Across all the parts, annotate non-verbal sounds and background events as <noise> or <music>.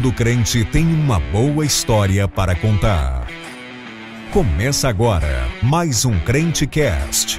Todo crente tem uma boa história para contar. Começa agora mais um Crente Cast.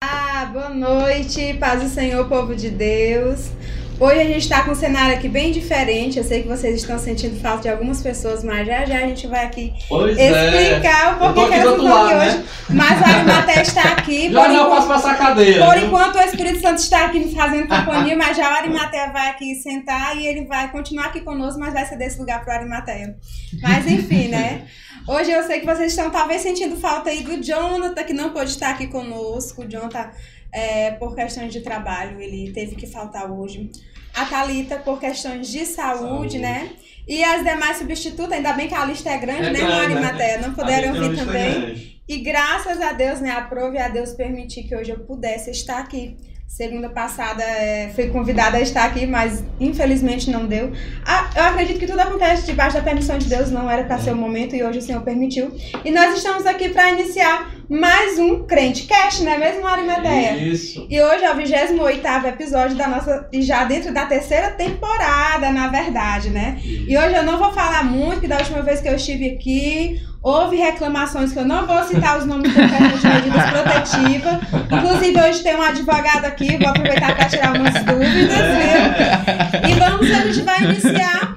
Ah, boa noite, paz do Senhor, povo de Deus. Hoje a gente está com um cenário aqui bem diferente. Eu sei que vocês estão sentindo falta de algumas pessoas, mas já já a gente vai aqui pois é. explicar é. o porquê que elas não estão aqui lado, hoje. Né? Mas a Arimaté está aqui. <laughs> Já não posso passar a cadeira. Por enquanto o Espírito Santo está aqui fazendo companhia, mas já o Arimaté vai aqui sentar e ele vai continuar aqui conosco, mas vai ser desse lugar para o Arimaté. Mas enfim, né? Hoje eu sei que vocês estão talvez sentindo falta aí do Jonathan, que não pode estar aqui conosco. O Jonathan é, por questões de trabalho, ele teve que faltar hoje. A Thalita, por questões de saúde, saúde. né? E as demais substitutas, ainda bem que a lista é grande, é né, Mari né? Matéia? Não puderam vir é também. E graças a Deus, né? Aprove a Deus permitir que hoje eu pudesse estar aqui. Segunda passada é, fui convidada a estar aqui, mas infelizmente não deu. Ah, eu acredito que tudo acontece debaixo da permissão de Deus, não era para ser o momento e hoje o Senhor permitiu. E nós estamos aqui para iniciar mais um Crente Cast, não é mesmo, Arimateia? Isso. E hoje é o 28 episódio da nossa. E já dentro da terceira temporada, na verdade, né? Isso. E hoje eu não vou falar muito, que da última vez que eu estive aqui, houve reclamações que eu não vou citar os nomes questão de medidas protetivas. Inclusive, hoje tem um advogado aqui, vou aproveitar para tirar umas dúvidas, viu? E vamos, a gente vai iniciar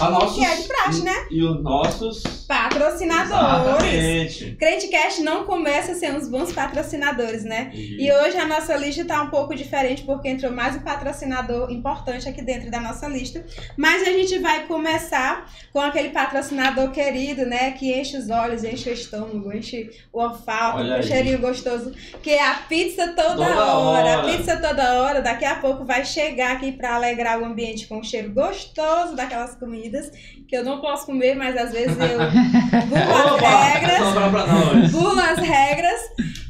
a nossos, que é de praxe, né? E os nossos patrocinadores. Exatamente. Crentecast não começa sem uns bons patrocinadores, né? E hoje a nossa lista tá um pouco diferente porque entrou mais um patrocinador importante aqui dentro da nossa lista. Mas a gente vai começar com aquele patrocinador querido, né? Que enche os olhos, enche o estômago, enche o olfato, o cheirinho gostoso, que é a pizza toda, toda hora. hora. A pizza toda hora, daqui a pouco vai chegar aqui para alegrar o ambiente com um cheiro gostoso daquelas comidas comidas que eu não posso comer, mas às vezes eu <laughs> burlo as regras. Burlo as regras.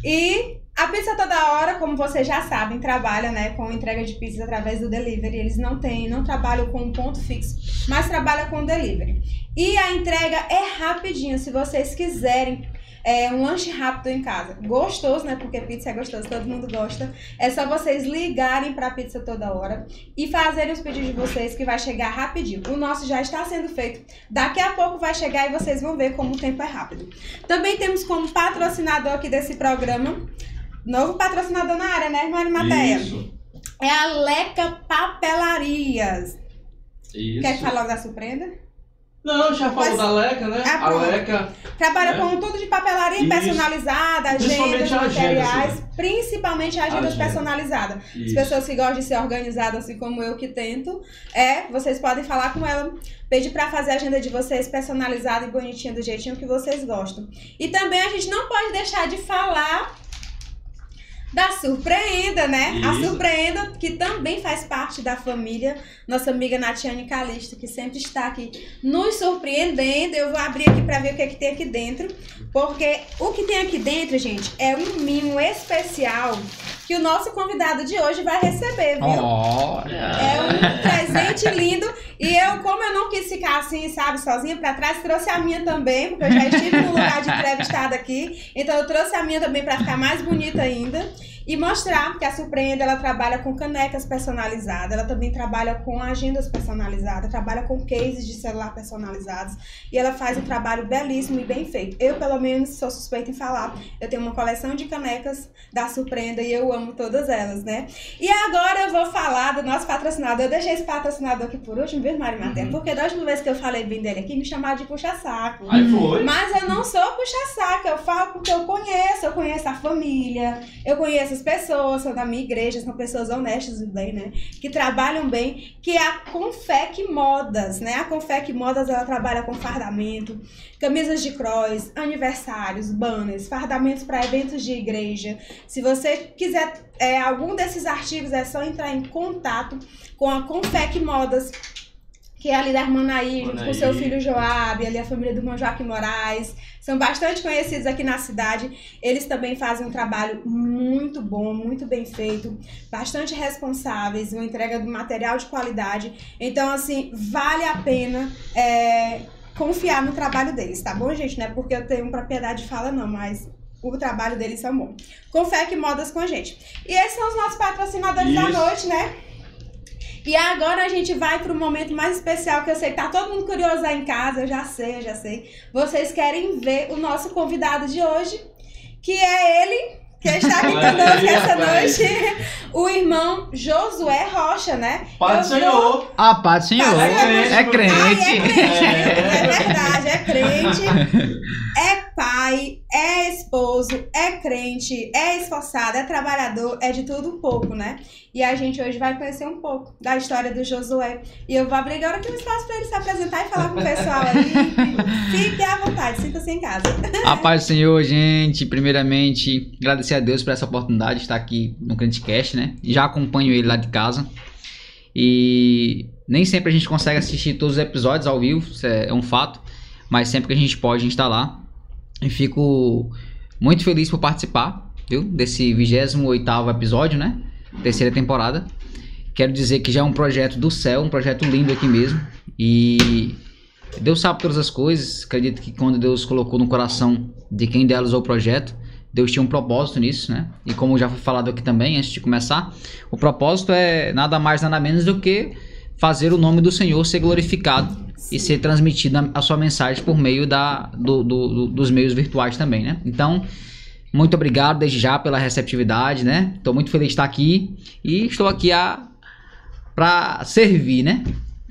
E a pizza toda hora, como vocês já sabem, trabalha né, com entrega de pizzas através do delivery. Eles não têm, não trabalham com um ponto fixo, mas trabalham com delivery. E a entrega é rapidinho, se vocês quiserem é, um lanche rápido em casa. Gostoso, né? Porque pizza é gostoso, todo mundo gosta. É só vocês ligarem pra pizza toda hora e fazerem os pedidos de vocês que vai chegar rapidinho. O nosso já está sendo feito. Daqui a pouco vai chegar e vocês vão ver como o tempo é rápido. Também temos como patrocinador aqui desse programa, novo patrocinador na área, né, Mari Mateia? Isso. É a Leca Papelarias. Isso. Quer falar da surpresa? Não, já falou Mas- da Leca, né? Ah, a pronto. Leca. Trabalha É. com tudo de papelaria Isso. personalizada, agendas, a agenda, materiais, assim. principalmente agendas Agenda. personalizadas. As pessoas que gostam de ser organizadas, assim como eu que tento, é, vocês podem falar com ela, pedir pra fazer a agenda de vocês personalizada e bonitinha do jeitinho que vocês gostam. E também a gente não pode deixar de falar da Surpreenda, né? A Isso. Surpreenda, que também faz parte da família, nossa amiga Natiane Calisto, que sempre está aqui nos surpreendendo. Eu vou abrir aqui para ver o que, é que tem aqui dentro, porque o que tem aqui dentro, gente, é um mimo especial que o nosso convidado de hoje vai receber, viu? Olha! É um presente lindo. E eu, como eu não quis ficar assim, sabe, sozinha pra trás, trouxe a minha também, porque eu já estive no lugar de entrevistada aqui. Então eu trouxe a minha também pra ficar mais bonita ainda. E mostrar que a Surpreenda ela trabalha com canecas personalizadas, ela também trabalha com agendas personalizadas, trabalha com cases de celular personalizados e ela faz um trabalho belíssimo e bem feito. Eu, pelo menos, sou suspeita em falar. Eu tenho uma coleção de canecas da Surpreenda e eu amo todas elas, né? E agora eu vou falar do nosso patrocinador. Eu deixei esse patrocinador aqui por último, viu, Mari Maté? Uhum. Porque da última vez que eu falei bem dele aqui, me chamaram de puxa-saco. Aí foi. Mas eu não sou puxa-saco, eu falo porque eu conheço, eu conheço a família, eu conheço as pessoas, são da minha igreja, são pessoas honestas e bem, né? Que trabalham bem, que é a Confec Modas, né? A Confec Modas, ela trabalha com fardamento, camisas de cross, aniversários, banners, fardamentos para eventos de igreja. Se você quiser é, algum desses artigos, é só entrar em contato com a Confec Modas, que é ali da irmã Naí, junto com o seu filho Joab, ali a família do irmão Joaquim Moraes. São bastante conhecidos aqui na cidade. Eles também fazem um trabalho muito bom, muito bem feito, bastante responsáveis, uma entrega de material de qualidade. Então, assim, vale a pena é, confiar no trabalho deles, tá bom, gente? Não é porque eu tenho propriedade de fala, não, mas o trabalho deles são bom. Confec Modas com a gente. E esses são os nossos patrocinadores da Isso. noite, né? E agora a gente vai para o momento mais especial que eu sei que tá todo mundo curioso aí em casa, eu já sei, eu já sei. Vocês querem ver o nosso convidado de hoje, que é ele, que está aqui conosco essa noite, o irmão Josué Rocha, né? Pai do Senhor. Ah, Pai do Senhor. É crente. Ai, é crente. É verdade, é crente. É <laughs> pai, é esposo, é crente, é esforçado, é trabalhador, é de tudo um pouco, né? E a gente hoje vai conhecer um pouco da história do Josué. E eu vou abrir agora aqui um espaço para ele se apresentar e falar com o pessoal aí. <laughs> Fique à vontade, sinta-se em casa. A paz do Senhor, gente. Primeiramente, agradecer a Deus por essa oportunidade de estar aqui no Crentecast, né? Já acompanho ele lá de casa. E nem sempre a gente consegue assistir todos os episódios ao vivo, isso é um fato. Mas sempre que a gente pode, a gente está lá. E fico muito feliz por participar, viu? Desse 28 episódio, né? Terceira temporada. Quero dizer que já é um projeto do céu, um projeto lindo aqui mesmo. E Deus sabe todas as coisas. Acredito que quando Deus colocou no coração de quem idealizou o projeto, Deus tinha um propósito nisso, né? E como já foi falado aqui também, antes de começar, o propósito é nada mais, nada menos do que fazer o nome do Senhor ser glorificado Sim. e ser transmitida a sua mensagem por meio da, do, do, do, dos meios virtuais também, né? Então, muito obrigado desde já pela receptividade, né? Estou muito feliz de estar aqui e estou aqui a para servir, né?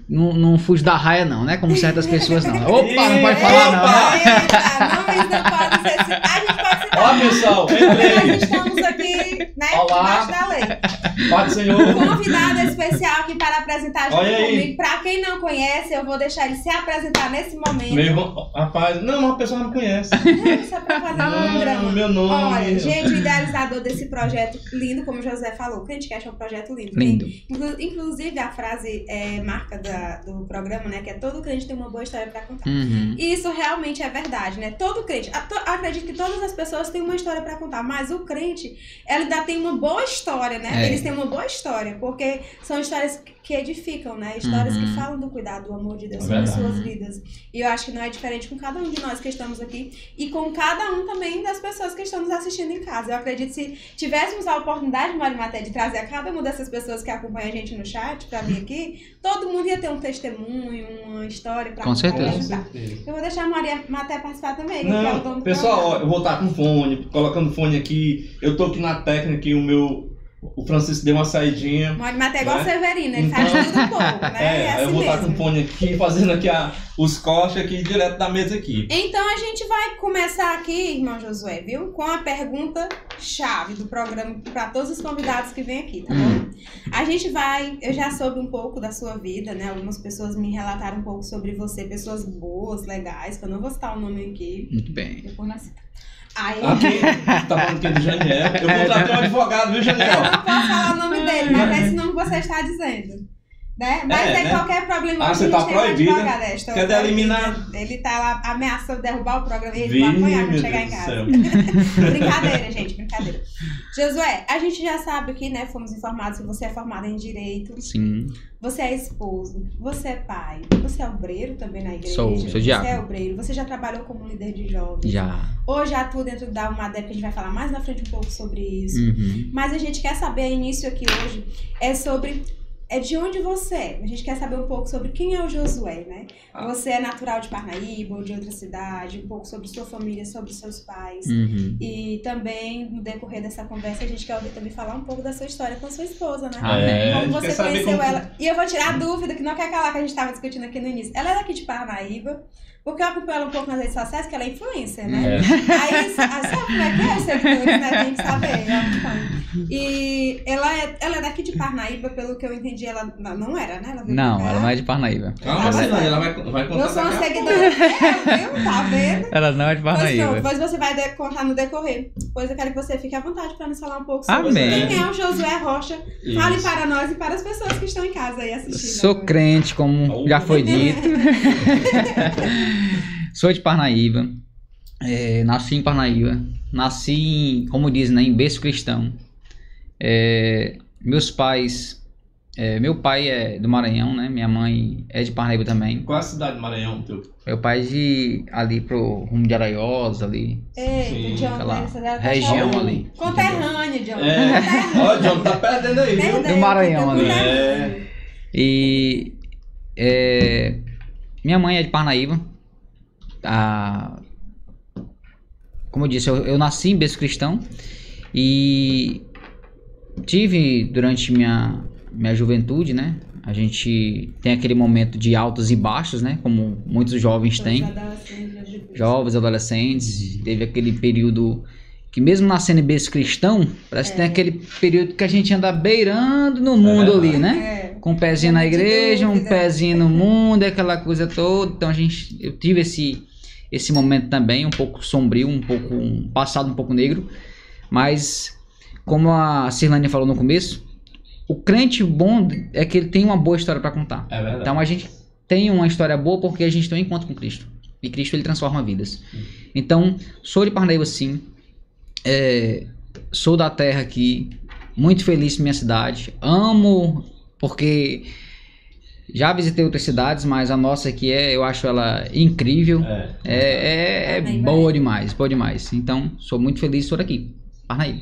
Não, não fujo da raia, não, né? Como certas pessoas não. <laughs> Opa, não pode falar, não. Né? Eita, não, não pode ser. A gente pode. Ó, pessoal, Nós estamos aqui, né? Olá. Debaixo da lei. Do Senhor. Convidado especial aqui para apresentar junto Olha aí. comigo. Para quem não conhece, eu vou deixar ele se apresentar nesse momento. Meu irmão, rapaz, não, uma pessoa não me conhece. Isso é pra fazer um Não, drama. meu nome. Olha, gente, o idealizador desse projeto lindo, como o José falou, o Crentecast é um projeto lindo. Lindo. Inclu- Inclusive, a frase é, marca da- do programa, né? Que é todo crente tem uma boa história pra contar. Uhum. E isso realmente é verdade, né? Todo crente, acredito que todas as pessoas têm uma história pra contar, mas o crente, ela ainda tem uma boa história, né? É. Eles têm uma boa história, porque são histórias que edificam, né? Histórias Uhum. que falam do cuidado, do amor de Deus É sobre suas vidas. E eu acho que não é diferente com cada um de nós que estamos aqui e com cada um também das pessoas que estão nos assistindo em casa. Eu acredito que se tivéssemos a oportunidade, Mário Maté, de trazer a cada uma dessas pessoas que acompanham a gente no chat pra vir aqui, todo mundo ia ter um testemunho, uma história Com contar. Com certeza. Eu vou deixar a Maria Maté participar também, que é o dono Não, do pessoal, ó, eu vou estar com fone, colocando fone aqui. Eu tô aqui na técnica e o meu. O Francisco deu uma saidinha. Maté é igual Né? o Severino, ele Então- faz tudo um pouco, <laughs> né? É, É, aí eu assim vou estar mesmo. com fone aqui, fazendo aqui a, os cortes aqui direto da mesa aqui. Então a gente vai começar aqui, irmão Josué, viu? Com a pergunta chave do programa para todos os convidados que vêm aqui, tá bom? Hum. A gente vai, eu já soube um pouco da sua vida, né? Algumas pessoas me relataram um pouco sobre você, pessoas boas, legais, que eu não vou citar o nome aqui, Muito bem. depois cita. Aí Aqui, tá falando aqui do Janiel. Eu contratei um advogado, viu, eu Janiel? não posso falar o nome dele, mas é esse nome que você está dizendo. Né? Mas É, tem né? qualquer problema Ah, a você gente tá é, estou Quer proibida. eliminar? Ele tá lá ameaçando derrubar o programa e ele vai apanhar quando chegar em Deus do casa. <laughs> brincadeira, gente, brincadeira. Josué, a gente já sabe que, né, fomos informados que você é formado em Direito, Sim. você é esposo, você é pai, você é obreiro também na igreja. Sou, sou Você diácono. é obreiro, você já trabalhou como líder de jovens. Já. Hoje atua dentro da UMADEP, que a gente vai falar mais na frente um pouco sobre isso. Uhum. Mas a gente quer saber, início aqui hoje, é sobre. É de onde você é. A gente quer saber um pouco sobre quem é o Josué, né? Ah. Você é natural de Parnaíba ou de outra cidade, um pouco sobre sua família, sobre seus pais. Uhum. E também, no decorrer dessa conversa, a gente quer ouvir também falar um pouco da sua história com a sua esposa, né? Amém. É, Como você conheceu como- ela. E eu vou tirar a dúvida, que não quer calar, que a gente estava discutindo aqui no início. Ela é daqui de Parnaíba, porque eu acompanho ela um pouco nas redes sociais, que ela é influencer, né? É. Aí, sabe como é que é os seguidores, né? Tem que saber, eu acompanho. E ela é, ela é daqui de Parnaíba, pelo que eu entendi, ela não não era, né? Ela veio Não, ela não é de Parnaíba. Calma, Silane, certo. ela vai, vai contar Eu sou uma seguidora dela, viu? Tá vendo? <laughs> Ela não é de Pois pronto, Parnaíba. depois você vai de- contar no decorrer. Pois eu quero que você fique à vontade para nos falar um pouco sobre Amém. quem é o Josué Rocha. Isso. Fale para nós e para as pessoas que estão em casa aí assistindo. Sou agora. crente, como Oh. já foi dito. <laughs> Sou de Parnaíba. É, nasci em Parnaíba. Nasci, em, como dizem, né, em berço cristão. É, meus pais. é, meu pai é do Maranhão, né? Minha mãe é de Parnaíba também. Qual a cidade de Maranhão, teu? Meu pai é de ali pro rumo de Araiosa ali. Sim, John, aquela tá região ali. Conterrâneo, John. É. Ó, John, tá perdendo aí, viu? Do Maranhão ali. conterrâneo. E é, minha mãe é de Parnaíba. A, como eu disse, eu, eu nasci em berço cristão e tive durante minha, minha juventude, né? A gente tem aquele momento de altos e baixos, né? Como muitos jovens têm. Jovens, adolescentes. Teve aquele período que mesmo nascendo em berço cristão, parece é. que tem aquele período que a gente anda beirando no mundo é ali, né? É. Com um pezinho na igreja, um pezinho no mundo, aquela coisa toda. Então a gente, eu tive esse esse momento também, um pouco sombrio, um pouco um passado um pouco negro, mas como a Cirlane falou no começo, o crente bom é que ele tem uma boa história para contar. É verdade. Então a gente tem uma história boa porque a gente tem um encontro com Cristo. E Cristo ele transforma vidas. Hum. Então, sou de Parnaíba sim, é, sou da terra aqui, muito feliz minha cidade. Amo, porque já visitei outras cidades, mas a nossa aqui é, eu acho ela incrível. É, é, é, é boa demais, boa demais. Então, sou muito feliz por aqui. Parnaíba.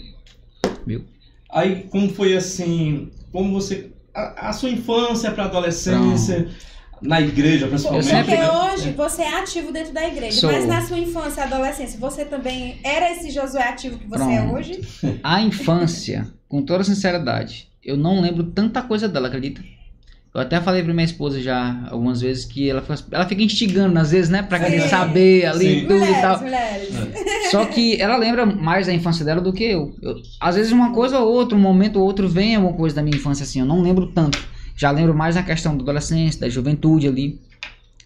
Viu? Aí, como foi assim? Como você. A, a sua infância para adolescência. Pronto na igreja, principalmente. Porque hoje você é ativo dentro da igreja, Sou. mas na sua infância e adolescência, você também era esse Josué ativo que você é Pronto. é hoje? A infância, com toda sinceridade, eu não lembro tanta coisa dela, acredita? Eu até falei pra minha esposa já algumas vezes que ela fica, ela fica instigando, às vezes, né? Pra querer saber ali Sim. tudo mulheres, e tal. Mulheres. É. Só que ela lembra mais da infância dela do que eu. eu. Às vezes uma coisa ou outra, um momento ou outro vem alguma coisa da minha infância assim, eu não lembro tanto. Já lembro mais na questão da adolescência, da juventude ali.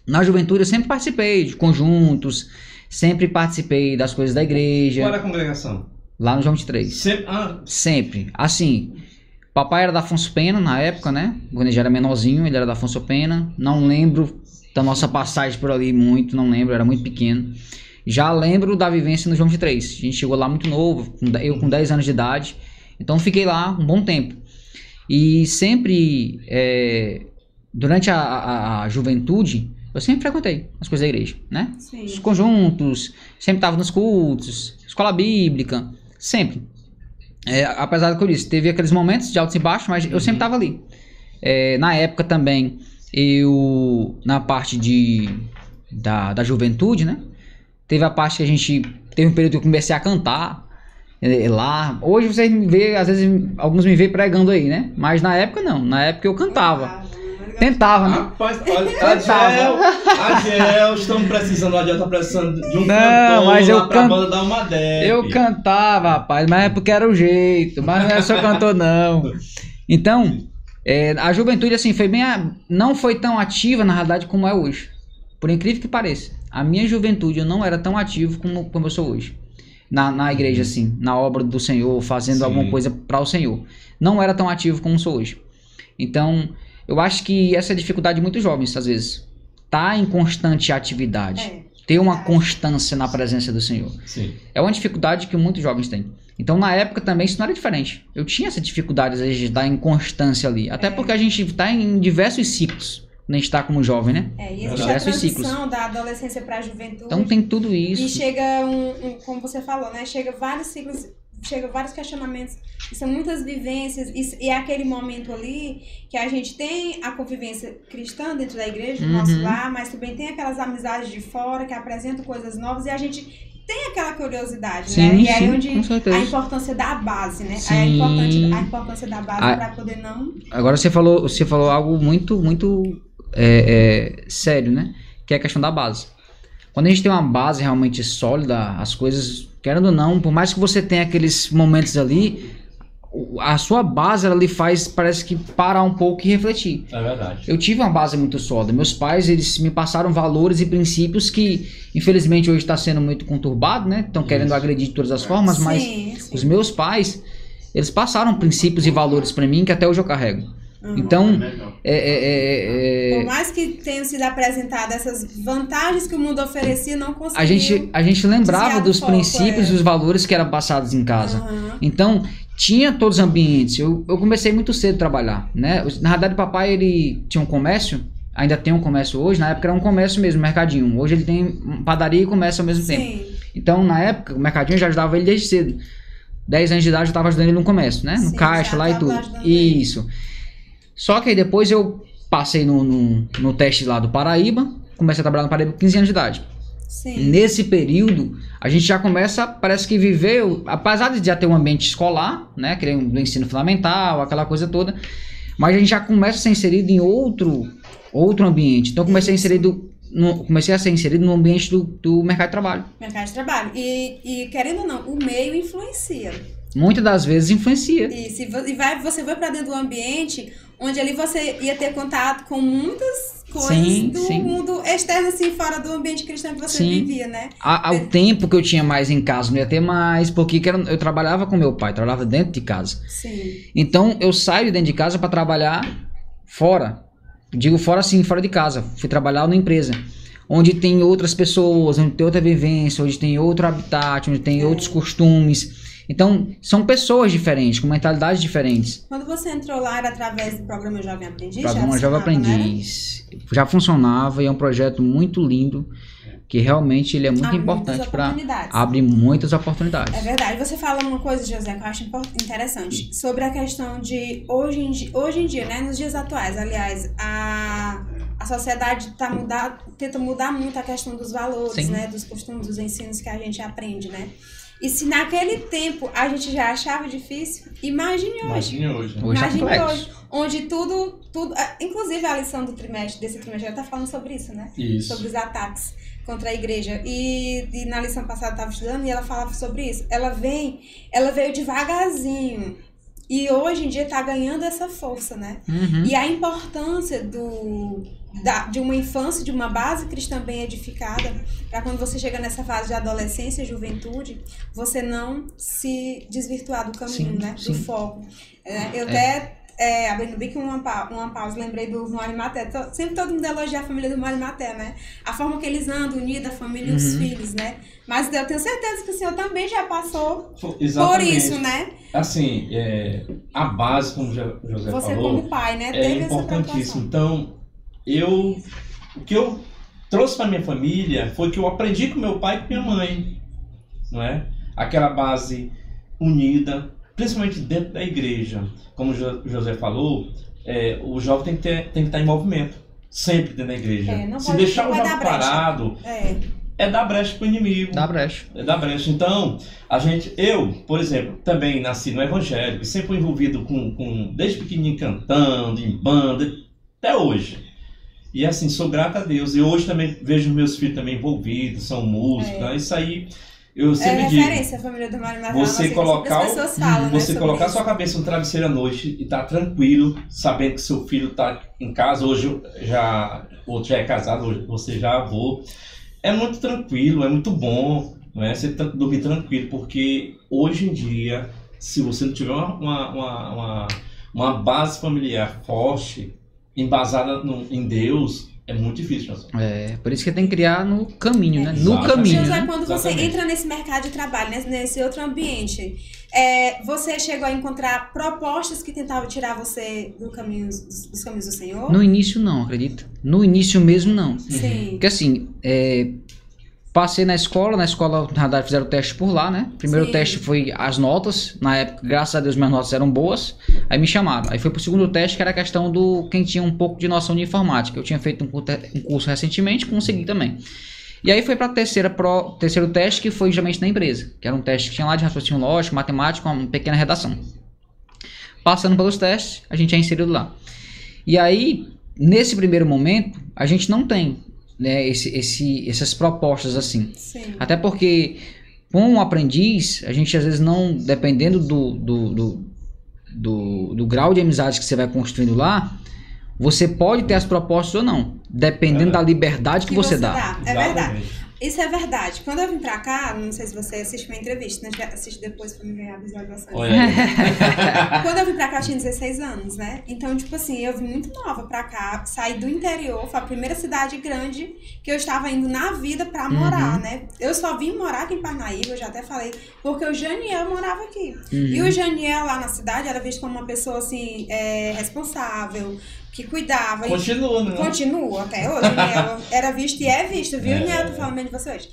Na juventude eu sempre participei de conjuntos, sempre participei das coisas da igreja. Qual era a congregação? Lá no João de Três. Sempre? Ah. Sempre. Assim, papai era da Afonso Pena na época, né? Quando ele já era menorzinho, ele era da Afonso Pena. Não lembro da nossa passagem por ali muito, não lembro, era muito pequeno. Já lembro da vivência no João de Três. A gente chegou lá muito novo, eu com 10 anos de idade. Então fiquei lá um bom tempo. E sempre, é, durante a, a, a, juventude, eu sempre frequentei as coisas da igreja, né? Sim. Os conjuntos, sempre estava nos cultos, escola bíblica, sempre. É, apesar do que eu disse, teve aqueles momentos de altos e baixos, mas eu sempre estava ali. É, na época também, eu, na parte de, da, da juventude, né? Teve a parte que a gente, teve um período que eu comecei a cantar, é, lá. Hoje vocês me vê, às vezes alguns me vê pregando aí, né? Mas na época não. Na época eu cantava. Tentava, né? Rapaz, olha, <laughs> Adiel, Adiel, estamos precisando, Adiel tá precisando de um não, mas eu can... banda dar uma deve. Eu cantava, rapaz, mas é porque era o jeito, mas não é só cantor não. Então, é, a juventude assim foi bem, a... não foi tão ativa na realidade como é hoje. Por incrível que pareça, a minha juventude eu não era tão ativo como, como eu sou hoje na, na igreja, assim, na obra do Senhor, fazendo Sim. alguma coisa para o Senhor. Não era tão ativo como sou hoje. Então, eu acho que essa é a dificuldade de muitos jovens, às vezes. Tá em constante atividade. É. Ter uma constância na presença do Senhor. Sim. É uma dificuldade que muitos jovens têm. Então, na época também, isso não era diferente. Eu tinha essa dificuldade, às vezes, de estar em constância ali. Até é. porque a gente está em diversos ciclos quando a gente está como jovem, né? É, e existe a transição da adolescência para a juventude. Então tem tudo isso. E chega um, um, como você falou, né? Chega vários ciclos, chega vários questionamentos, são muitas vivências, e, e, é aquele momento ali que a gente tem a convivência cristã dentro da igreja, do uhum. nosso lar, mas também tem aquelas amizades de fora que apresentam coisas novas e a gente tem aquela curiosidade, sim, né? E aí onde a importância da base, né? Sim. A, importância, a importância da base para poder não. Agora você falou, você falou algo muito, muito é, é, sério, né? Que é a questão da base. Quando a gente tem uma base realmente sólida, as coisas, querendo ou não, por mais que você tenha aqueles momentos ali, a sua base ela lhe faz, parece que parar um pouco e refletir. É verdade. Eu tive uma base muito sólida. Meus pais, eles me passaram valores e princípios que, infelizmente, hoje está sendo muito conturbado, né? Estão querendo agredir de todas as formas, sim, mas sim. os meus pais, eles passaram princípios e valores para mim que até hoje eu carrego. Uhum. Então, é, é, é, é, por mais que tenham sido apresentadas essas vantagens que o mundo oferecia, não conseguiu. A gente, a gente lembrava dos foco, princípios e é. dos valores que eram passados em casa. Uhum. Então, tinha todos os ambientes. Eu, eu comecei muito cedo a trabalhar, né? Na verdade, papai ele tinha um comércio, ainda tem um comércio hoje. Na época era um comércio mesmo, mercadinho. Hoje ele tem padaria e comércio ao mesmo Sim. tempo. Então, na época, o mercadinho já ajudava ele desde cedo. 10 anos de idade eu estava ajudando ele no comércio, né? No Sim, caixa lá e tudo. Isso. Ele. Só que aí depois eu passei no, no, no teste lá do Paraíba, comecei a trabalhar no Paraíba com 15 anos de idade. Sim. Nesse período, a gente já começa, parece que viveu, apesar de já ter um ambiente escolar, né, que é do ensino fundamental, aquela coisa toda, mas a gente já começa a ser inserido em outro, outro ambiente. Então, comecei a, inserido no, comecei a ser inserido no ambiente do, do mercado de trabalho. Mercado de trabalho. E, e, querendo ou não, o meio influencia. Muitas das vezes influencia. Isso, e vai, você vai para dentro do ambiente onde ali você ia ter contato com muitas coisas sim, do sim. mundo externo, assim, fora do ambiente cristão que você sim. vivia, né? Ao tempo que eu tinha mais em casa, não ia ter mais, porque eu trabalhava com meu pai, trabalhava dentro de casa. Sim. Então eu saio dentro de casa para trabalhar fora. Digo fora assim, fora de casa. Fui trabalhar na empresa. Onde tem outras pessoas, onde tem outra vivência, onde tem outro habitat, onde tem é. outros costumes. Então, são pessoas diferentes, com mentalidades diferentes. Quando você entrou lá, era através do programa Jovem Aprendiz? Programa Jovem né? Aprendiz. Já funcionava e é um projeto muito lindo que realmente ele é muito importante para abrir muitas oportunidades. É verdade. Você fala uma coisa, José, que eu acho interessante, sobre a questão de hoje em dia, hoje em dia né, nos dias atuais, aliás, a, a sociedade tá mudar, tenta mudar muito a questão dos valores, né, dos costumes, dos ensinos que a gente aprende, né? E se naquele tempo a gente já achava difícil, imagine hoje. Imagine hoje. Né? Imagine é hoje. Onde tudo, tudo. Ah, inclusive a lição do trimestre, desse trimestre, já está falando sobre isso, né? Isso. Sobre os ataques contra a igreja. E, e na lição passada eu estava estudando e ela falava sobre isso. Ela vem, ela veio devagarzinho. E hoje em dia está ganhando essa força, né? Uhum. E a importância do da, de uma infância, de uma base cristã bem edificada, para quando você chega nessa fase de adolescência, juventude, você não se desvirtuar do caminho, sim, né? Sim. Do foco. É, eu é. até, é, abrindo bem que uma, uma pausa, lembrei do Mário Maté. Sempre todo mundo elogia a família do Mário Maté, né? A forma que eles andam, unida, a família e os uhum. filhos, né? Mas eu tenho certeza que o senhor também já passou Exatamente. por isso, né? Assim, é, a base, como o José você falou... Você como pai, né? É importantíssimo. Então eu o que eu trouxe para minha família foi que eu aprendi com meu pai e com minha mãe, não é? Aquela base unida, principalmente dentro da igreja. Como o José falou, é, o jovem tem que, ter, tem que estar em movimento, sempre dentro da igreja. É, Se pode, deixar o jovem parado, é. é dar brecha para o inimigo. Dá brecha. É dar brecha. Então, a gente, eu, por exemplo, também nasci no evangélico, sempre fui envolvido com, com desde pequenininho cantando, em banda, até hoje. E assim, sou grato a Deus. E hoje também vejo meus filhos também envolvidos, são músicos. É. Né? Isso aí eu é sempre é digo. referência a família do Mário Marrão, Você colocar, falam, você né, colocar sua cabeça no travesseiro à noite e tá tranquilo, sabendo que seu filho tá em casa, hoje já outro já é casado, hoje você já é avô. É muito tranquilo, é muito bom, não é? Você dormir tranquilo, porque hoje em dia, se você não tiver uma, uma, uma, uma base familiar forte, embasada no, em Deus, é muito difícil, José. É, por isso que tem que criar no caminho, né? No caminho. José, né? quando você Exatamente. entra nesse mercado de trabalho, nesse, nesse outro ambiente, é, você chegou a encontrar propostas que tentavam tirar você do caminho, dos, dos caminhos do Senhor? No início não, acredito. No início mesmo não. Sim. Porque assim, é, Passei na escola, na escola, na verdade, fizeram o teste por lá, né? Primeiro Sim. teste foi as notas. Na época, graças a Deus, minhas notas eram boas. Aí me chamaram. Aí foi pro segundo teste, que era a questão do quem tinha um pouco de noção de informática. Eu tinha feito um curso recentemente, consegui também. E aí foi para terceira pro, terceiro teste, que foi justamente na empresa, que era um teste que tinha lá de raciocínio lógico, matemática, uma pequena redação. Passando pelos testes, a gente é inserido lá. E aí, nesse primeiro momento, a gente não tem né, esse, esse, essas propostas assim. Sim. Até porque com um aprendiz, a gente às vezes não, dependendo do, do, do, do, do grau de amizade que você vai construindo lá, você pode ter as propostas ou não, dependendo é. da liberdade que, que você, você, dá. dá. É verdade. Isso é verdade. Quando eu vim pra cá, não sei se você assiste minha entrevista, né? Assiste depois pra me ganhar visualização. <laughs> Quando eu vim pra cá, eu tinha 16 anos, né? Então, tipo assim, eu vim muito nova pra cá, saí do interior, foi a primeira cidade grande que eu estava indo na vida pra morar, uhum. né? Eu só vim morar aqui em Parnaíba, eu já até falei, porque o Janiel morava aqui. Uhum. E o Janiel lá na cidade era visto como uma pessoa, assim, é, responsável, que cuidava. Continua, né? Continua até hoje. Né? <laughs> Era visto e é visto, viu, é. Tô falando bem de você hoje.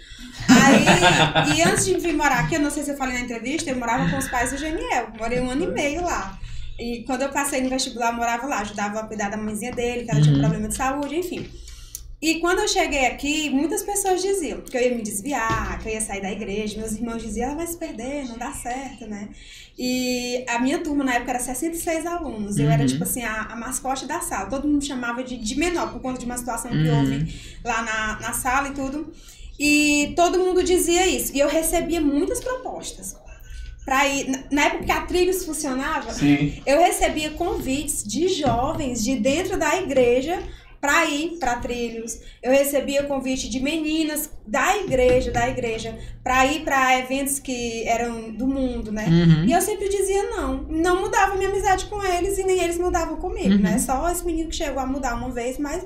Aí, e antes de vir morar aqui, eu não sei se eu falei na entrevista, eu morava com os pais do Geniel. Morei um ano e meio lá. E quando eu passei no vestibular, eu morava lá, ajudava a cuidar da mãezinha dele, que ela uhum. tinha um problema de saúde, enfim. E quando eu cheguei aqui, muitas pessoas diziam que eu ia me desviar, que eu ia sair da igreja. Meus irmãos diziam, ela vai se perder, não dá certo, né? E a minha turma na época era 66 alunos. Eu era, uhum. tipo assim, a, a, mascote da sala. Todo mundo chamava de, de menor, por conta de uma situação uhum. que houve lá na, na sala e tudo. E todo mundo dizia isso. E eu recebia muitas propostas. Pra ir, na época que a Trilhos funcionava, Sim. eu recebia convites de jovens de dentro da igreja para ir para trilhos. Eu recebia convite de meninas da igreja, da igreja, para ir para eventos que eram do mundo, né? Uhum. E eu sempre dizia não. Não mudava minha amizade com eles e nem eles mudavam comigo, uhum. né? Só esse menino que chegou a mudar uma vez, mas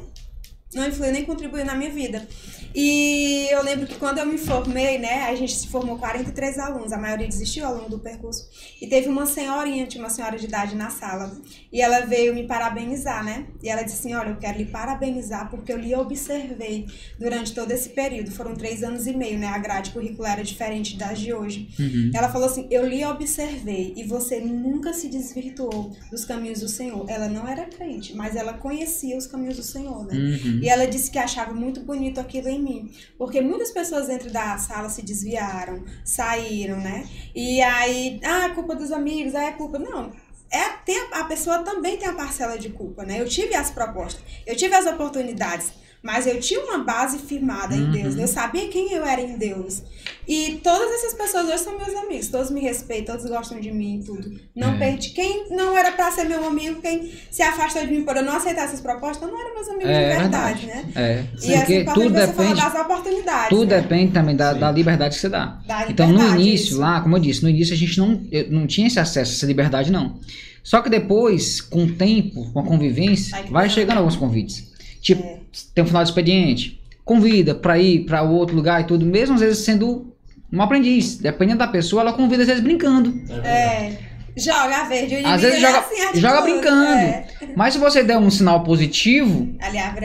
não influiu nem contribuiu na minha vida. E eu lembro que quando eu me formei, né, a gente se formou 43 alunos, a maioria desistiu ao longo do percurso. E teve uma senhorinha, tinha uma senhora de idade na sala, e ela veio me parabenizar, né? E ela disse assim: Olha, eu quero lhe parabenizar porque eu lhe observei durante todo esse período. Foram três anos e meio, né? A grade curricular era diferente das de hoje. Uhum. Ela falou assim: Eu lhe observei e você nunca se desvirtuou dos caminhos do Senhor. Ela não era crente, mas ela conhecia os caminhos do Senhor, né? Uhum. E ela disse que achava muito bonito aquilo em mim. Porque muitas pessoas dentro da sala se desviaram, saíram, né? E aí, ah, culpa dos amigos, ah, é culpa. Não, é, a, pessoa também tem a parcela de culpa, né? Eu tive as propostas, eu tive as oportunidades, mas eu tinha uma base firmada em Deus. Uhum. Eu sabia quem eu era em Deus. E todas essas pessoas hoje são meus amigos. Todos me respeitam, todos gostam de mim e tudo. Não é. perdi. Quem não era pra ser meu amigo, quem se afastou de mim por eu não aceitar essas propostas, não eram meus amigos é, de verdade, né? É. E assim, tudo depende, das oportunidades. Tudo né? depende também da, da, liberdade que você dá. então, no início, isso. lá, como eu disse, no início a gente não, não tinha esse acesso, essa liberdade, não. Só que depois, com o tempo, com a convivência, vai chegando alguns convites. Tipo, é. tem um final de expediente, convida para ir para outro lugar e tudo, mesmo às vezes sendo um aprendiz. Dependendo da pessoa, ela convida às vezes brincando. É. Joga verde, Às vezes joga, assim, joga brincando. É. Mas se você der um sinal positivo,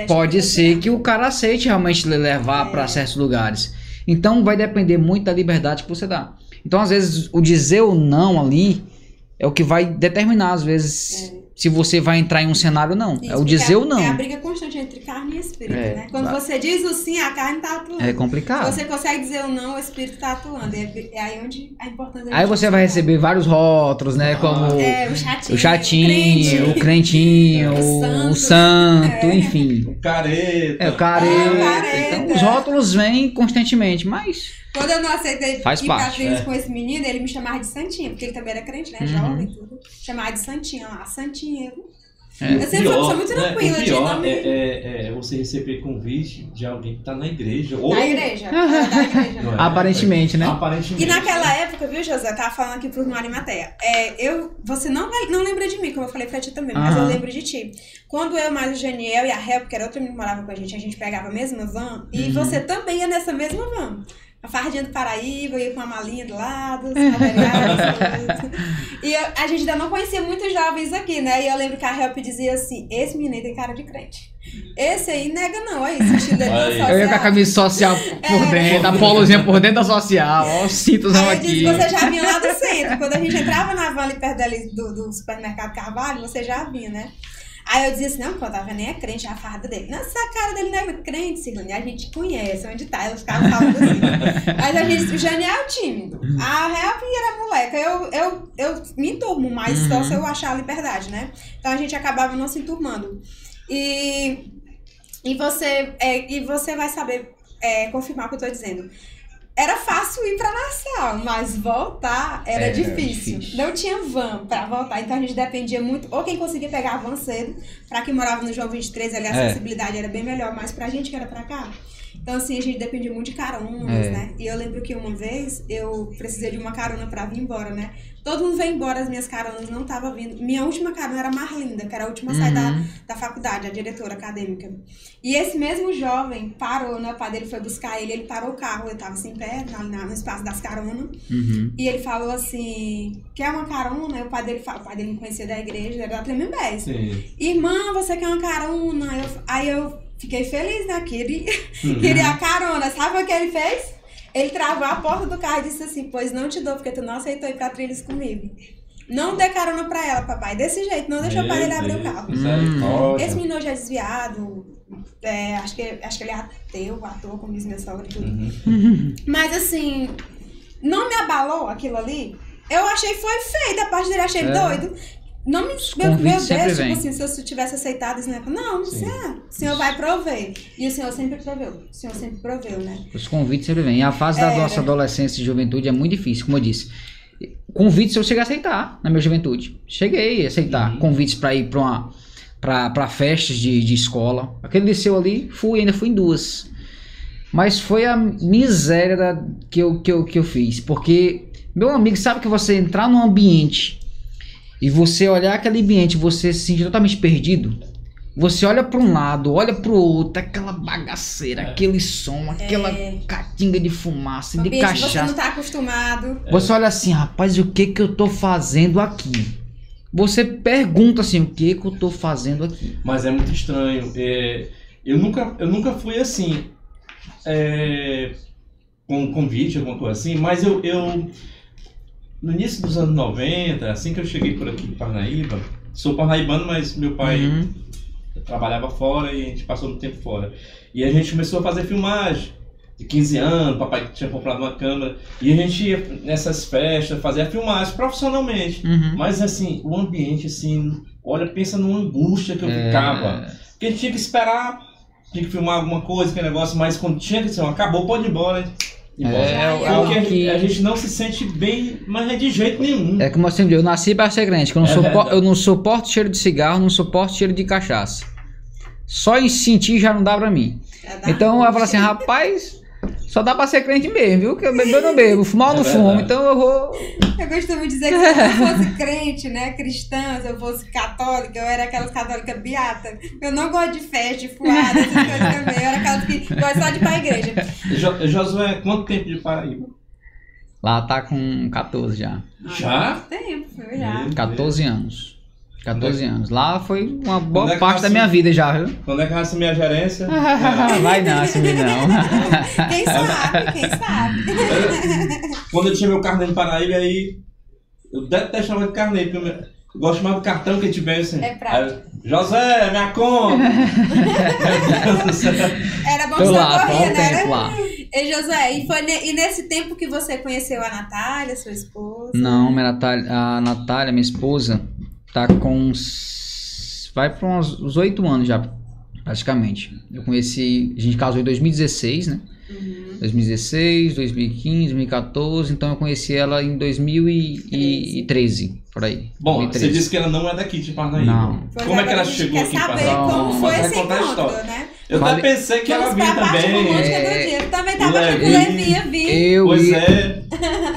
pode ser que o cara aceite realmente levar é. para certos lugares. Então vai depender muito da liberdade que você dá. Então, às vezes, o dizer ou não ali é o que vai determinar, às vezes, é se você vai entrar em um cenário ou não. Isso, é o dizer é, ou não. É a briga constante entre carne e espírito, é, né? Quando você diz o sim, a carne está atuando. É complicado. Se você consegue dizer o não, o espírito está atuando. É, é, aí onde a importância Aí você vai receber vários rótulos, né? Como é, o chatinho, o, chatinho, o crentinho, <laughs> o, santo, o santo é. enfim. O careta. É, o careta. É, o careta. Então os rótulos vêm constantemente, mas... Quando eu não aceitei Faz ir parte, pra é. com esse menino, ele me chamava de Santinha, porque ele também era crente, né? Uhum. Jovem e tudo. Chamava de Santinha lá, Santinha. É. Eu sempre pior, muito né, tranquila. Né, o pior é, é, é, você receber convite de alguém que tá na igreja. Ou... Na igreja. É, da igreja. É? Aparentemente, né? Aparentemente. E naquela época, viu, José? Eu tava falando aqui pro Marimateia. É, eu, você não, vai, não lembra de mim, como eu falei pra ti também, mas eu lembro de ti. Quando eu, mais o Janiel e a Hel, que era outro menino que morava com a gente, a gente pegava a mesma van, e uhum. você também ia nessa mesma van a fardinha do Paraíba, ia com uma malinha do lado, <laughs> E eu, a gente ainda não conhecia muitos jovens aqui, né? E eu lembro que a Help dizia assim: esse menino tem cara de crente. Esse aí nega não, é isso, estilo dele social. Eu ia com a camisa social por é. dentro, a polozinha por dentro da social, ó, os cintos não aqui. Disse, você já vinha lá do centro. Quando a gente entrava na van ali perto dali do, do supermercado Carvalho, você já vinha, né? Aí eu dizia assim, não, quando tava nem é crente, a farda dele. Nossa, a cara dele não é crente, Silvane. A gente conhece onde tá. Ela ficava falando assim. <laughs> Mas a gente, o Janiel é tímido. A Real era moleca. Eu, eu, eu me enturmo, mas uhum. só se eu achar a liberdade, né? Então a gente acabava não se enturmando. E, e, você, é, e você vai saber é, confirmar o que eu tô dizendo era fácil ir para Nassau, mas voltar era, era difícil. difícil. Não tinha van para voltar, então a gente dependia muito, ou quem conseguia pegar a van cedo, para quem morava no João 23, ali a é. acessibilidade era bem melhor, mas pra gente que era para cá, então, assim, a gente dependia muito de caronas, é. né? E eu lembro que uma vez eu precisei de uma carona pra vir embora, né? Todo mundo veio embora, as minhas caronas não estavam vindo. Minha última carona era Marlinda, que era a última a sair da, uhum. da faculdade, a diretora acadêmica. E esse mesmo jovem parou, né? O pai dele foi buscar ele, ele parou o carro, eu tava assim, pé, na, no espaço das caronas. Uhum. E ele falou assim: quer uma carona? E o pai dele falou, o pai dele me conhecia da igreja, era da Tremembés. Irmã, você quer uma carona? Eu, aí eu Fiquei feliz, né? Que ele uhum. <laughs> queria a carona. Sabe o que ele fez? Ele travou a porta do carro e disse assim: Pois não te dou, porque tu não aceitou ir pra trilhos comigo. Não dê carona pra ela, papai. Desse jeito, não deixa o pai dele abrir o carro. Hum. Esse menino já é desviado. É, acho, que, acho que ele é ateu, ator, como diz minha sogra e tudo. Uhum. <laughs> Mas assim, não me abalou aquilo ali. Eu achei foi feio da parte dele, achei É. doido. Não me. Os Meu, meu Deus, tipo assim, se eu tivesse aceitado isso, né? Não, Sim. você é. O senhor vai prover. E o senhor sempre proveu. O senhor sempre proveu, né? Os convites sempre vêm. E a fase da Era. nossa adolescência e juventude é muito difícil, como eu disse. Convites eu cheguei a aceitar na minha juventude. Cheguei a aceitar Uhum. convites pra ir pra uma. Pra, pra festas de, de escola. Aquele liceu ali, fui, ainda fui em duas. Mas foi a miséria da- que, eu, que, eu, que eu fiz. Porque, meu amigo, sabe que você entrar num ambiente e você olhar aquele ambiente e você se sentir totalmente perdido? Você olha para um lado, olha para o outro, aquela bagaceira, É. aquele som, aquela É. catinga de fumaça, Um de que você cachaça. não tá acostumado. Você olha assim, rapaz, o que que eu tô fazendo aqui? Você pergunta assim, o que que eu tô fazendo aqui? Mas é muito estranho. É, eu, nunca, eu nunca fui assim. É, com convite, alguma coisa assim, mas eu, eu. No início dos anos 90, assim que eu cheguei por aqui em Parnaíba, sou parnaibano, mas meu pai Uhum. trabalhava fora e a gente passou muito tempo fora. E a gente começou a fazer filmagem. De 15 anos, papai tinha comprado uma câmera. E a gente ia nessas festas, fazia filmagem profissionalmente. Uhum. Mas assim, o ambiente, assim, olha, pensa numa angústia que eu É. ficava. Porque a gente tinha que esperar, tinha que filmar alguma coisa, que negócio, mas quando tinha que ser, acabou, pode ir embora. É, é algo gente, que- a gente não se sente bem, mas é de jeito nenhum. É como eu sempre digo, eu nasci para ser crente, que eu não, É supo- verdade. eu não suporto cheiro de cigarro, não suporto cheiro de cachaça. Só em sentir já não dá pra mim. É Então eu falo assim, rapaz, só dá pra ser crente mesmo, viu? Que eu bebo eu não bebo, fumar eu não É fumo, verdade. então eu vou. Eu costumo dizer que se eu <laughs> fosse crente, né, cristã, se eu fosse católica, eu era aquelas católicas beata. Eu não gosto de festa, de fuada, essas coisas também. Eu era aquelas que gostam só de ir pra igreja. Jo- Josué, quanto tempo de Paraíba? Lá tá com 14 já. Já? Tempo, já. Meu 14 anos. 14 anos. Lá foi uma boa Quando é parte da minha vida já, viu? Quando é que nasce minha gerência? <laughs> Vai não, assumir não. <laughs> Quem sabe, quem sabe. <laughs> Quando eu tinha meu carneiro em Paraíba, aí eu detestava de carneiro, porque eu me- eu gosto mais do cartão que tiver assim. É prático. Aí, José, minha conta! Meu Deus do céu. Era bom Tô que você lá, corria, né? tempo lá. E Josué, e, foi ne- e nesse tempo que você conheceu a Natália, sua esposa? Não, minha Natália, a Natália, minha esposa, tá com uns. Vai para uns, 8 anos já, praticamente. Eu conheci. A gente casou em 2016, né? Uhum. 2016, 2015, 2014. Então eu conheci ela em 2013, por aí. Bom, 2013. você disse que ela não é daqui de Parnaíba. Não. Pois Como é que agora ela chegou quer aqui em saber Parnaíba? como Não, foi vai esse contar a encontro, história. né? Eu Fale- até pensei que ela vinha também. É. Eu também tava achando que o Levi. Ia vir. Eu Pois e. é.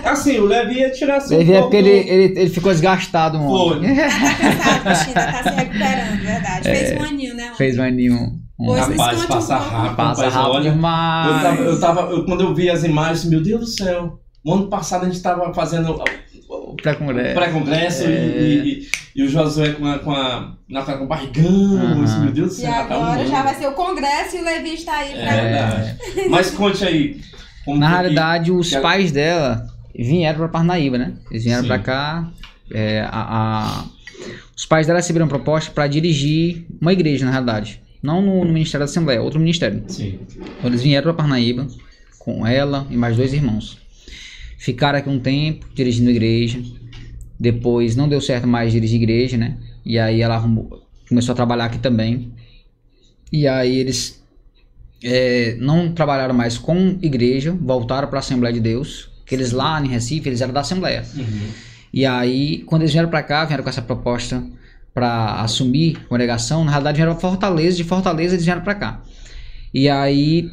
Assim, o Levi ia tirar assim Levi um é porque ele, ele, ele ficou desgastado ontem. Tá cansado, tá se recuperando, verdade. <laughs> Fez um aninho, né? Fez um aninho. Pois, Rapaz, passa rápido. passa rapaz, rápido olha, Eu demais. tava, eu tava- eu- quando eu vi as imagens, meu Deus do céu. No ano passado a gente tava fazendo o- Pré-congresso. pré-congresso É. e, e- e o Josué com a, com a Natália com o barrigão. Isso, meu Deus do E céu, tá um agora ano. já vai ser o congresso e o Levi está aí pra. É verdade. Mas conte aí. como Na que- realidade, os que pais dela vieram pra Parnaíba, né? Eles vieram pra cá. é, a- a- Os pais dela receberam proposta pra dirigir uma igreja, na realidade. Não no, no Ministério da Assembleia, outro ministério. Sim. Então, eles vieram pra Parnaíba com ela e mais dois irmãos. Ficaram aqui um tempo dirigindo igreja. Depois não deu certo mais dirigir igreja, né? E aí ela arrumou- começou a trabalhar aqui também. E aí eles é, não trabalharam mais com igreja, voltaram para a Assembleia de Deus. Que eles lá em Recife, eles eram da Assembleia. Uhum. E aí, quando eles vieram para cá, vieram com essa proposta para assumir a congregação, na realidade para Fortaleza, de Fortaleza eles vieram para cá. E aí,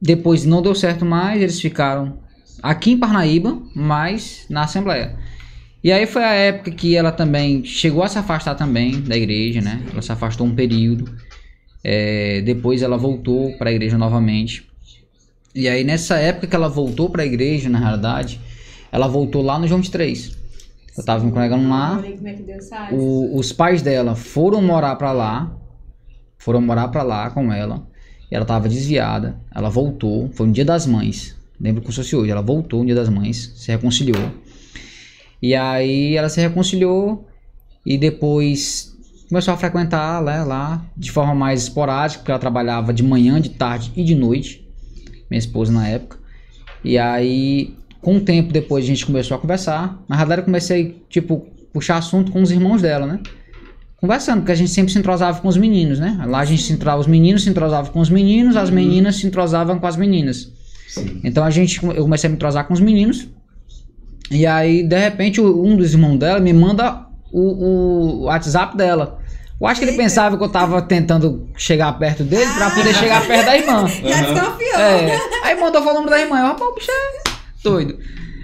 depois não deu certo mais, eles ficaram aqui em Parnaíba, mas na Assembleia. E aí foi a época que ela também chegou a se afastar também da igreja, né? Ela se afastou um período. É, depois ela voltou para a igreja novamente. E aí nessa época que ela voltou para a igreja, na realidade, ela voltou lá no João 23. Eu tava me congregando lá. É. O- os pais dela foram morar pra lá, foram morar pra lá com ela. E ela tava desviada. Ela voltou, foi no Dia das Mães. Lembro como se fosse hoje. Ela voltou no Dia das Mães, se reconciliou. E aí ela se reconciliou e depois começou a frequentar né, lá de forma mais esporádica, porque ela trabalhava de manhã, de tarde e de noite, minha esposa na época. E aí, com o tempo depois, a gente começou a conversar. Na verdade, eu comecei, tipo, puxar assunto com os irmãos dela, né? Conversando, porque a gente sempre se entrosava com os meninos, né? Lá a gente se entrosava, os meninos se entrosavam com os meninos, as meninas se entrosavam com as meninas. Sim. Então a gente, eu comecei a me entrosar com os meninos. E aí, de repente, um dos irmãos dela me manda o, o WhatsApp dela. Eu acho que ele pensava que eu tava tentando chegar perto dele pra poder chegar perto da irmã. <laughs> Já desconfiou. É. Aí mandou falar o nome da irmã. Eu, rapaz, o bicho é doido.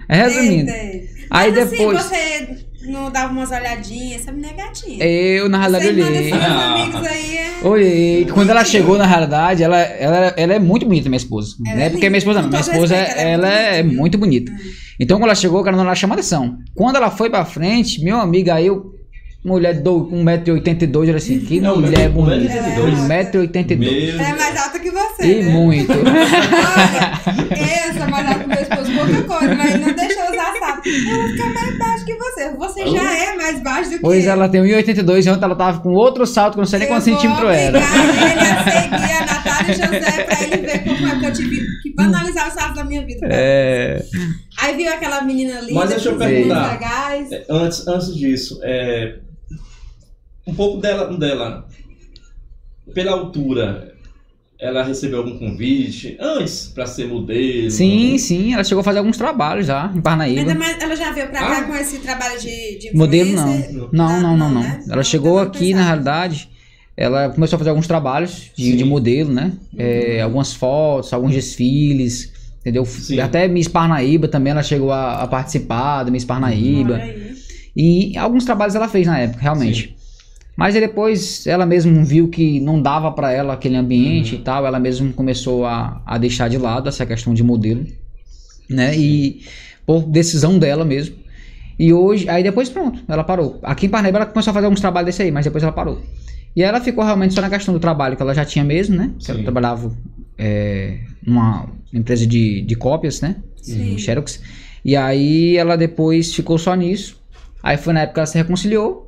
É, Resumindo, Eita. Aí Mas depois- assim, você não dava umas olhadinhas, essa menina é gatinha. eu na realidade Você manda olhei. Ah. amigos aí, é... Olhei. Quando ela chegou, na realidade, ela, ela, ela é muito bonita, minha esposa. Ela Não é é porque é minha esposa, não. Minha esposa, respeito, ela é bonita, muito bonita. Então, quando ela chegou, cara, ela chama atenção. Quando ela foi pra frente, meu amigo, aí eu. Mulher do 1,82m, era assim, que É, um mulher metro- bonita. 1,82. 1,82m. Meu É mais alta que você, E né? muito. <laughs> Olha, eu sou mais pouca coisa, mas não deixa eu usar sapo. Eu vou ficar mais baixo que você. Você já é mais baixo do que Pois eu. ela tem 1,82 e ontem ela tava com outro salto que eu não sei nem Eu quantos centímetros era. obrigar ele a seguir a Natália José pra ele ver como é que eu tive que banalizar os saltos da minha vida. É. Aí viu aquela menina linda, Mas deixa eu perguntar. legais. É, Antes, antes disso, é, um pouco dela, dela, pela altura, ela recebeu algum convite antes pra ser modelo? Sim, sim, ela chegou a fazer alguns trabalhos já em Parnaíba. Ainda mais, ela já veio pra cá Ah. com esse trabalho de, de Modelo não. influencer? Não, não, não, não. né? Ela Não, chegou eu aqui, na realidade, ela começou a fazer alguns trabalhos de, Sim. de modelo, né? É, algumas fotos, alguns desfiles, entendeu? Sim. Até Miss Parnaíba também ela chegou a, a participar da Miss Parnaíba. E alguns trabalhos ela fez na época, realmente. Mas aí depois ela mesmo viu que não dava pra ela aquele ambiente Uhum. e tal, ela mesmo começou a, a deixar de lado essa questão de modelo, né? E por decisão dela mesmo. E hoje, aí depois pronto, ela parou. Aqui em Parnaíba ela começou a fazer alguns trabalhos desse aí, mas depois ela parou. E aí ela ficou realmente só na questão do trabalho que ela já tinha mesmo, né? Que ela Sim. trabalhava é, numa empresa de, de cópias, né? Sim. Xerox. E aí ela depois ficou só nisso. Aí foi na época que ela se reconciliou.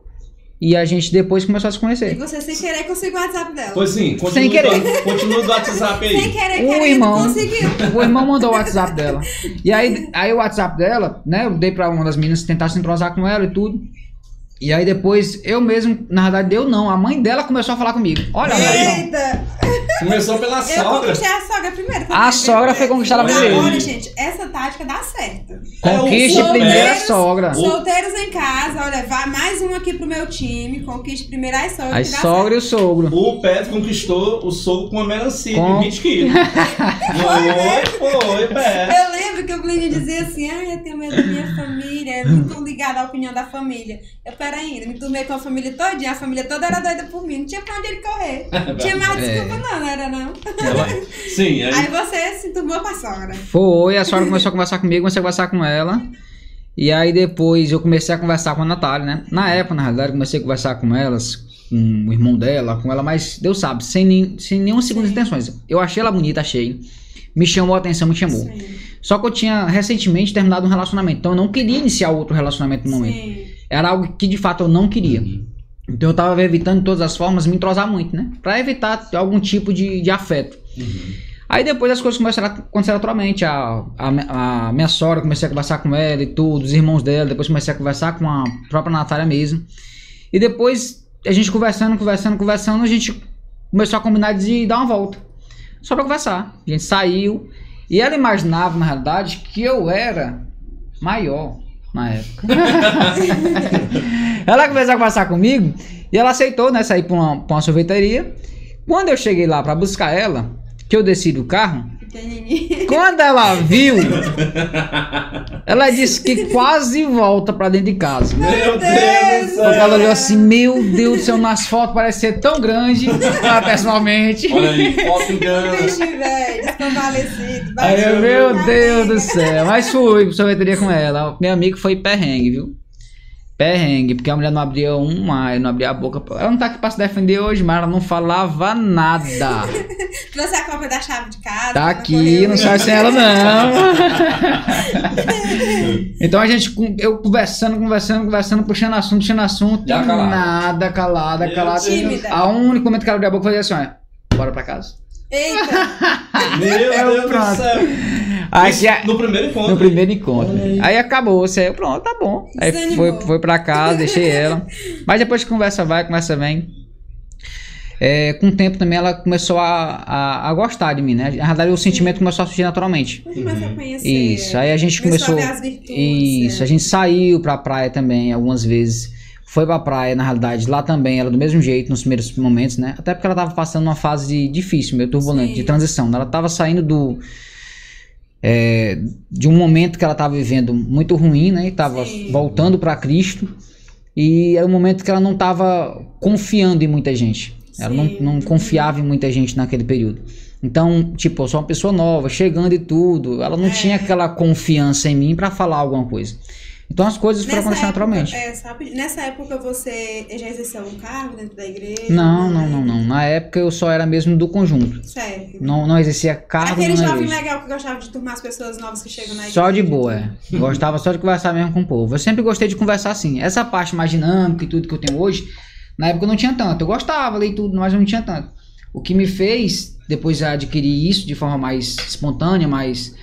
E a gente depois começou a se E conhecer. você sem querer conseguiu o WhatsApp dela. Pois sim, continua, Sem querer. Do, continua do WhatsApp Sem aí. querer, O querendo, irmão. conseguiu. O irmão mandou o WhatsApp dela. E aí, aí o WhatsApp dela, né? Eu dei pra uma das meninas tentar se entrosar com ela e tudo. E aí depois, eu mesmo, na verdade, eu não. A mãe dela começou a falar comigo. Olha, Eita! Começou pela Eu sogra. conquistei a sogra primeiro. A sogra foi conquistada primeiro. Olha, gente, essa tática dá certo. conquiste É o primeiro a sogra. Solteiros em casa, olha, vai mais um aqui pro meu time. Conquiste primeiro as sogras. As sogra e o sogro. O Pedro conquistou o sogro com uma melancia Com- de 20 quilos. <laughs> foi, foi, Pedro. Eu lembro que o Glênio dizia assim: ah, eu tenho medo da minha família, eu não tô ligada à opinião da família. Eu, pera ainda, me turmei com a família todinha, a família toda era doida por mim, não tinha pra onde ele correr. <laughs> Não tinha mais É. desculpa, não, não era não. Ela- Sim, <laughs> aí, Aí você se turmou com a sogra. Foi, a sogra começou a conversar comigo, comecei a conversar com ela. E aí depois eu comecei a conversar com a Natália, né? Na época, na realidade, eu comecei a conversar com elas, com o irmão dela, com ela, mas Deus sabe, sem, nem, sem nenhuma segunda Sim. intenções. Eu achei ela bonita, achei. Me chamou a atenção, me chamou. Sim. Só que eu tinha recentemente terminado um relacionamento, então eu não queria iniciar outro relacionamento no momento. Sim. Era algo que de fato eu não queria. Então eu tava evitando de todas as formas me entrosar muito, né? Pra evitar algum tipo de, de afeto. Uhum. Aí depois as coisas começaram a acontecer naturalmente. A, a, a minha sogra, comecei a conversar com ela e tudo, os irmãos dela. Depois comecei a conversar com a própria Natália mesmo. E depois a gente conversando, conversando, conversando, a gente começou a combinar de dar uma volta. Só pra conversar. A gente saiu. E ela imaginava, na realidade, que eu era maior na época. <laughs> ela começou a conversar comigo e ela aceitou, né? Sair pra uma, pra uma sorveteria. Quando eu cheguei lá pra buscar ela, que eu desci do carro. <laughs> quando ela viu, ela disse que quase volta pra dentro de casa. Meu Deus do Porque céu. ela olhou assim, meu Deus do céu, nas fotos parece ser tão grande, ah, pessoalmente. Olha aí, foto engana. Vixe, velho, desconvalecido. Meu Deus do céu. Mas fui pro sorveteria com ela. Meu amigo foi perrengue, viu? Perrengue, porque a mulher não abria uma, não abria a boca. Ela não tá aqui pra se defender hoje, mas ela não falava nada. <laughs> Trouxe a cópia da chave de casa. Tá aqui, não sai sem ela, não. <laughs> então a gente, eu conversando, conversando, conversando, puxando assunto, puxando assunto, Já calada. nada, calada, calada. Tímida. A única momento que ela abria a boca foi assim, ó, bora pra casa. Eita! <laughs> Meu Eu Deus do pronto. céu. Aí, Isso a- no primeiro encontro. no primeiro encontro. Aí. Aí acabou, você aí, pronto, tá bom. Aí Desanimou. foi, foi pra casa, <laughs> deixei ela. Mas depois que conversa vai, conversa vem. É, com o tempo também ela começou a, a, a gostar de mim, né? Na verdade, o sentimento começou a surgir naturalmente. A conhecer. Isso, aí a gente começou começou. a ver as virtudes. Isso, é. a gente saiu pra praia também algumas vezes. Foi pra praia, na realidade, lá também, ela do mesmo jeito, nos primeiros momentos, né? Até porque ela tava passando uma fase difícil, meio turbulenta, Sim. de transição. Ela tava saindo do. é, de um momento que ela tava vivendo muito ruim, né? E tava Sim. voltando pra Cristo. E era um momento que ela não tava confiando em muita gente. Ela não, Sim. não confiava em muita gente naquele período. Então, tipo, eu sou uma pessoa nova, chegando e tudo. Ela não É. tinha aquela confiança em mim pra falar alguma coisa. Então as coisas foram acontecendo naturalmente. é, sabe, nessa época você já exerceu um cargo dentro da igreja? Não, não, não, não. Na época eu só era mesmo do conjunto. Certo. Não, não exercia cargo Aquele jovem igreja. legal que gostava de turmar as pessoas novas que chegam na igreja. Só de boa, é. Gostava só de conversar mesmo com o povo. Eu sempre gostei de conversar assim. Essa parte mais dinâmica e tudo que eu tenho hoje, na época eu não tinha tanto. Eu gostava, li tudo, mas eu não tinha tanto. O que me fez depois adquirir isso de forma mais espontânea, mais.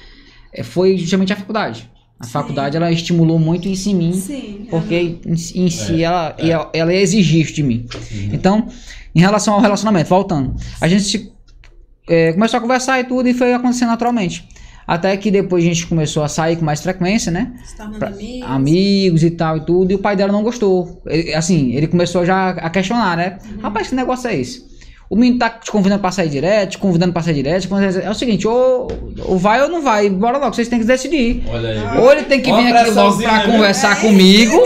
é, foi justamente a faculdade. A Sim. faculdade ela estimulou muito isso em mim. Sim. Porque em, si- em si É, ela, é. ela, ela exigir isso de mim. Uhum. Então, em relação ao relacionamento, voltando, a gente se- é, começou a conversar e tudo e foi acontecendo naturalmente. Até que depois a gente começou a sair com mais frequência, né? Pra- amigos. Amigos e tal e tudo. E o pai dela não gostou. Ele- assim, ele começou já a questionar, né? Rapaz, que negócio é esse? O menino tá te convidando pra sair direto, te convidando pra sair direto. É o seguinte, ou, ou vai ou não vai. Bora logo, vocês têm que decidir. Olha aí. Ou ele tem que vir aqui logo pra viu? conversar É. comigo.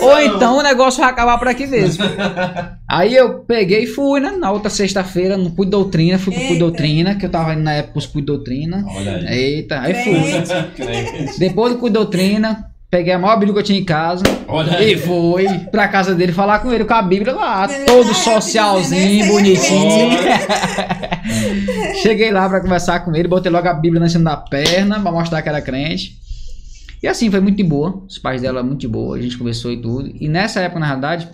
Ou então o negócio vai acabar por aqui mesmo. <laughs> Aí eu peguei e fui, né? Na outra sexta-feira, no Cuide Doutrina, fui pro Eita. Doutrina, que eu tava indo na época pros Cuide Doutrina. Olha aí. Eita, aí fui. <laughs> Depois do Cuide Doutrina, peguei a maior Bíblia que eu tinha em casa. Olha aí. E fui pra casa dele falar com ele com a Bíblia lá, todo lá, socialzinho, dizendo, "Esse aí é bonitinho. <laughs> Cheguei lá pra conversar com ele, botei logo a Bíblia na cima da perna pra mostrar que era crente. E assim, foi muito de boa. Os pais dela, muito de boa, a gente conversou e tudo. E nessa época, na verdade,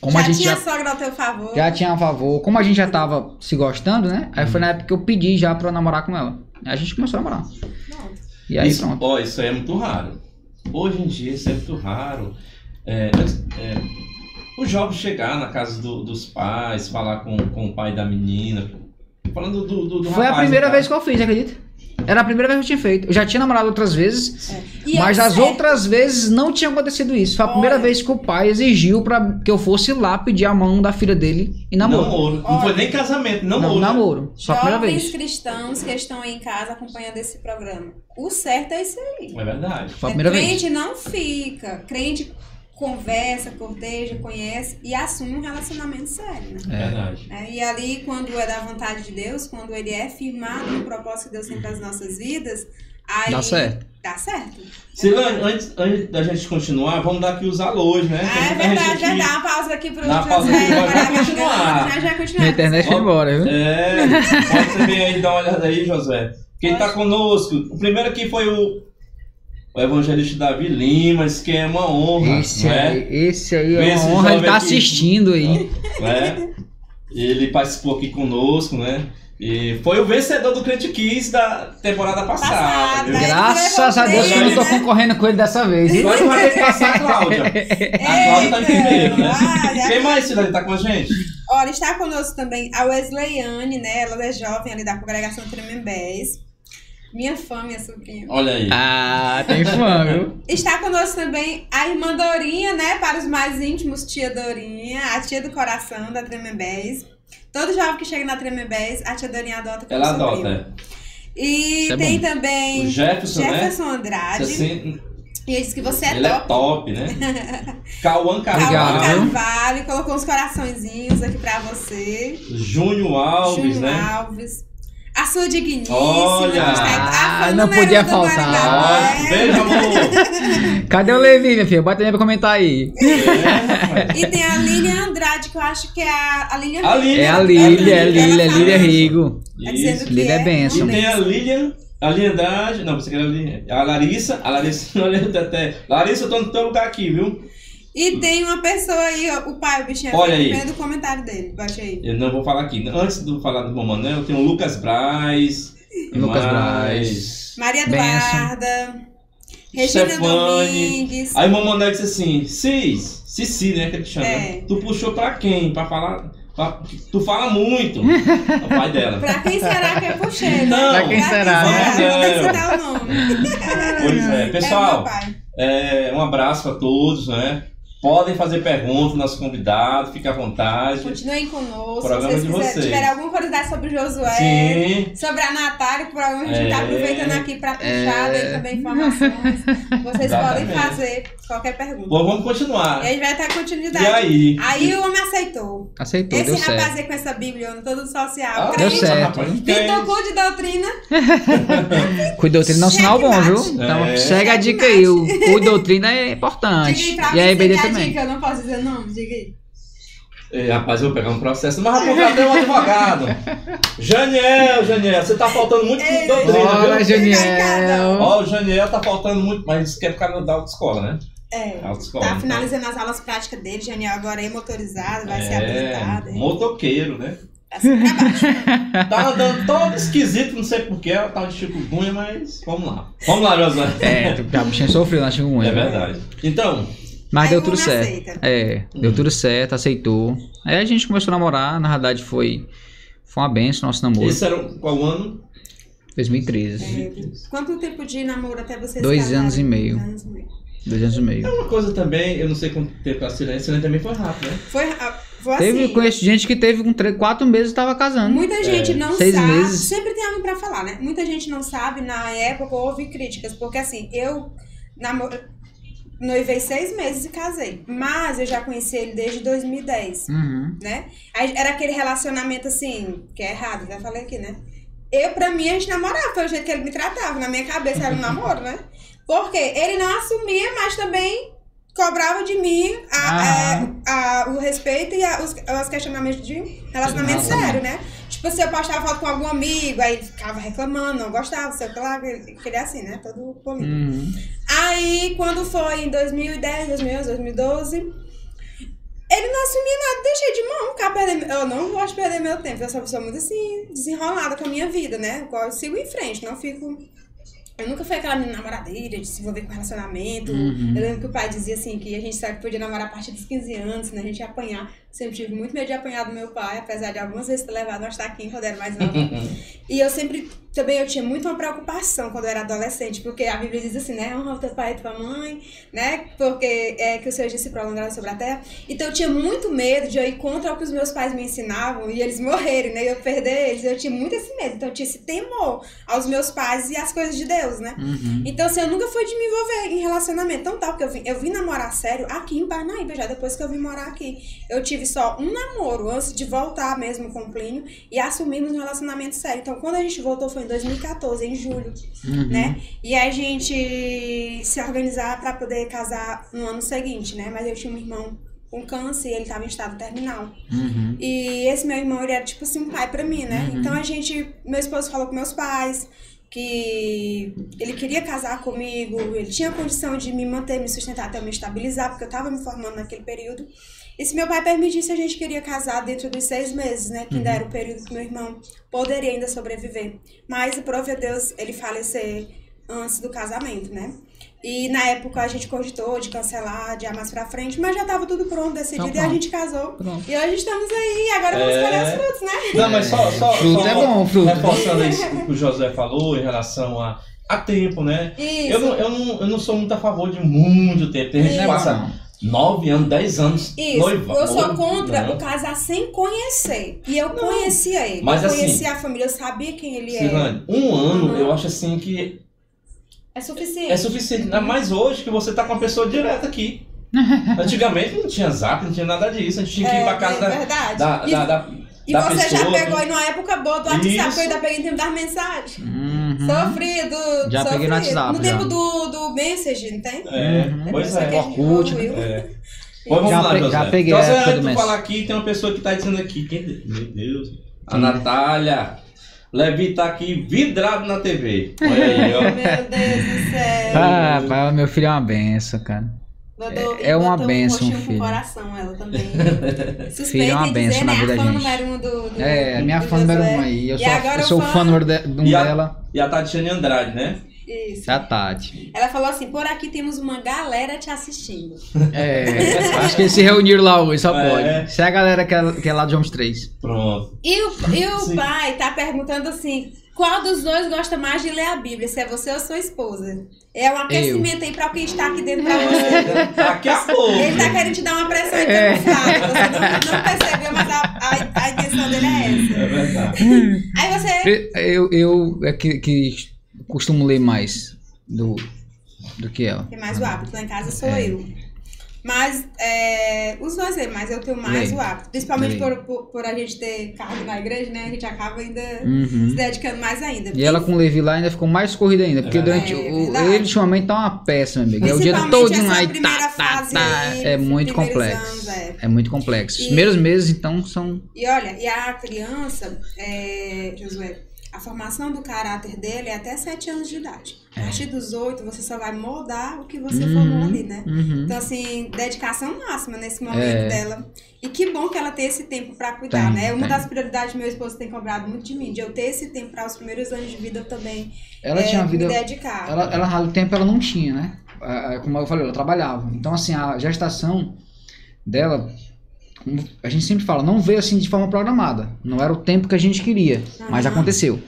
como já a gente tinha já, sogra ao teu favor. já tinha a favor, como a gente já tava se gostando, né? Aí foi na época que eu pedi já pra eu namorar com ela. Aí a gente começou a namorar. Pronto. E aí isso, pronto. ó, isso aí é muito raro. Hoje em dia isso é muito raro. É, é, o jovem chegar na casa do- dos pais, falar com, com o pai da menina. Falando do, do, do Foi a rapaz, primeira no vez que eu fiz, acredita? Era a primeira vez que eu tinha feito. Eu já tinha namorado outras vezes, E mas é as certo. outras vezes não tinha acontecido isso. Foi a primeira Olha. vez que o pai exigiu para que eu fosse lá pedir a mão da filha dele e namoro. Namoro. Não foi nem casamento, Não, namoro. né? namoro. Só a primeira Jovens vez. cristãos que estão aí em casa acompanhando esse programa. O certo é isso aí. É verdade. Foi a primeira vez. crente não fica. Crente conversa, corteja, conhece e assume um relacionamento sério, né? É verdade. É, e ali, quando é da vontade de Deus, quando ele é firmado no propósito que Deus tem para as nossas vidas, aí Dá certo. dá certo. Silane, antes, antes da gente continuar, vamos dar aqui os alôs, né? Ah, é verdade, gente vai aqui- dar uma pausa aqui pro Dá uma pausa José. aqui, vai- vai a continuar. Já vai continuar. Minha internet foi Ó, embora, viu? É, pode também aí dar uma olhada aí, Josué. Quem Pode. tá conosco, o primeiro aqui foi o, o evangelista Davi Limas, que é uma honra, Esse não é? aí, esse aí é esse uma honra, ele tá aqui. assistindo aí. né? Ele participou aqui conosco, né? E foi o vencedor do Crente Kiss da temporada passada. Passada, né? Graças a Deus que eu não tô Né? concorrendo com ele dessa vez. Agora vai ter que passar a <laughs> Cláudia. A Cláudia tá em primeiro, né? olha. Quem mais, Cidade, tá com a gente? Olha, está conosco também a Wesleyane, né? Ela é jovem ali da congregação Tremembés. Minha fã, minha sobrinha. Olha aí. Ah, tem fã, viu? Está conosco também a irmã Dorinha, né? Para os mais íntimos, tia Dorinha, a tia do coração da Tremembés. Todo jovem que chega na Tremembés, a tia Dorinha adota como Ela sobrinho. adota. E Isso é tem bom. também O Jefferson, né? Jefferson Andrade. Você assim, E ele disse que você é ele é top. top, né? <laughs> Cauã Carvalho, viu? Carvalho, colocou uns coraçõezinhos aqui pra você. Júnior Alves, Júnior né? Alves. A sua digníssima. Olha. a Ah, não podia faltar. Beijo, amor. <laughs> Cadê o Levi, minha filha? Bota também pra comentar aí. É, E tem a Lilian Andrade, que eu acho que é a, a Lilian A Lilian. É a Lília, é a Lília, é Lília fala- Rigo. Tá Isso. Lília é é benção. E tem a Lilian, a Lilian Andrade, não, você quer a Lilian, a Larissa, a Larissa, <laughs> olha até, Larissa, eu tô no teu lugar aqui, viu? E tem uma pessoa aí, ó, o pai, o bichinho, Olha aí. vendo o comentário dele. Baixa aí. Eu não vou falar aqui. Antes de falar do Mamanel, eu tenho o Lucas Braz. Lucas Braz. Maria. Eduarda. Regina. Domingues. Aí o Mamanel disse assim, Cis, Cici, né, que ele chama. É. Tu puxou pra quem? Pra falar... pra- Tu fala muito. <laughs> o pai dela. Pra quem será que eu puxei? né? Não. Pra quem será, será? né? Não citar o nome. Pois é. É Pessoal, é, um abraço pra todos, né? Podem fazer perguntas, nossos convidados, fique à vontade. Continuem conosco. Se Programa vocês de quiserem, vocês. tiverem alguma curiosidade sobre o Josué, Sim. sobre a Natália, que programa a gente tá É. aproveitando aqui pra puxar, É. ler também informações. Vocês podem Exatamente. fazer qualquer pergunta. Bom, vamos continuar. E aí vai ter continuidade. E aí? Aí o homem aceitou. Aceitou, Esse deu rapaz certo. aí com essa Bíblia todo social, Ah, Deu certo. Pintou cu de doutrina. <laughs> Cu de doutrina é um sinal bom, viu? Então É. segue a dica aí. O cu de doutrina é importante. Diga aí pra Também. dica? Eu não posso dizer nome, diga aí. Ei, rapaz, eu vou pegar um processo, mas vou contratar um advogado. <laughs> Janiel, Janiel, você tá faltando muito com doutrina, viu? Janiel. Ó, o Janiel tá faltando muito, mas isso quer ficar na da autoescola, né? É. Autoescola. Tá então. finalizando as aulas práticas dele, Janiel agora é motorizado, vai ser É, habilitado. hein? motoqueiro, né? Assim. Tá <laughs> andando todo esquisito, não sei porquê, ela tá de chikungunya, mas vamos lá. Vamos lá, Josué. É, a bichinha sofreu na chikungunya. É verdade. Então, Mas Aí deu tudo certo. aceita. É, deu Hum. tudo certo, aceitou. Aí a gente começou a namorar, na verdade foi, foi uma benção nosso namoro. esse era qual ano? 2013. É, Quanto tempo de namoro até vocês Dois anos e meio. Dois anos e meio. Dois anos e meio. Uma coisa também, eu não sei quanto tempo a Silene, a Silene também foi rápido, né? Foi, ah, foi Teve, assim. conheço gente que teve com três, quatro meses e tava casando. Muita gente É, não seis sabe. meses. Sempre tem algo pra falar, né? Muita gente não sabe. Na época houve críticas, porque assim, eu namoro, noivei seis meses e casei. Mas eu já conheci ele desde 2010, Uhum. né? Era aquele relacionamento assim, que é errado, já falei aqui, né? Eu, pra mim, a gente namorava pelo jeito que ele me tratava. Na minha cabeça era um <laughs> namoro, né? Porque ele não assumia, mas também cobrava de mim a- Aham. é, a- o respeito e a- os, os questionamentos de Relacionamento. sério, né? Tipo, se eu postava foto com algum amigo, aí ele ficava reclamando, não gostava, sei lá, que ele é assim, né? Todo político. Uhum. Aí, quando foi em 2010, 2011, 2012, ele não assumia nada, deixei de mão, ficar perdendo. Eu não gosto de perder meu tempo, eu sou uma pessoa muito assim, desenrolada com a minha vida, né? Eu sigo em frente, não fico. Eu nunca fui aquela menina namoradeira de se envolver com relacionamento. Uhum. Eu lembro que o pai dizia assim que a gente sabe que podia namorar a partir dos 15 anos, né? A gente ia apanhar. Sempre tive muito medo de apanhar do meu pai, apesar de algumas vezes ter levado uma estaquinha quando era mais nova. <laughs> E eu sempre, também eu tinha muito uma preocupação quando eu era adolescente, porque a Bíblia diz assim, né? Honra o teu pai e tua mãe, né? Porque é que o Senhor disse prolongado sobre a terra. Então eu tinha muito medo de eu ir contra o que os meus pais me ensinavam e eles morrerem, né? E eu perder eles. Eu tinha muito esse medo. Então eu tinha esse temor aos meus pais e às coisas de Deus, né? Uhum. Então, assim, eu nunca fui de me envolver em relacionamento tão tal, porque eu vim, eu vim namorar sério aqui em Parnaíba, já depois que eu vim morar aqui. Eu tive só um namoro antes de voltar mesmo com o Plínio e assumirmos um relacionamento sério. Então, quando a gente voltou foi em 2014, em julho, Uhum. né? E a gente se organizar pra poder casar no ano seguinte, né? Mas eu tinha um irmão com câncer e ele tava em estado terminal. Uhum. E esse meu irmão, ele era tipo assim um pai pra mim, né? Uhum. Então a gente, meu esposo falou com meus pais que ele queria casar comigo, ele tinha condição de me manter, me sustentar até eu me estabilizar, porque eu tava me formando naquele período. E se meu pai permitisse, a gente queria casar dentro dos seis meses, né? Que ainda era o período que meu irmão poderia ainda sobreviver. Mas, prove a Deus, ele falecer antes do casamento, né? E na época a gente cogitou de cancelar, de ir mais pra frente, mas já tava tudo pronto, decidido, Então e a gente casou. Pronto. E hoje estamos aí, agora vamos É. colher os frutos, né? Não, mas só, só, Fruto só é bom, fruto. reforçando isso que o José falou em relação a, a tempo, né? Isso. Eu não, eu, não, eu não sou muito a favor de muito tempo. Tem gente que passa nove anos, dez anos Isso, noiva. eu sou noiva, contra não. o casar sem conhecer. E eu conhecia ele. Mas eu assim, conhecia a família, eu sabia quem ele era. Silane, um ano Uhum. eu acho assim que É suficiente. é suficiente. Mais hoje que você tá com a pessoa direta aqui. <laughs> Antigamente não tinha zap, não tinha nada disso. A gente tinha que ir É, pra casa é da, verdade. da, E da, da, E você pessoa, já pegou aí numa época boa do WhatsApp, Isso. eu ainda peguei em tempo das mensagens. Uhum. Sofrido. Já sofrido. peguei no WhatsApp. No tempo do, do Message, não tem? É, uhum. pois é. Orkut. É. <laughs> vamos já, lá, José. Já peguei então, a época do falar aqui, tem uma pessoa que tá dizendo aqui, quem... meu Deus, a Natália. Levi tá aqui vidrado na TV. Olha aí, ó. <laughs> Meu Deus do céu. Ah, pai, meu filho é uma benção, cara. É, é uma benção, um filho. coração, ela também. <laughs> Suspeita filho é uma benção na vida da gente. número um do, do É, minha fã número um aí. Eu e sou, eu sou fã, fã número de, um e a, dela. E a Tatiane Andrade, né? Isso. A Tati. Ela falou assim: por aqui temos uma galera te assistindo. <laughs> É, acho que eles se reuniram lá hoje, só é. pode. Se é a galera que é, que é lá de Jones 3. Pronto. E o, e o pai tá perguntando assim: qual dos dois gosta mais de ler a Bíblia? Se é você ou sua esposa? É um aquecimento eu. aí pra quem está aqui dentro pra você. Daqui a pouco. Ele tá querendo te dar uma pressão e é. Você não, não, percebeu, mas a, a, a, intenção dele é essa. É verdade. Aí você. Eu, eu é que, que costumo ler mais do, do que ela. Tem mais o hábito. Lá em casa sou é. eu. Mas é, os dois é, mas eu tenho mais Lei. o hábito. Principalmente por, por, por, a gente ter cargo na igreja, né? A gente acaba ainda uhum. se dedicando mais ainda. E ela com o Levi lá ainda ficou mais corrida ainda. Porque é, durante. É, o, ele ultimamente tá uma peça, meu amigo. É o dia todo lá e tá, tá, tá. Aí, é muito complexo. Anos, é. é. muito complexo. Os primeiros meses, então, são. E olha, e a criança, é, Josué a formação do caráter dele é até 7 anos de idade. A é. partir dos 8, você só vai moldar o que você uhum, formou ali, né? Uhum. Então, assim, dedicação máxima nesse momento é. dela. E que bom que ela tem esse tempo para cuidar, tem, né? Uma tem. das prioridades que meu esposo tem cobrado muito de mim, de eu ter esse tempo para os primeiros anos de vida também. Ela é, tinha vida. Me dedicar. Ela, ela, o tempo ela não tinha, né? Como eu falei, ela trabalhava. Então, assim, a gestação dela a gente sempre fala, não veio assim de forma programada. Não era o tempo que a gente queria, mas aconteceu.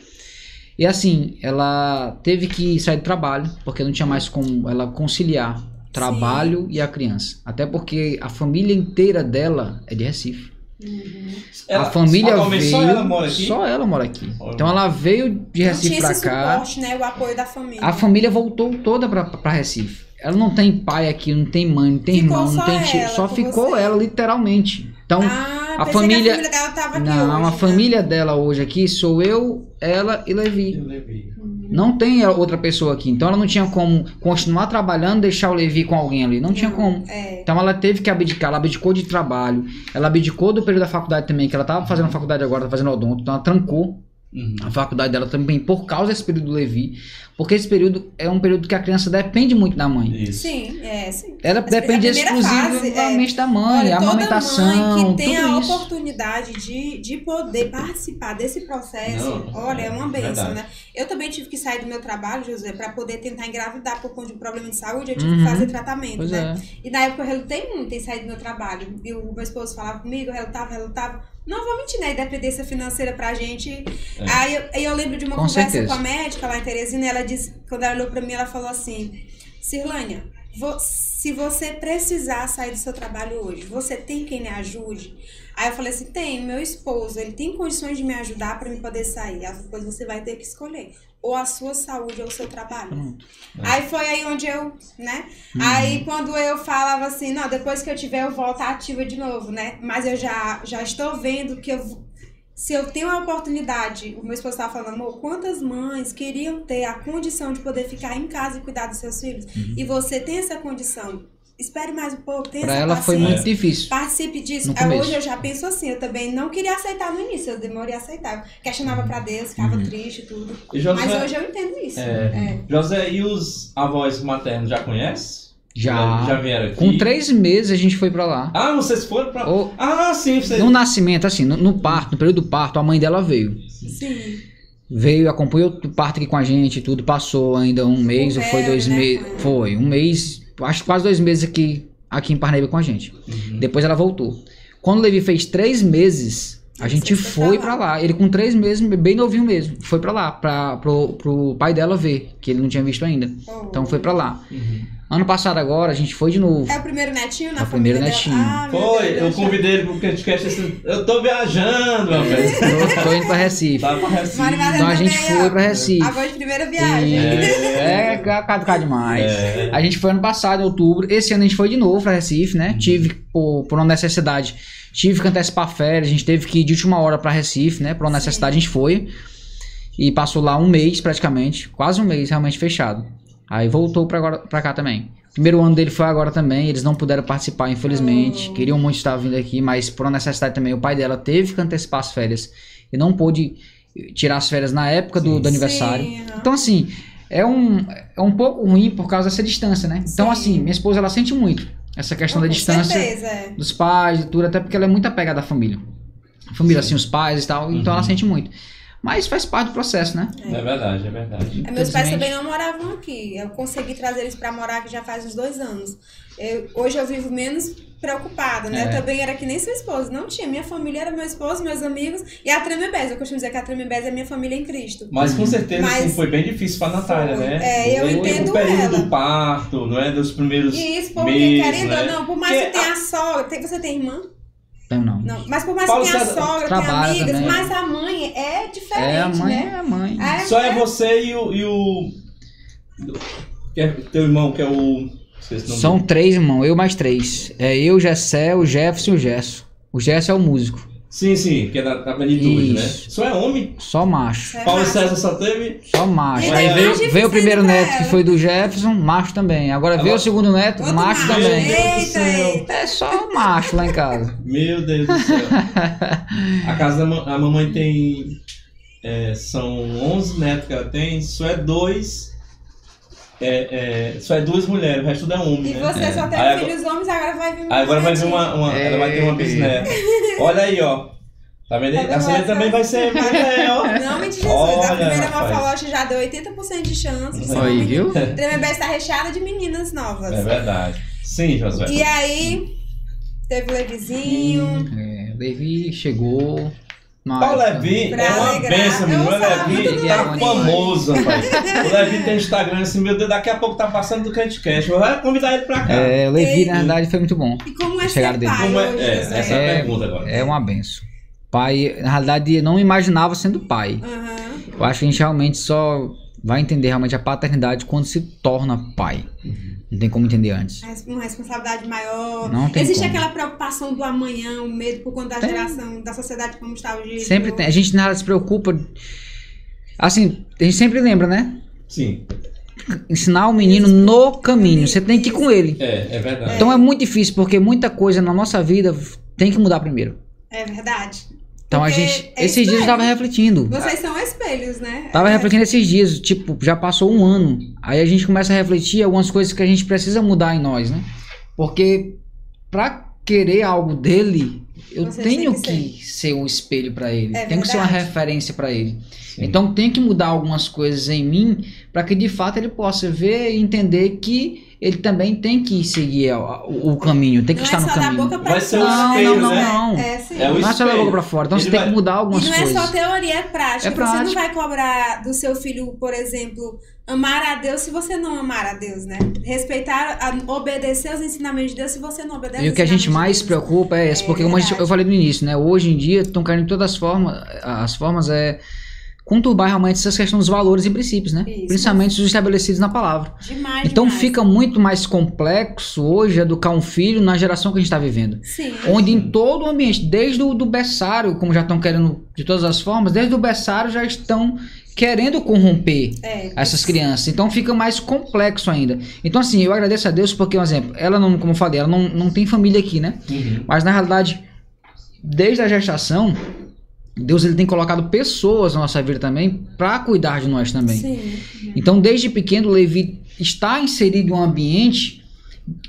E assim, ela teve que sair do trabalho, porque não tinha mais como ela conciliar trabalho Sim. e a criança. Até porque a família inteira dela é de Recife. Uhum. Ela, a família veio. Só ela mora aqui? Só ela mora aqui. Então ela veio de Recife para cá. Suporte, né? O apoio da família. A família voltou toda para Recife. Ela não tem pai aqui, não tem mãe, não tem ficou irmão, não tem tio. Só ficou você. ela, literalmente. Então, ah, a família. a família dela tava aqui não, hoje, a né? família dela hoje aqui sou eu, ela e Levi. Levi. Uhum. Não tem outra pessoa aqui. Então ela não tinha como continuar trabalhando deixar o Levi com alguém ali. Não, não tinha como. É. Então ela teve que abdicar. Ela abdicou de trabalho. Ela abdicou do período da faculdade também, que ela estava fazendo faculdade agora, tá fazendo odonto. Então ela trancou Uhum. A faculdade dela também, por causa desse período do Levi, porque esse período é um período que a criança depende muito da mãe. Isso. Sim, é, sim. Ela Mas depende exclusivamente é, da mãe, olha, a amamentação. Mãe que tem a isso. oportunidade de, de poder participar desse processo, Não, olha, é uma benção, né? Eu também tive que sair do meu trabalho, José, para poder tentar engravidar por conta de um problema de saúde, eu tive uhum. que fazer tratamento, pois né? É. E na época eu relutei muito em sair do meu trabalho. E o meu esposo falava comigo, eu relutava, relutava não vou mentir, né? Dependência financeira pra gente. É. Aí, eu, aí eu lembro de uma com conversa certeza. com a médica lá em Teresina, ela disse, quando ela olhou pra mim, ela falou assim: Cirlânia, se você precisar sair do seu trabalho hoje, você tem quem me ajude? Aí eu falei assim: tem, meu esposo, ele tem condições de me ajudar para me poder sair. Depois você vai ter que escolher ou a sua saúde ou o seu trabalho. É. Aí foi aí onde eu, né? Uhum. Aí quando eu falava assim, não, depois que eu tiver eu volto ativa de novo, né? Mas eu já, já estou vendo que eu se eu tenho a oportunidade, o meu esposo estava falando, amor, quantas mães queriam ter a condição de poder ficar em casa e cuidar dos seus filhos? Uhum. E você tem essa condição espere mais um pouco, tenha Pra ela foi muito difícil. Participe disso. É, hoje eu já penso assim, eu também não queria aceitar no início, eu demorei a aceitar. Questionava pra Deus, ficava uhum. triste e tudo. E José, Mas hoje eu entendo isso. É, é. José, e os avós maternos já conhece? Já. Já vieram aqui? Com três meses a gente foi pra lá. Ah, vocês foram pra. Oh, ah, sim. Vocês... No nascimento, assim, no, no, parto, no período do parto, a mãe dela veio. Sim. Veio, acompanhou o parto aqui com a gente, tudo. Passou ainda um mês, ou foi dois né? meses. Foi, um mês, acho quase dois meses aqui aqui em Parnaíba com a gente. Uhum. Depois ela voltou. Quando o Levi fez três meses, a gente foi para lá. lá. Ele com três meses, bem novinho mesmo, foi para lá, pra, pro, pro pai dela ver, que ele não tinha visto ainda. Oh. Então foi para lá. Uhum. Ano passado agora, a gente foi de novo. É o primeiro netinho na É o primeiro família netinho. dela? Ah, Foi, Deus, eu convidei ele pro podcast. esse- Eu tô viajando, meu velho. <laughs> Tô, tô indo pra Recife. Tá pra Recife. Então a gente foi pra Recife. Agora de primeira viagem. E é <laughs> caducar demais. É. A gente foi ano passado, em outubro. Esse ano a gente foi de novo pra Recife, né? Tive, por, por uma necessidade, tive que antecipar férias. A gente teve que ir de última hora pra Recife, né? Por uma necessidade a gente foi. E passou lá um mês praticamente. Quase um mês realmente fechado. Aí voltou pra, agora, pra cá também. Primeiro ano dele foi agora também. Eles não puderam participar, infelizmente. Oh. Queriam muito estar vindo aqui, mas por uma necessidade também. O pai dela teve que antecipar as férias. E não pôde tirar as férias na época do, Sim. do aniversário. Sim. Então, assim, é um, é um pouco ruim por causa dessa distância, né? Então, Sim. assim, minha esposa, ela sente muito essa questão da Com distância certeza, é. dos pais e tudo, até porque ela é muito apegada à família. Família, assim, os pais e tal, então Uhum. ela sente muito. Mas faz parte do processo, né? É verdade, é verdade. É, Meus pais também não moravam aqui. Eu consegui trazer eles pra morar aqui já faz uns dois anos. Eu- hoje eu vivo menos preocupada, né? É. Eu também era que nem sua esposa. Não tinha. Minha família era meu esposo, meus amigos e a Tremembés. Eu costumo dizer que a Tremembés é minha família em Cristo. Mas com certeza Mas- assim, foi bem difícil pra Natália, Foi. né? É, eu O- entendo O período ela. do parto, não é? Dos primeiros isso porque, meses, querendo né? ou não, por mais Porque que tenha a. Tem, você tem irmã? Então, não. Não. Mas por mais Paulo que tenha a César sogra, tenha trabalha amigas, também. mas a mãe é diferente, É, a mãe né? é a mãe. É, Só é você e o. E o que é teu irmão, que é o. Nome São dele. três, irmão. Eu mais três. É eu, Gessé, o Jefferson e o Gesso. O Gesso é o músico. Sim, sim, que é da, da plenitude, né? Só é homem. Só macho. É Paulo macho. César só teve. Só macho. Aí daí veio, veio o primeiro neto pra que ela. foi do Jefferson, macho também. Agora veio Agora- o segundo neto, macho macho. também. Meu Deus do Eita, céu. eita. É só macho lá em casa. <laughs> Meu Deus do céu. A <laughs> casa da ma- a mamãe tem. é, são 11 netos que ela tem, só é dois. É, é, só é duas mulheres, o resto tudo é homem, E né? você só tem Aí agora- filhos homens, agora vai vir um Aí agora vai vir uma. uma- ela vai ter uma É. bisneta. Olha aí, ó. Tá vendo? Tá A essa? também vai ser. É, ó. Em nome de Jesus, Olha, a primeira morfologia já deu 80% de chance. Você Aí, viu? Tremembé está recheada de meninas novas. É verdade. Sim, Josué. E aí, teve o Levizinho. É, Levi chegou. Mas, O Levi é uma alegrar. benção, Eu menino. O muito Levi tá Levi. famoso, rapaz. O Levi tem Instagram assim, meu Deus, daqui a pouco tá passando do Crentcast. Eu vou convidar ele pra cá. É, o Levi, Ei. na verdade, foi muito bom. E como é ser dele. pai Como é- hoje, é, essa é a pergunta agora. É uma benção. Pai, na realidade, eu não imaginava sendo pai. Aham. Eu acho que a gente realmente só vai entender realmente a paternidade quando se torna pai. Não tem como entender antes. Uma responsabilidade maior. Não tem Existe como. aquela preocupação do amanhã, o medo por conta da Tem. geração, da sociedade como está hoje. Sempre tem. A gente na realidade se preocupa. Assim, a gente sempre lembra, né? Sim, Ensinar o menino no caminho. Você tem que ir com ele. é, é verdade. Então é muito difícil, porque muita coisa na nossa vida tem que mudar primeiro. É verdade. Então a Porque gente. é Esses dias eu tava refletindo. Vocês são espelhos, né? Tava É. refletindo esses dias, tipo, já passou um ano. Aí a gente começa a refletir algumas coisas que a gente precisa mudar em nós, né? Porque pra querer algo dele, eu Você tenho que que ser um espelho pra ele. É tenho que ser uma verdade. referência pra ele. Sim. Então tem que mudar algumas coisas em mim pra que de fato ele possa ver e entender que ele também tem que seguir o, o- caminho, tem que Não estar é no só da caminho. boca pra Vai ser um fora, Não, espelho, não, né? não. É. É o Não é só da boca espelho. pra fora. Então Ele você tem vai- que mudar E algumas não é coisas. só teoria, é prática. É Você não prática. vai cobrar do seu filho, por exemplo, amar a Deus se você não amar a Deus, né? Respeitar, a- obedecer os ensinamentos de Deus se você não obedece E o que a gente mais Deus. preocupa é esse, É porque como a gente- eu falei no início, né? Hoje em dia estão querendo de todas as formas, as formas é conturbar realmente essas questões dos valores e princípios, né? Isso. Principalmente os estabelecidos na palavra. Demais, Então demais. fica muito mais complexo hoje educar um filho na geração que a gente está vivendo. Sim. Onde em todo o ambiente, desde o do berçário, como já estão querendo de todas as formas, desde o berçário já estão querendo corromper É, essas crianças. Então fica mais complexo ainda. Então, assim, eu agradeço a Deus porque, um exemplo, ela não, como eu falei, ela não, não tem família aqui, né? Uhum. Mas na realidade, desde a gestação, Deus ele tem colocado pessoas na nossa vida também para cuidar de nós também. Sim. Então, desde pequeno, Levi está inserido em um ambiente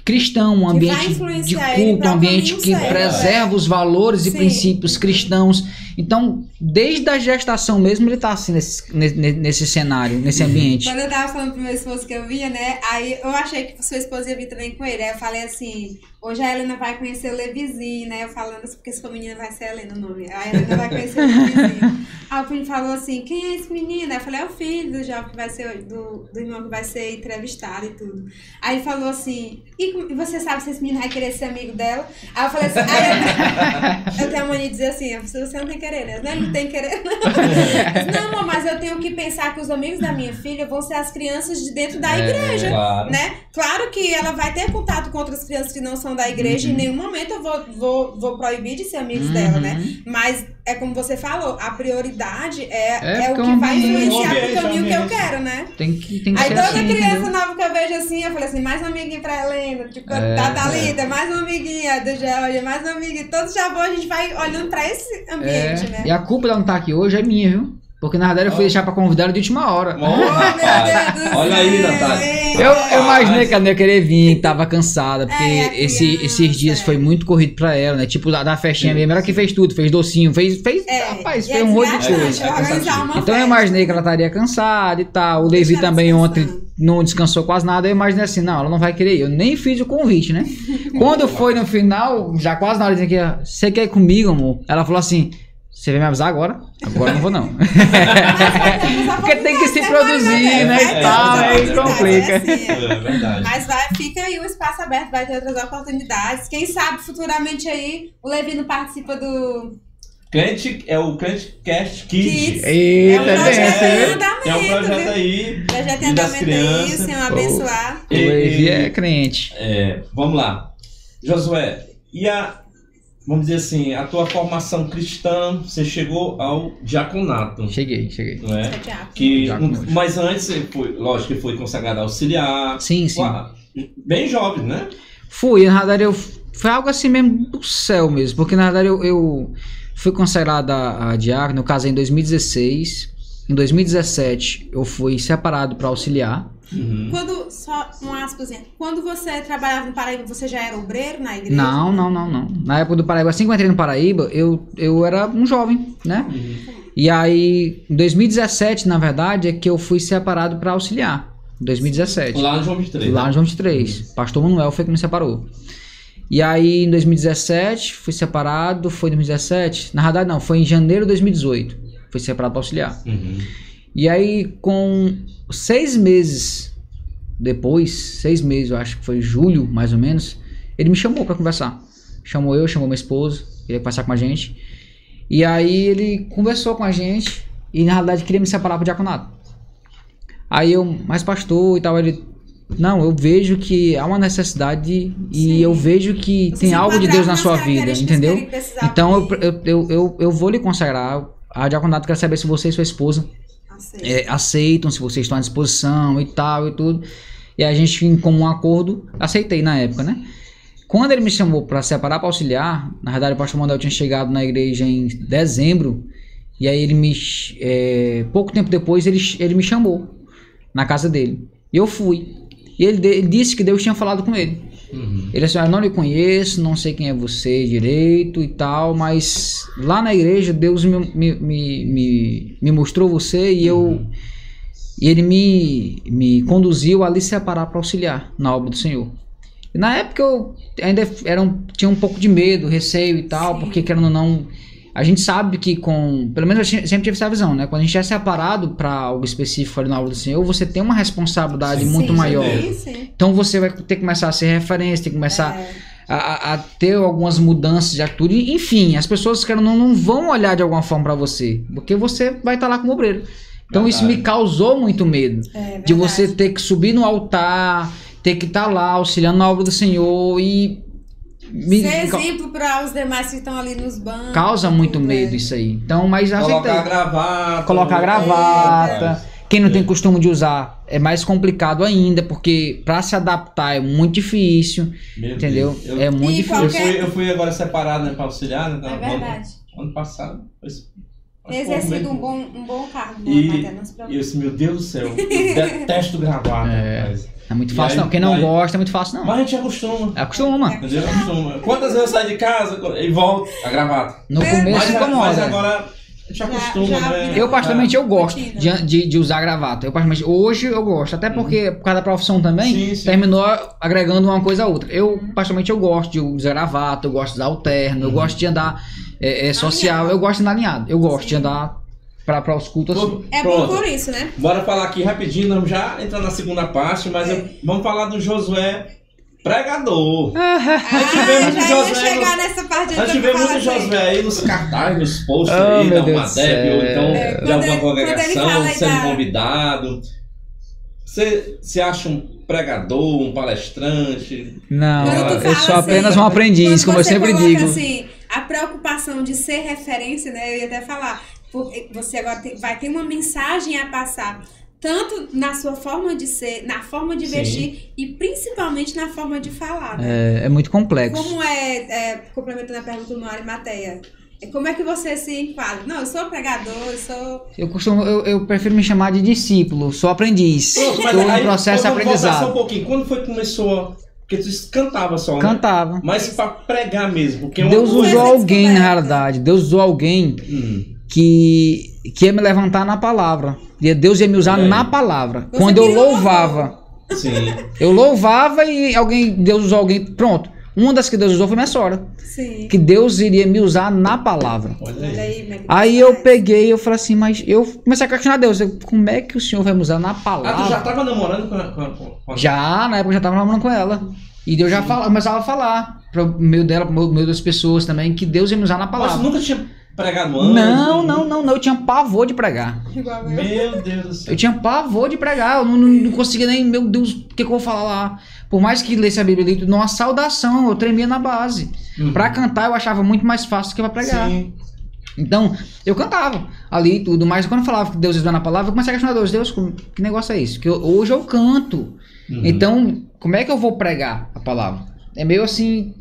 cristão, um ambiente de culto, um ambiente que certo, preserva os valores e Sim. princípios cristãos. Então, desde a gestação mesmo, ele tá assim nesse, nesse, nesse cenário, nesse ambiente. Quando eu tava falando pro meu esposo que eu via, né? Aí eu achei que sua esposa ia vir também com ele. Aí eu falei assim: hoje a Helena vai conhecer o Levizinho, né? Eu falando assim, porque esse menina vai ser Helena o nome. A Helena vai conhecer o Levizinho. <laughs> Aí o filho falou assim: quem é esse menino? Aí eu falei: é o filho do jovem que vai ser, do, do irmão que vai ser entrevistado e tudo. Aí ele falou assim: e, você sabe se esse menino vai querer ser amigo dela? Aí eu falei assim: eu, <laughs> eu tenho a mania de dizer assim: você não tem querer, né? Não, ele não tem querer, não. <laughs> não, mas eu tenho que pensar que os amigos da minha filha vão ser as crianças de dentro da é, igreja, claro. né? Claro que ela vai ter contato com outras crianças que não são da igreja, uhum. em nenhum momento eu vou, vou, vou proibir de ser amigos uhum. dela, né? Mas é como você falou, a prioridade é, é, é o que vai influenciar pro caminho que eu quero, né? Tem que, tem que Aí ser toda assim, criança entendeu? nova que eu vejo assim, eu falei assim, mais uma amiguinha pra Helena, tipo, é, da Thalita, é. mais uma amiguinha do Georgia, mais uma amiguinha. Todos já vão, a gente vai olhando pra esse ambiente, é. né? E a culpa dela não tá aqui hoje é minha, viu? Porque na verdade eu fui deixar pra convidar ela de última hora. <laughs> Oh, Olha aí, Natália. Eu, eu imaginei que ela não ia querer vir, tava cansada, porque é, esse, esses dias foi muito corrido pra ela, né? Tipo, da, da festinha mesmo, ela que fez tudo, fez docinho, fez. fez é, rapaz, fez um monte de coisa. então eu imaginei que ela estaria cansada e tal. O Levi também ontem não descansou quase nada. Eu imaginei assim, não, ela não vai querer ir. Eu nem fiz o convite, né? <laughs> Quando foi no final, já quase na hora de dizer que você quer ir comigo, amor? Ela falou assim. Você vai me avisar agora? Agora não vou, não. <laughs> Porque tem que se produzir, né? E tal, aí complica. É verdade. Mas vai, fica aí o espaço aberto, vai ter outras oportunidades. Quem sabe futuramente aí o Levi não participa do. Crente é o Crente Cast Kids. Eita, é um projeto em andamento. É um projeto aí. Projeto em andamento aí, Senhor abençoar. O Levi é crente. É, vamos lá. Josué, e a vamos dizer assim, a tua formação cristã, você chegou ao diaconato. Cheguei, cheguei. Não é? Que, mas antes, você foi, lógico que foi consagrado auxiliar. Sim, sim. Bem jovem, né? Fui, na verdade, eu, foi algo assim mesmo do céu mesmo, porque na verdade eu, eu fui consagrado a, a diácono, eu casei em 2016. Em 2017 eu fui separado para auxiliar. Uhum. Quando, só um aspas, quando você trabalhava no Paraíba, você já era obreiro na igreja? Não, não, não, não. Na época do Paraíba, assim que eu entrei no Paraíba, eu, eu era um jovem, né? Uhum. E aí, em 2017, na verdade, é que eu fui separado para auxiliar. 2017. Lá no João 23. Lá no João 23. Uhum. Pastor Manuel foi que me separou. E aí, em 2017, fui separado. Foi em 2017? Na verdade, não, foi em janeiro de 2018. Fui separado para auxiliar. Uhum. E aí, com seis meses depois, seis meses, eu acho que foi julho, mais ou menos, ele me chamou para conversar. Chamou eu, chamou minha esposa, ia conversar com a gente. E aí ele conversou com a gente e na realidade queria me separar pro diaconato. Aí eu, mas pastor e tal, ele não, eu vejo que há uma necessidade e Sim. eu vejo que Você tem algo de Deus na sua vida, entendeu? Então eu, eu, eu, eu, eu vou lhe consagrar. A diaconato quer saber se você e sua esposa é, aceitam, se vocês estão à disposição e tal e tudo. E a gente, em comum acordo, aceitei na época, né? Quando ele me chamou para separar para auxiliar, na verdade o pastor Manuel tinha chegado na igreja em dezembro, e aí ele me. É, pouco tempo depois ele, ele me chamou na casa dele. Eu fui. E ele, ele disse que Deus tinha falado com ele. Uhum. Ele assim, Eu não lhe conheço, não sei quem é você direito e tal, mas lá na igreja Deus me, me, me, me mostrou você e eu. Uhum. E ele me, me conduziu a lhe separar para auxiliar na obra do Senhor. E na época eu ainda era um, tinha um pouco de medo, receio e tal, Sim. porque querendo ou não a gente sabe que com. Pelo menos eu sempre tive essa visão, né? Quando a gente é separado para algo específico ali na aula do Senhor, você tem uma responsabilidade sim, muito sim, maior. Sim, então você vai ter que começar a ser referência, tem que começar. É. A, a, ter algumas mudanças de atitude. Enfim, as pessoas que não, não vão olhar de alguma forma para você, porque você vai estar tá lá como obreiro. Então verdade. isso me causou muito medo. É, de você ter que subir no altar, ter que estar tá lá auxiliando na obra do Senhor e me, Ser exemplo para os demais que estão ali nos bancos. Causa muito medo isso aí. Então, mas Colocar gravata. Colocar gravata. É, Quem não é. tem costume de usar é mais complicado ainda, porque para se adaptar é muito difícil. Meu entendeu? Eu, é muito difícil. Eu, fui, eu fui agora separado né, para auxiliar, né? É verdade. Ano passado. Exercido um bom, um bom cargo, né, e, E eu disse, meu Deus do céu, eu detesto gravata, é. rapaz. É muito fácil aí não. Quem não gosta é muito fácil não. Mas a gente acostuma. Acostuma. Entendeu? Acostuma. Quantas vezes eu saio de casa e volto a gravata? No É, começo Mas, incomoda. mas agora a gente acostuma, já né? vira- Eu, particularmente, eu gosto Rotina. de, de, de usar gravata. Eu, particularmente, hoje eu gosto. Até porque, por causa da profissão também, Sim, sim. terminou agregando uma coisa a outra. Eu, particularmente, eu gosto de usar gravata, eu gosto de usar o terno, eu gosto de andar é, é, social, eu gosto de andar alinhado. Eu gosto Sim. de andar para para os cultos assim. É bom Pronto. por isso, né? Bora falar aqui rapidinho, vamos já entrar na segunda parte, mas eu- vamos falar do Josué pregador. <laughs> Ah, vê muito já ia Josué chegar no- nessa parte A gente eu vê falo muito assim. Josué aí nos cartazes, nos posts Oh, aí, meu da Deus uma do deb, ou céu. então É, de quando alguma ele- quando ele congregação, aí sendo da- convidado. Você, você acha um pregador, um palestrante? Não, Quando tu eu fala sou apenas assim, um aprendiz, como eu sempre digo. assim, a preocupação de ser referência, né? Eu ia até falar, você agora vai ter uma mensagem a passar, tanto na sua forma de ser, na forma de Sim. vestir e principalmente na forma de falar. né? É, é muito complexo. Como é, é, complementando a pergunta do Mário Mateia, é, como é que você se enquadra? Não, eu sou pregador, eu sou. Eu costumo, eu, eu prefiro me chamar de discípulo, sou aprendiz. Estou em processo de só um aprendizado. pouquinho. Quando foi que começou? Porque tu cantava só, né? Cantava. Mas pra pregar mesmo, porque uma Deus usou alguém, na descoberta. realidade. Deus usou alguém Hum, que, que ia me levantar na palavra. E Deus ia me usar aí. na palavra. Você Quando eu louvava. sim. Eu louvava e alguém, Deus usou alguém. Pronto. Uma das que Deus usou foi minha sogra. Sim. Que Deus iria me usar na palavra. Olha aí. aí, eu peguei eu falei assim, mas eu comecei a questionar Deus. eu, como é que o Senhor vai me usar na Ah, tu já palavra? tava namorando com a... Com a, com a- Já, na época eu já tava namorando com ela. E Deus já fala, começava a falar pro meio dela, pro meio das pessoas também, que Deus ia me usar na Mas palavra. tu nunca tinha pregado antes? Não, não, não, não. Eu tinha pavor de pregar. Meu Deus do céu. Eu tinha pavor de pregar. Eu não, não, não conseguia nem, meu Deus, o que, que eu vou falar lá? Por mais que lesse a Bíblia ali, numa saudação, eu tremia na base. Uhum. Pra cantar eu achava muito mais fácil do que pra pregar. Sim. Então, eu cantava ali e tudo, mas quando eu falava que Deus usar na palavra, eu comecei a questionar Deus, Deus, que negócio é esse? Que eu- hoje eu canto. Uhum. Então, como é que eu vou pregar a palavra? É meio assim,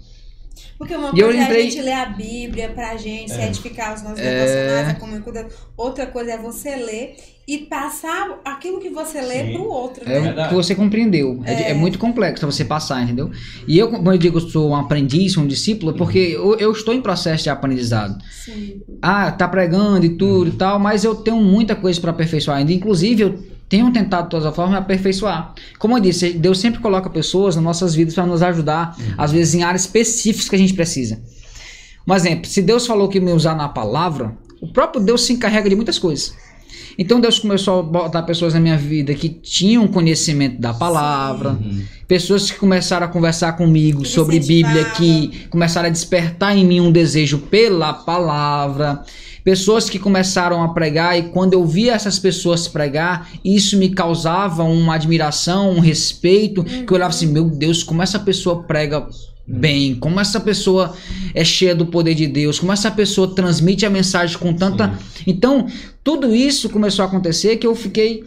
Porque uma E coisa é a lembrei- gente ler a Bíblia pra gente, se É. edificar os nossos É. com Deus. Outra coisa é você ler e passar aquilo que você lê Sim. pro outro, é né? o Verdade. que você compreendeu. É, é É. muito complexo você passar, entendeu? E eu, quando eu digo que eu sou um aprendiz, um discípulo, é porque eu, eu estou em processo de aprendizado. Sim. ah, tá pregando e tudo e tal, mas eu tenho muita coisa para aperfeiçoar ainda. Inclusive, eu tenho tentado de todas as formas aperfeiçoar. Como eu disse, Deus sempre coloca pessoas nas nossas vidas para nos ajudar, às vezes em áreas específicas que a gente precisa. Um exemplo, se Deus falou que me usar na palavra, o próprio Deus se encarrega de muitas coisas. Então Deus começou a botar pessoas na minha vida que tinham conhecimento da palavra, Uhum. pessoas que começaram a conversar comigo Que sobre. Bíblia, que começaram a despertar em mim um desejo pela palavra, pessoas que começaram a pregar e quando eu via essas pessoas pregar, isso me causava uma admiração, um respeito, que eu olhava assim, meu Deus, como essa pessoa prega bem, como essa pessoa é cheia do poder de Deus, como essa pessoa transmite a mensagem com tanta. Então, tudo isso começou a acontecer que eu fiquei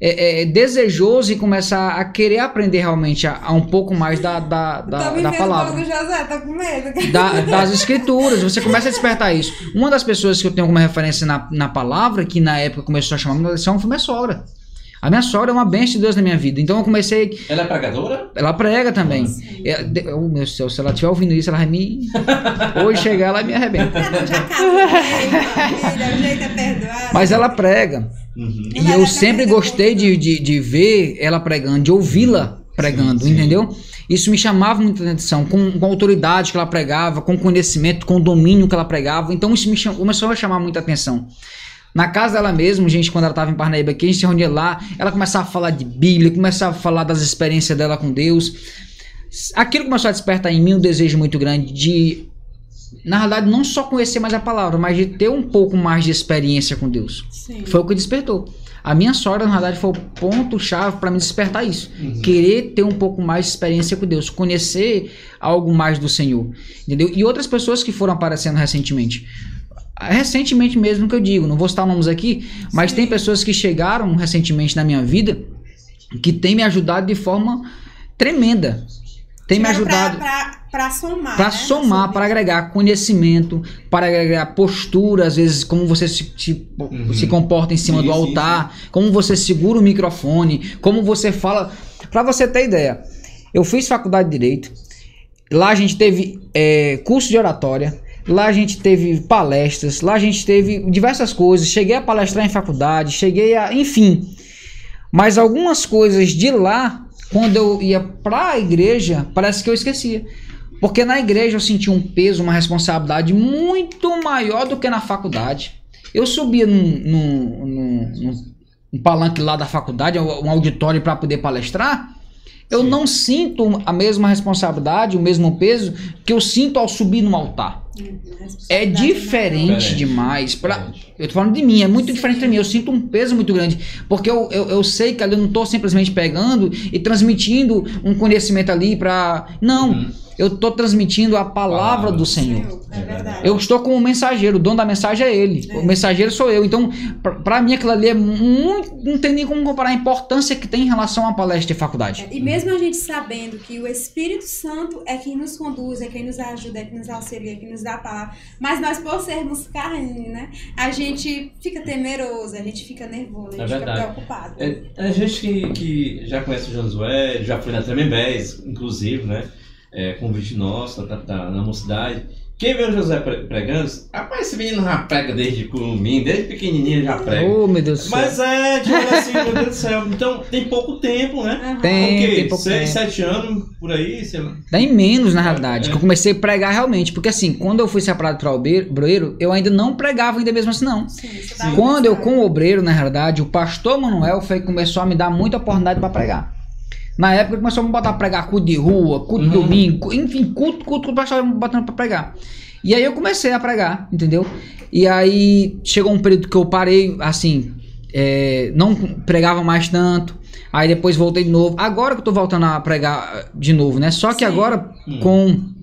é, é, desejoso e começar a querer aprender realmente a, a um pouco mais da, da, da, tô me da palavra. José, tô com medo. Da- das escrituras, você começa a despertar isso. Uma das pessoas que eu tenho como referência na, na palavra, que na época começou a chamar minha atenção, foi minha sogra. A minha sogra é uma bênção de Deus na minha vida. Então eu comecei. Ela é pregadora? Ela prega também. É, de- oh, meu Deus, se ela estiver ouvindo isso, ela vai me. Hoje chegar, ela me arrebenta. Não, já casou, é. Mas ela prega. Uhum. E eu sempre gostei de, de, de ver ela pregando, de ouvi-la pregando, Sim, sim. entendeu? Isso me chamava muita atenção, com, com a autoridade que ela pregava, com o conhecimento, com o domínio que ela pregava. Então isso me cham- começou a chamar muita atenção. Na casa dela mesmo, gente, quando ela estava em Parnaíba aqui, a gente se reunia lá, ela começava a falar de Bíblia, começava a falar das experiências dela com Deus. Aquilo começou a despertar em mim um desejo muito grande de, na verdade, não só conhecer mais a palavra, mas de ter um pouco mais de experiência com Deus. Sim. Foi o que despertou. A minha sogra, na verdade, foi o ponto-chave para me despertar isso. Uhum. Querer ter um pouco mais de experiência com Deus, conhecer algo mais do Senhor. Entendeu? E outras pessoas que foram aparecendo recentemente. Recentemente mesmo que eu digo, não vou citar nomes aqui, mas Sim. tem pessoas que chegaram recentemente na minha vida que têm me ajudado de forma tremenda. Tem me ajudado. Pra somar. Para né, somar, para agregar conhecimento, para agregar postura, às vezes como você se, se, Uhum. se comporta em cima Sim, do altar, como você segura o microfone, como você fala. Para você ter ideia, eu fiz faculdade de Direito, lá a gente teve é, curso de oratória, lá a gente teve palestras, lá a gente teve diversas coisas, cheguei a palestrar em faculdade, cheguei a. enfim. Mas algumas coisas de lá, quando eu ia para a igreja, parece que eu esquecia. Porque na igreja eu senti um peso, uma responsabilidade muito maior do que na faculdade. Eu subia num, num, num, num um palanque lá da faculdade, um auditório para poder palestrar, eu Sim. não sinto a mesma responsabilidade, o mesmo peso que eu sinto ao subir no altar. É diferente demais. Pra, eu tô falando de mim, é muito Sim. diferente de mim. Eu sinto um peso muito grande. Porque eu, eu, eu sei que ali eu não estou simplesmente pegando e transmitindo um conhecimento ali para. Não. Uhum eu estou transmitindo a palavra do Senhor. É eu estou como mensageiro, o dono da mensagem é ele. É. O mensageiro sou eu. Então, para mim, aquilo ali é muito. Não tem nem como comparar a importância que tem em relação à palestra de faculdade. É, e mesmo a gente sabendo que o Espírito Santo é quem nos conduz, é quem nos ajuda, é quem nos auxilia, é quem nos dá a palavra. Mas nós, por sermos carne, né? A gente fica temeroso, a gente fica nervoso, a gente é fica preocupado. É, a gente que, que já conhece o Josué, já foi na Tremembés, inclusive, né? é, convite nosso, tá, tá, na mocidade. Quem vê o José pregando, rapaz, esse menino já prega desde curumim, desde pequenininho já prega. Oh, meu Deus do céu. Mas é, tipo assim, meu Deus do céu. Então, tem pouco tempo, né? Tem, okay, tem pouco seis, tempo. sete anos, por aí. Você... Tem menos, na realidade, é. que eu comecei a pregar realmente. Porque assim, quando eu fui separado para o obreiro, eu ainda não pregava ainda mesmo assim, não. Sim, Sim. Quando eu com o obreiro, na realidade, o pastor Manuel foi que começou a me dar muita oportunidade para pregar. Na época começou a me botar a pregar culto de rua, culto uhum. de domingo, enfim, culto, culto, culto, pastor me botando pra pregar. E aí eu comecei a pregar, entendeu? E aí chegou um período que eu parei, assim, é, não pregava mais tanto. Aí depois voltei de novo. Agora que eu tô voltando a pregar de novo, né? Só que Sim. agora uhum. com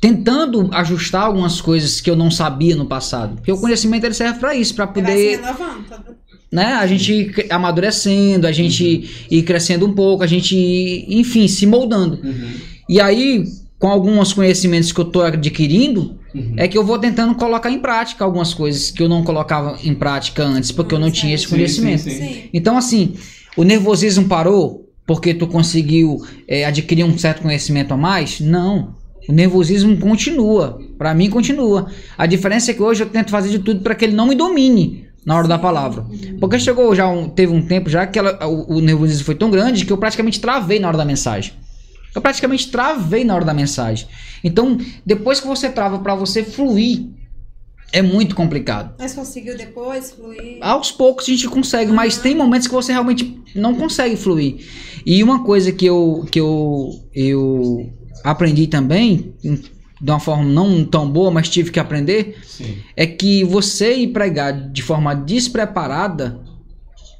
tentando ajustar algumas coisas que eu não sabia no passado. Porque o conhecimento ele serve para isso, para poder né? A gente amadurecendo, a gente uhum. ir crescendo um pouco, a gente, enfim, se moldando. Uhum. E aí, com alguns conhecimentos que eu estou adquirindo, uhum. é que eu vou tentando colocar em prática algumas coisas que eu não colocava em prática antes, porque eu não tinha esse conhecimento. Sim, sim, sim. Então, assim, o nervosismo parou porque tu conseguiu é, adquirir um certo conhecimento a mais? Não. O nervosismo continua. Para mim, continua. A diferença é que hoje eu tento fazer de tudo para que ele não me domine na hora da palavra. Porque chegou já um, teve um tempo já que ela, o, o nervosismo foi tão grande que eu praticamente travei na hora da mensagem. Eu praticamente travei na hora da mensagem. Então, depois que você trava para você fluir, é muito complicado. Mas conseguiu depois fluir? Aos poucos a gente consegue, uhum. mas tem momentos que você realmente não consegue fluir. E uma coisa que eu, que eu, eu aprendi também, de uma forma não tão boa, mas tive que aprender, Sim. é que você ir pregar de forma despreparada.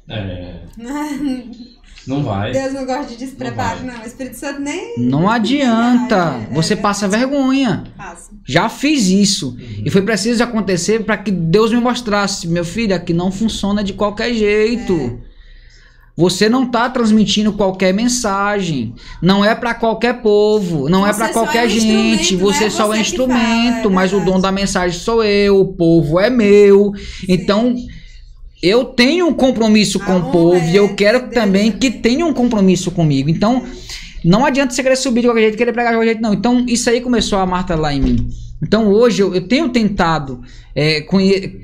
É. <laughs> Não vai. Deus não gosta de despreparo, não. não. O Espírito Santo nem. Não adianta. É, você é, passa vergonha. Passa. Já fiz isso. Uhum. E foi preciso acontecer para que Deus me mostrasse: meu filho, aqui não funciona de qualquer jeito. É. Você não está transmitindo qualquer mensagem. Não é para qualquer povo, não é você é para qualquer é gente. Você, é só é instrumento, fala, mas o dono da mensagem sou eu, o povo é meu. Sim. Então, eu tenho um compromisso com o povo e eu quero Deus também que tenha um compromisso comigo. Então, não adianta você querer subir de qualquer jeito, querer pregar de qualquer jeito, não. Então, isso aí começou a martelar em mim. Então hoje eu, eu tenho tentado é,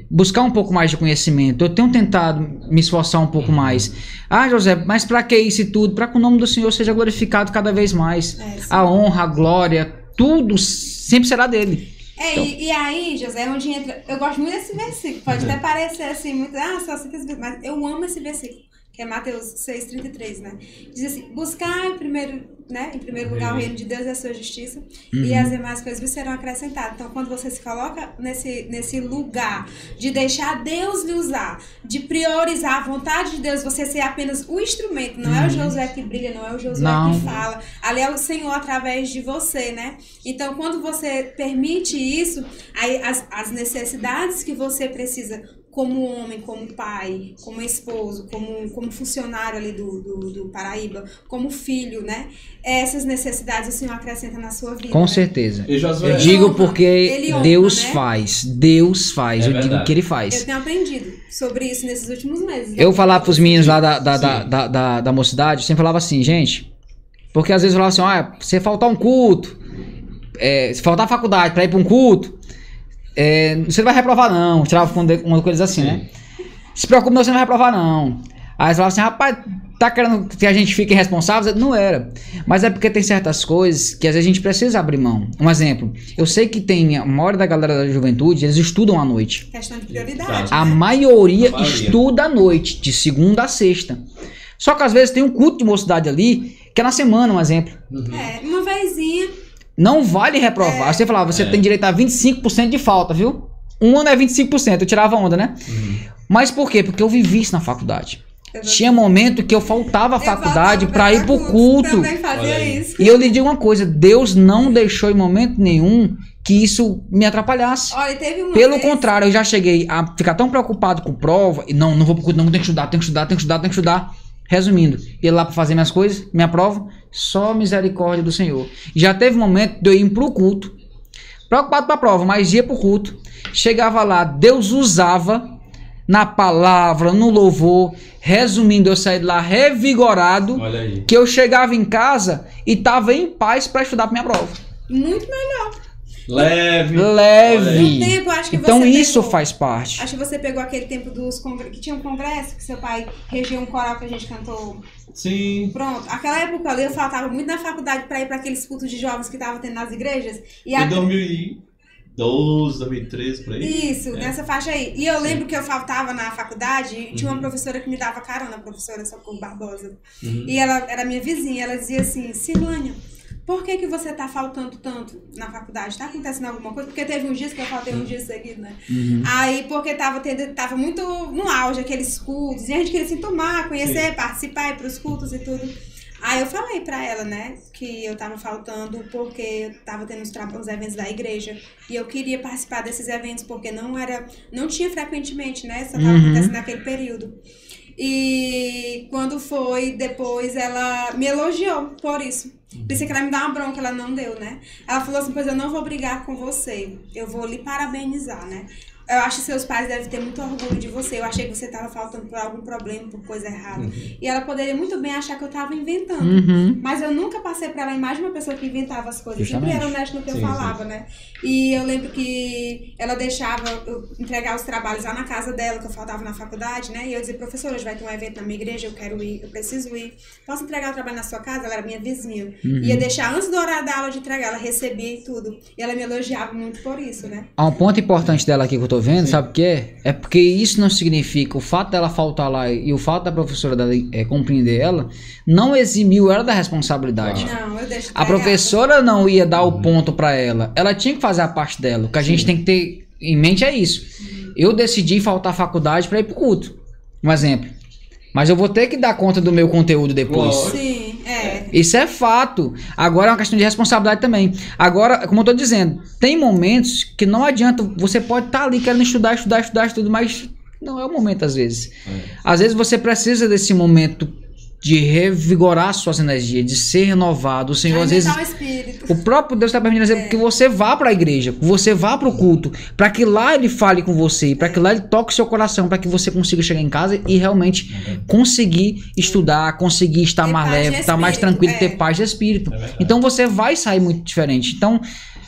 buscar um pouco mais de conhecimento, eu tenho tentado me esforçar um pouco mais. Ah, José, mas para que isso e tudo? Para que o nome do Senhor seja glorificado cada vez mais. É, a honra, a glória, tudo sempre será dele. É, então... e, e, aí, José, onde entra. Eu gosto muito desse versículo. Pode até parecer assim, muito. Ah, só cita esse versículo, mas eu amo esse versículo é Mateus 6,33, né? Diz assim, buscar em primeiro, né, em primeiro lugar o reino de Deus e a sua justiça, uhum. e as demais coisas serão acrescentadas. Então, quando você se coloca nesse, nesse lugar de deixar Deus lhe usar, de priorizar a vontade de Deus, você ser apenas o instrumento, não uhum. é o uhum. Josué que brilha, não é o Josué não. que fala, ali é o Senhor através de você, né? Então, quando você permite isso, aí as, as necessidades que você precisa como homem, como pai, como esposo, como, como funcionário ali do, do, do Paraíba, como filho, né? Essas necessidades o Senhor acrescenta na sua vida. Com né? certeza. Eu digo honra, porque honra, Deus né? faz. Deus faz. É eu digo verdade. que ele Eu faz. tenho aprendido sobre isso nesses últimos meses. Eu falava pros meninos lá da, da, da, da, da, da mocidade, eu sempre falava assim, gente. Porque às vezes eu falava assim, ah, se faltar um culto, é, se faltar faculdade pra ir pra um culto, é, você não vai reprovar, não. Tirava com uma coisa assim, né? Se preocupe, não, você não vai reprovar, não. Aí eles falavam assim, rapaz, tá querendo que a gente fique irresponsável? Não era. Mas é porque tem certas coisas que às vezes a gente precisa abrir mão. Um exemplo, eu sei que tem a maioria da galera da juventude, eles estudam à noite. Questão de prioridade. Exato. A né? maioria, A maioria. estuda à noite, de segunda a sexta. Só que às vezes tem um culto de mocidade ali, que é na semana, um exemplo. É, uma vezinha. Não vale reprovar. Você falava, você É. tem direito a 25% de falta, viu? Um ano é 25%, eu tirava onda, né? Uhum. Mas por quê? Porque eu vivi isso na faculdade. Eu Tinha momento que eu faltava à faculdade pra ir pro culto. E eu lhe digo uma coisa, Deus não deixou em momento nenhum que isso me atrapalhasse. Olha, teve uma Pelo vez- contrário, eu já cheguei a ficar tão preocupado com prova, e não, não vou pro culto, não, tenho que estudar, tenho que estudar, tenho que estudar, tenho que estudar. Resumindo, ia lá pra fazer minhas coisas, minha prova, só misericórdia do Senhor. Já teve momento de eu ir pro culto, preocupado pra prova, mas ia pro culto. Chegava lá, Deus usava na palavra, no louvor. Resumindo, eu saí de lá revigorado, Olha aí. que eu chegava em casa e tava em paz pra estudar pra minha prova. Muito melhor. Leve. Leve. Tempo, acho que Então você isso pegou. faz parte. Acho que você pegou aquele tempo dos que tinha um congresso, que seu pai regia um coral que a gente cantou. Sim. Pronto, aquela época ali eu faltava muito na faculdade pra ir pra aqueles cultos de jovens que estavam tendo nas igrejas. E a... 2012, 2013, por aí. Isso, É. nessa faixa aí. E eu lembro que eu faltava na faculdade e tinha uma professora que me dava carona, a professora Socorro Barbosa. Uhum. E ela era minha vizinha, ela dizia assim, Silvânia, por que, que você tá faltando tanto na faculdade? Tá acontecendo alguma coisa? Porque teve uns dias que eu faltei uns dias seguidos, né? Uhum. Aí, porque tava, tendo, tava muito no auge aqueles cultos, e a gente queria se tomar, conhecer, participar, ir pros cultos e tudo. Aí eu falei pra ela, né, que eu tava faltando porque eu tava tendo os, tra- os eventos da igreja e eu queria participar desses eventos porque não era, não tinha frequentemente, né, só tava Uhum. acontecendo naquele período. E quando foi depois, ela me elogiou por isso. Pensei que ela me dar uma bronca, ela não deu, né? Ela falou assim: Pois eu não vou brigar com você, eu vou lhe parabenizar, né? Eu acho que seus pais devem ter muito orgulho de você. Eu achei que você estava faltando por algum problema, por coisa errada. E ela poderia muito bem achar que eu estava inventando. Uhum. Mas eu nunca passei pra ela a imagem de uma pessoa que inventava as coisas. Justamente. Sempre era honesta no que eu Sim, falava, né? E eu lembro que ela deixava eu entregar os trabalhos lá na casa dela, que eu faltava na faculdade, né? E eu dizia, professora, hoje vai ter um evento na minha igreja, eu quero ir, eu preciso ir. Posso entregar o trabalho na sua casa? Ela era minha vizinha. Uhum. Ia deixar antes do horário da aula de entregar, ela recebia e tudo. E ela me elogiava muito por isso, né? Há um ponto importante dela aqui que eu tô vendo, sabe o que é? É porque isso não significa, o fato dela faltar lá e o fato da professora dela é, compreender ela, não eximiu ela da responsabilidade. Não, eu deixo A professora não ia dar o ponto pra ela. Ela tinha que fazer a parte dela. O que a gente tem que ter em mente é isso. Eu decidi faltar à faculdade pra ir pro culto. Um exemplo. Mas eu vou ter que dar conta do meu conteúdo depois. Sim. Isso é fato. Agora é uma questão de responsabilidade também. Agora, como eu tô dizendo, tem momentos que não adianta. Você pode estar ali querendo estudar, estudar, estudar, estudar, mas não é o momento às vezes. Às vezes você precisa desse momento de revigorar suas energias, de ser renovado. O Senhor, às vezes, o espírito. o próprio Deus está permitindo É. que você vá para a igreja, que você vá para o culto, para que lá ele fale com você, para que lá ele toque seu coração, para que você consiga chegar em casa e realmente conseguir estudar, conseguir estar Ter mais leve, estar mais tranquilo, é. ter paz de espírito. É então você vai sair muito diferente. Então,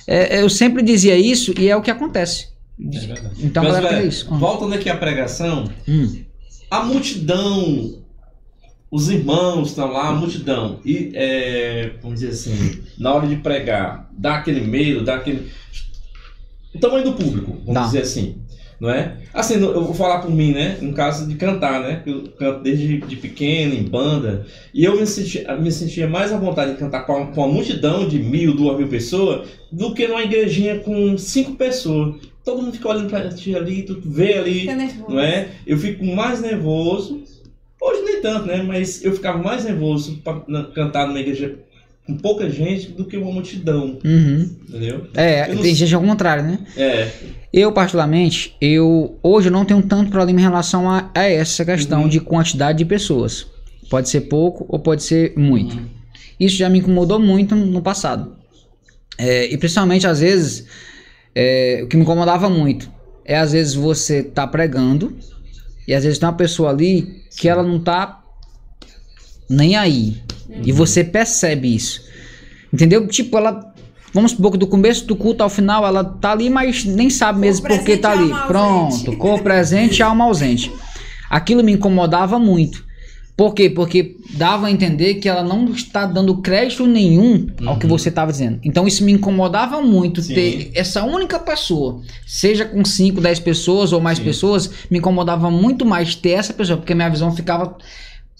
é, eu sempre dizia isso e é o que acontece. É verdade. Então, Mas, galera, velho, é isso. Ah. voltando aqui à pregação, Hum. a multidão, os irmãos estão lá, a multidão, e é, vamos dizer assim, na hora de pregar, dá aquele medo, dá aquele. O tamanho do público, vamos dizer assim. Não é? Assim, eu vou falar por mim, né? No caso de cantar, né? Eu canto desde de pequeno, em banda. E eu me sentia, me sentia mais à vontade de cantar com uma, com uma multidão de mil, duas mil pessoas do que numa igrejinha com cinco pessoas. Todo mundo fica olhando pra ti ali, tu vê ali Fica nervoso. não é? Eu fico mais nervoso. Hoje nem tanto, né? Mas eu ficava mais nervoso para cantar numa igreja com pouca gente do que uma multidão. Uhum. Entendeu? É, não tem gente ao contrário, né? É. Eu, particularmente, eu hoje eu não tenho tanto problema em relação a, a essa questão Uhum. de quantidade de pessoas. Pode ser pouco ou pode ser muito. Uhum. Isso já me incomodou muito no passado. É, e principalmente, às vezes, é, o que me incomodava muito é, às vezes, você tá pregando e às vezes tem uma pessoa ali que ela não tá nem aí. E você percebe isso. Entendeu? Tipo, ela. Vamos supor que do começo do culto ao final ela tá ali, mas nem sabe mesmo Corpo porque tá ali. Pronto, corpo presente e alma ausente. Aquilo me incomodava muito. Por quê? Porque dava a entender que ela não está dando crédito nenhum ao que Uhum. você estava dizendo. Então isso me incomodava muito Sim. ter essa única pessoa, seja com 5, 10 pessoas ou mais Sim. pessoas, me incomodava muito mais ter essa pessoa, porque minha visão ficava.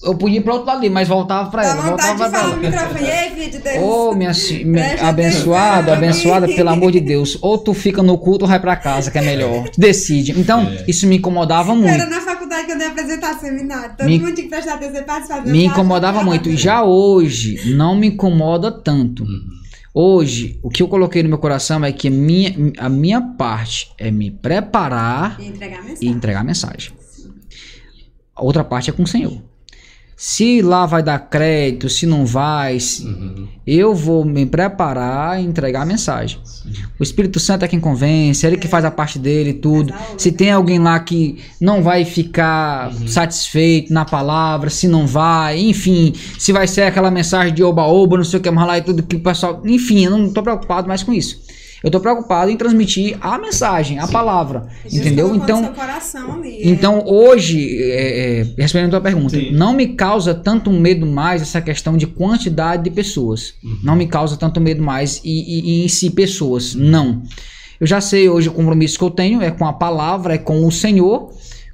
Eu podia ir para outro lado ali, mas voltava para Dá ela, vontade voltava de pra falar no ela. microfone. Ei, filho de <laughs> Deus. Ô, minha, ci- minha- abençoado, atenção. abençoada, pelo amor de Deus. Ou tu fica no culto ou vai pra casa, que é melhor. Decide. Então, É. isso me incomodava muito. Era na faculdade que eu dei apresentar seminário. Todo Me- mundo tinha que prestar atenção e participar Me incomodava muito. E já hoje, não me incomoda tanto. Uhum. Hoje, o que eu coloquei no meu coração é que a minha, a minha parte é me preparar E entregar a e mensagem. entregar a mensagem. A outra parte é com o Senhor. Se lá vai dar crédito, se não vai, se- Uhum. eu vou me preparar e entregar a mensagem. O Espírito Santo é quem convence, é ele que faz a parte dele e tudo. Se tem alguém lá que não vai ficar satisfeito na palavra, se não vai, enfim, se vai ser aquela mensagem de oba-oba, não sei o que mais lá e tudo que o pessoal. Enfim, eu não tô preocupado mais com isso. Eu tô preocupado em transmitir a mensagem, a palavra. Deus entendeu? Então. ali, é. Então, hoje, é, é, respondendo a tua pergunta, Sim. não me causa tanto medo mais essa questão de quantidade de pessoas. Uhum. Não me causa tanto medo mais e, e- e em si pessoas. Não. Eu já sei hoje o compromisso que eu tenho é com a palavra, é com o Senhor.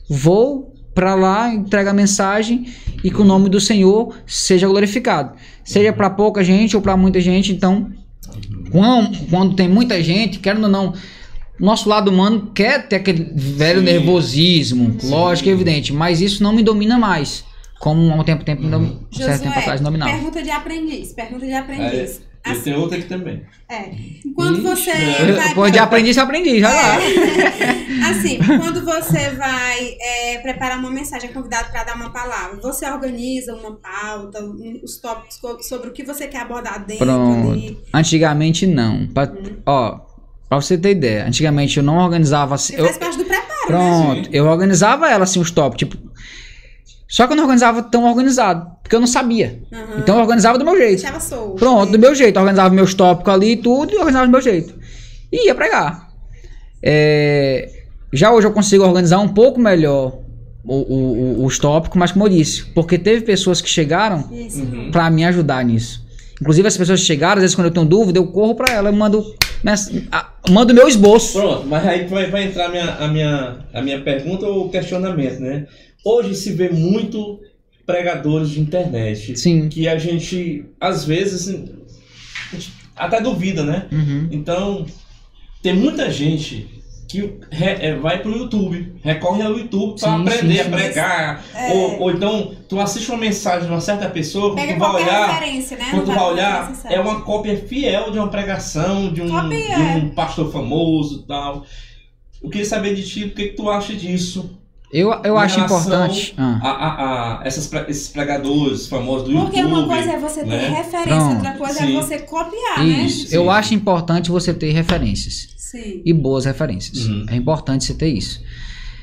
Vou para lá, entregar a mensagem e que o nome do Senhor seja glorificado. Seja para pouca gente ou para muita gente. Então, quando, quando tem muita gente, querendo ou não, nosso lado humano quer ter aquele velho Sim. nervosismo, lógico, é evidente, mas isso não me domina mais. Como há um tempo, tempo, um certo tempo atrás dominava. pergunta de aprendiz. Pergunta de aprendiz. Aí, e tem outra aqui também. É. Quando você é. vai... Pô, de aprendiz, eu aprendi, já lá. Assim, quando você vai é, preparar uma mensagem, é convidado para dar uma palavra, você organiza uma pauta, um- os tópicos co- sobre o que você quer abordar dentro Pronto. ali. Antigamente não. Pra, Ó, pra você ter ideia, antigamente eu não organizava assim. Você eu- faz parte do preparo, né? Pronto, eu organizava ela assim, os tópicos, tipo. Só que eu não organizava tão organizado, porque eu não sabia. Aham. Então eu organizava do meu jeito. Deixava solto. Pronto, do meu jeito. Eu organizava meus tópicos ali e tudo, e organizava do meu jeito. E ia pregar. É, já hoje eu consigo organizar um pouco melhor o- o- o- os tópicos, mas como eu disse, porque teve pessoas que chegaram. Uhum. pra me ajudar nisso. Inclusive as pessoas que chegaram, às vezes quando eu tenho dúvida, eu corro pra ela, eu mando, mando meu esboço. Pronto, mas aí vai, vai entrar a minha, a, minha, a minha pergunta ou questionamento, né? Hoje se vê muito pregadores de internet Sim. que a gente, às vezes, a gente até duvida, né? Uhum. Então, tem muita gente que re- é, vai pro YouTube, recorre ao YouTube para aprender sim, a sim. pregar. É. Ou, ou então, tu assiste uma mensagem de uma certa pessoa, quando Pega tu vai qualquer olhar, referência, né? quando tu vai olhar, é uma cópia fiel de uma pregação, de um, de é. um pastor famoso e tal. Eu queria saber de ti o que, que tu acha disso. Eu, eu acho importante. Ah, A, a, a essas, esses pregadores famosos do Porque YouTube. uma coisa é você ter né? referência, Pronto. outra coisa Sim. é você copiar, né? isso. Sim. Eu acho importante você ter referências. Sim. e boas referências. Uhum. É importante você ter isso.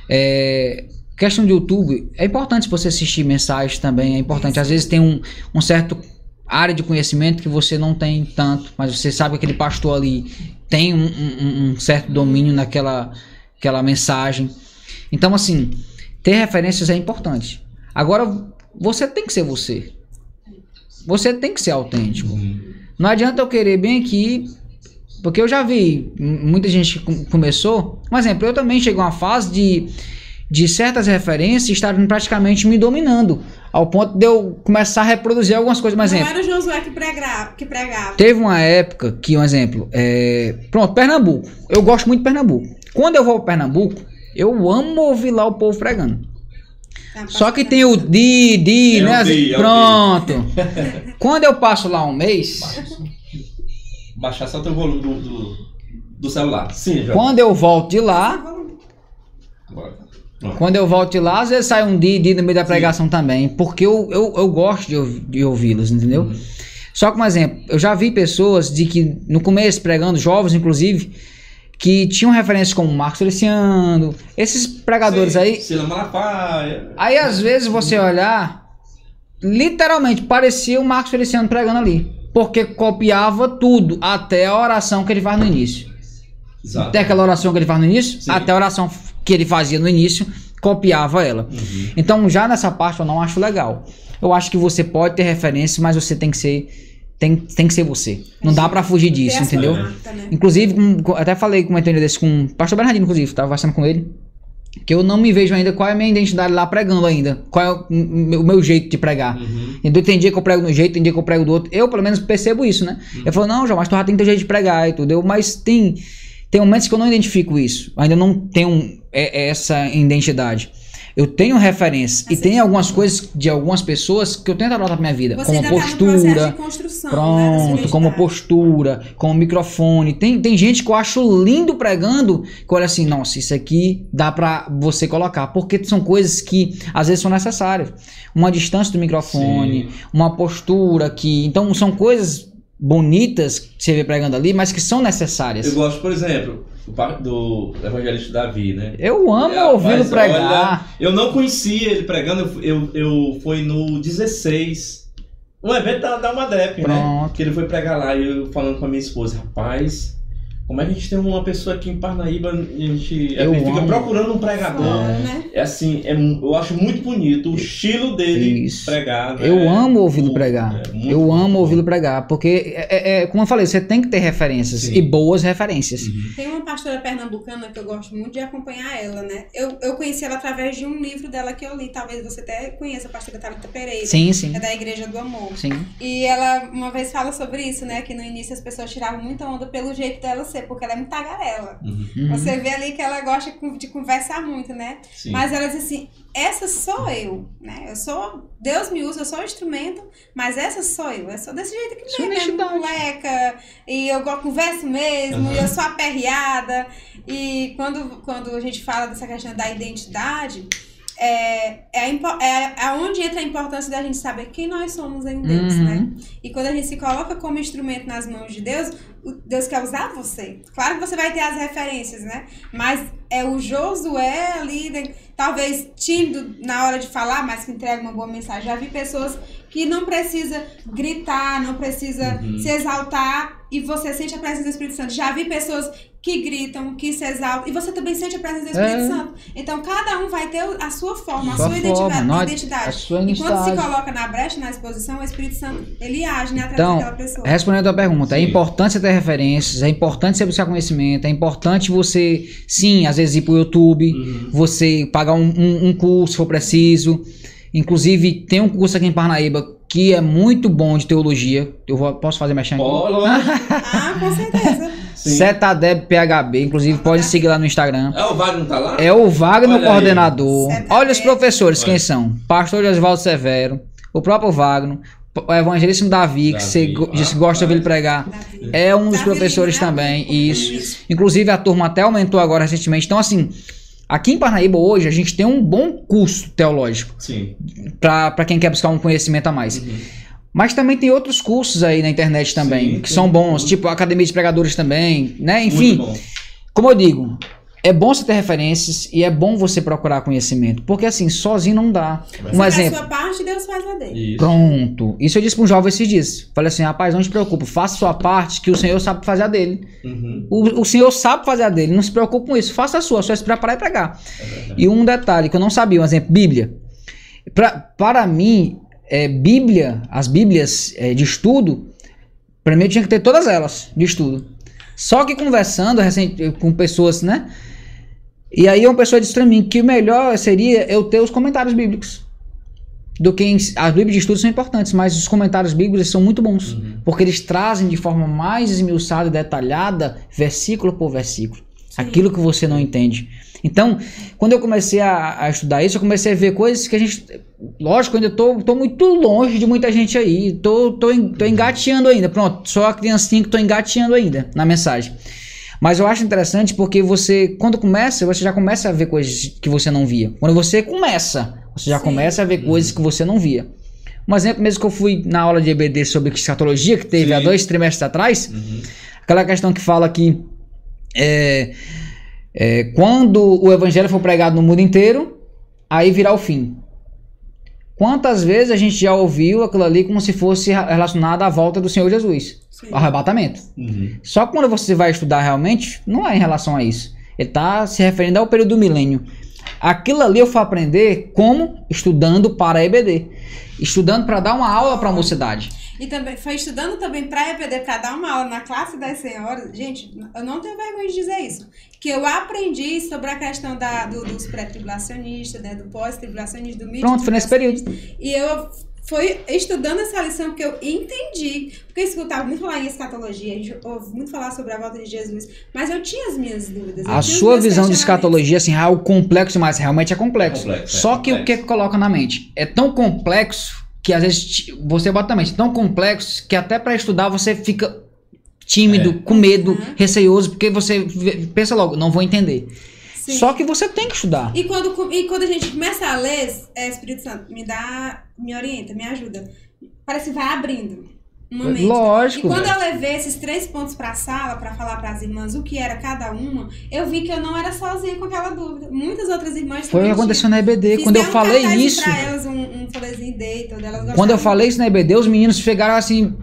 É, questão de YouTube, é importante você assistir mensagens também, é importante. Às vezes tem um, um certo área de conhecimento que você não tem tanto, mas você sabe que aquele pastor ali tem um, um- um certo domínio naquela aquela mensagem. Então, assim, ter referências é importante. Agora, você tem que ser você. Você tem que ser autêntico. Uhum. Não adianta eu querer bem aqui, porque eu já vi muita gente que com- começou. Um exemplo, eu também cheguei a uma fase de, de certas referências estarem praticamente me dominando, ao ponto de eu começar a reproduzir algumas coisas. Um Não exemplo, era o Josué que pregava. Que pregava. teve uma época que, um exemplo, é, pronto, Pernambuco. Eu gosto muito de Pernambuco. Quando eu vou para Pernambuco, eu amo ouvir lá o povo pregando. Só que tem o di, di, é né? Di, é Pronto. <laughs> Quando eu passo lá um mês. Baixar só o volume do, do, do, celular. Sim, já. Quando eu volto de lá. Quando eu volto de lá, às vezes sai um di, di no meio da pregação Sim. também. Porque eu, eu, eu gosto de, de ouvi-los, entendeu? Uhum. Só que um exemplo, eu já vi pessoas de que no começo pregando, jovens inclusive que tinham referências como Marcos Feliciano, esses pregadores Sim, aí. Malafaia. Aí às vezes você olhar, literalmente parecia o Marcos Feliciano pregando ali. Porque copiava tudo, até a oração que ele faz no início. Exato. Até aquela oração que ele faz no início, Sim. até a oração que ele fazia no início, copiava ela. Uhum. Então já nessa parte eu não acho legal. Eu acho que você pode ter referências, mas você tem que ser tem, tem que ser você. Não dá para fugir disso, entendeu? Marca, né? Inclusive, com, até falei com uma desse com o pastor Bernardino, inclusive, tava conversando com ele. Que eu não me vejo ainda qual é a minha identidade lá pregando ainda. Qual é o, o meu jeito de pregar. Uhum. Então, tem dia que eu prego no jeito, tem dia que eu prego do outro. Eu, pelo menos, percebo isso, né? Uhum. Eu falo, não, João, mas tu já tem teu jeito de pregar e tudo. Eu, mas tem, tem momentos que eu não identifico isso. Ainda não tenho é, essa identidade. Eu tenho referências e tem algumas coisas de algumas pessoas que eu tento adotar pra minha vida. Você como tá postura. Tá pronto, né, como postura, como microfone. Tem, tem gente que eu acho lindo pregando, que olha assim, nossa, isso aqui dá pra você colocar. Porque são coisas que às vezes são necessárias. Uma distância do microfone, Sim. uma postura que. Então são coisas bonitas que você vê pregando ali, mas que são necessárias. Eu gosto, por exemplo, do evangelista Davi, né? Eu amo é, ouvi-lo pregar. Olha, eu não conhecia ele pregando, eu, eu, eu fui no 16, um evento da, da UMADEP, né? Que ele foi pregar lá e eu falando com a minha esposa, rapaz, como é que a gente tem uma pessoa aqui em Parnaíba, a gente, a gente fica procurando um pregador. É, né? é assim, é, eu acho muito bonito o estilo dele Isso. pregar. Né? Eu amo ouvi-lo pregar. É eu amo ouvi-lo pregar, porque, é, é, é, como eu falei, você tem que ter referências Sim. e boas referências. Uhum. Tem uma pastora pernambucana que eu gosto muito de acompanhar ela, né? Eu, eu conheci ela através de um livro dela que eu li, talvez você até conheça, a pastora Thalita Pereira. Sim, sim. É da Igreja do Amor. Sim. E ela uma vez fala sobre isso, né? Que no início as pessoas tiravam muita onda pelo jeito dela ser porque ela é muito tagarela. Uhum. Você vê ali que ela gosta de conversar muito, né? Sim. Mas ela diz assim: essa sou eu, né? Eu sou. Deus me usa, eu sou o instrumento, mas essa sou eu. Eu sou desse jeito que nem, né? Moleca, e eu converso mesmo, uhum. e eu sou aperreada. E quando, quando a gente fala dessa questão da identidade é, é, a, é, é onde entra a importância da gente saber quem nós somos em Deus, uhum. né? E quando a gente se coloca como instrumento nas mãos de Deus, Deus quer usar você. Claro que você vai ter as referências, né? Mas é o Josué ali, né? talvez tímido na hora de falar, mas que entrega uma boa mensagem. Já vi pessoas que não precisa gritar, não precisa uhum. se exaltar e você sente a presença do Espírito Santo. Já vi pessoas que gritam, que se exaltam, e você também sente a presença do Espírito é. Santo. Então, cada um vai ter a sua forma, a sua, sua identidade. Forma, identidade. A sua e quando se coloca na brecha, na exposição, o Espírito Santo, ele age né, através então, daquela pessoa. Respondendo a tua pergunta, é sim. é importante você ter referências, é importante você buscar conhecimento, é importante você, sim, às vezes ir pro YouTube, uhum. você pagar um, um, um curso se for preciso. Inclusive, tem um curso aqui em Parnaíba que é muito bom de teologia. Eu vou, posso fazer mexendo? ah, com certeza. Cetadeb PHB, inclusive pode seguir lá no Instagram. É o Wagner tá lá? É o Wagner Olha coordenador. Olha os professores, Olha. quem são? Pastor Oswaldo Severo, o próprio Wagner, o evangelista Davi, que você ah, gosta de ouvir pregar, Davi. é um dos Davi professores também. Isso. isso. Inclusive a turma até aumentou agora recentemente. Então, assim, Aqui em Parnaíba hoje a gente tem um bom curso teológico. Sim. Para quem quer buscar um conhecimento a mais. Uhum. Mas também tem outros cursos aí na internet também, sim, que são bons, tipo a Academia de Pregadores também, né? Enfim, como eu digo, é bom você ter referências e é bom você procurar conhecimento. Porque assim, sozinho não dá. um exemplo. a sua parte, Deus faz a dele. Isso. Pronto. Isso eu disse para um jovem esses dias. Falei assim, rapaz, não te preocupe, faça a sua parte que o Senhor sabe fazer a dele. Uhum. O, o Senhor sabe fazer a dele, não se preocupe com isso. Faça a sua, só se preparar e pregar. É e um detalhe que eu não sabia, um exemplo, Bíblia. Pra, para mim, é, Bíblia, as Bíblias é, de estudo, para mim eu tinha que ter todas elas de estudo. Só que conversando recente, com pessoas, né? E aí uma pessoa disse para mim que o melhor seria eu ter os comentários bíblicos. Do que em, as Bíblias de estudo são importantes, mas os comentários bíblicos são muito bons, uhum. porque eles trazem de forma mais esmiuçada e detalhada, versículo por versículo. Aquilo que você não entende. Então, quando eu comecei a, a, estudar isso, eu comecei a ver coisas que a gente. Lógico, ainda tô, tô muito longe de muita gente aí. Tô, tô, tô engateando ainda. Pronto, sou a criancinha que tô engateando ainda na mensagem. Mas eu acho interessante porque você, quando começa, você já começa a ver coisas que você não via. Quando você começa, você já Sim. começa a ver coisas que você não via. Um exemplo mesmo que eu fui na aula de EBD sobre escatologia, que teve Sim. há dois trimestres atrás, uhum. aquela questão que fala que é, é, quando o evangelho for pregado no mundo inteiro, aí virá o fim. Quantas vezes a gente já ouviu aquilo ali como se fosse relacionado à volta do Senhor Jesus? Sim. Ao arrebatamento. Uhum. Só que quando você vai estudar realmente, não é em relação a isso. Ele está se referindo ao período do milênio. Aquilo ali eu fui aprender como? Estudando para a EBD. Estudando para dar uma aula para a mocidade. E também foi estudando também para EPD, para dar uma aula na classe das senhoras. Gente, eu não tenho vergonha de dizer isso. Que eu aprendi sobre a questão da, do, dos pré-tribulacionistas, né, do pós-tribulacionista, do mito. Pronto, foi nesse período. E eu foi estudando essa lição que eu entendi. Porque eu escutava muito falar em escatologia, a gente ouve muito falar sobre a volta de Jesus, mas eu tinha as minhas dúvidas. A sua visão de escatologia, assim, ah, o complexo, mas realmente é complexo. complexo Só é que complexo. o que coloca na mente? É tão complexo que às vezes você bota mente tão complexo que até para estudar você fica tímido, é. com medo, uhum. receoso, porque você pensa logo, não vou entender. Sim. Só que você tem que estudar. E quando, e quando a gente começa a ler, é, Espírito Santo, me dá, me orienta, me ajuda. Parece que vai abrindo. Lógico. E quando eu levei esses três pontos para a sala para falar para as irmãs o que era cada uma, eu vi que eu não era sozinha com aquela dúvida. Muitas outras irmãs Foi o que aconteceu na EBD. Quando eu um falei isso. Pra elas um, um day, elas Quando eu falei isso na EBD, os meninos chegaram assim: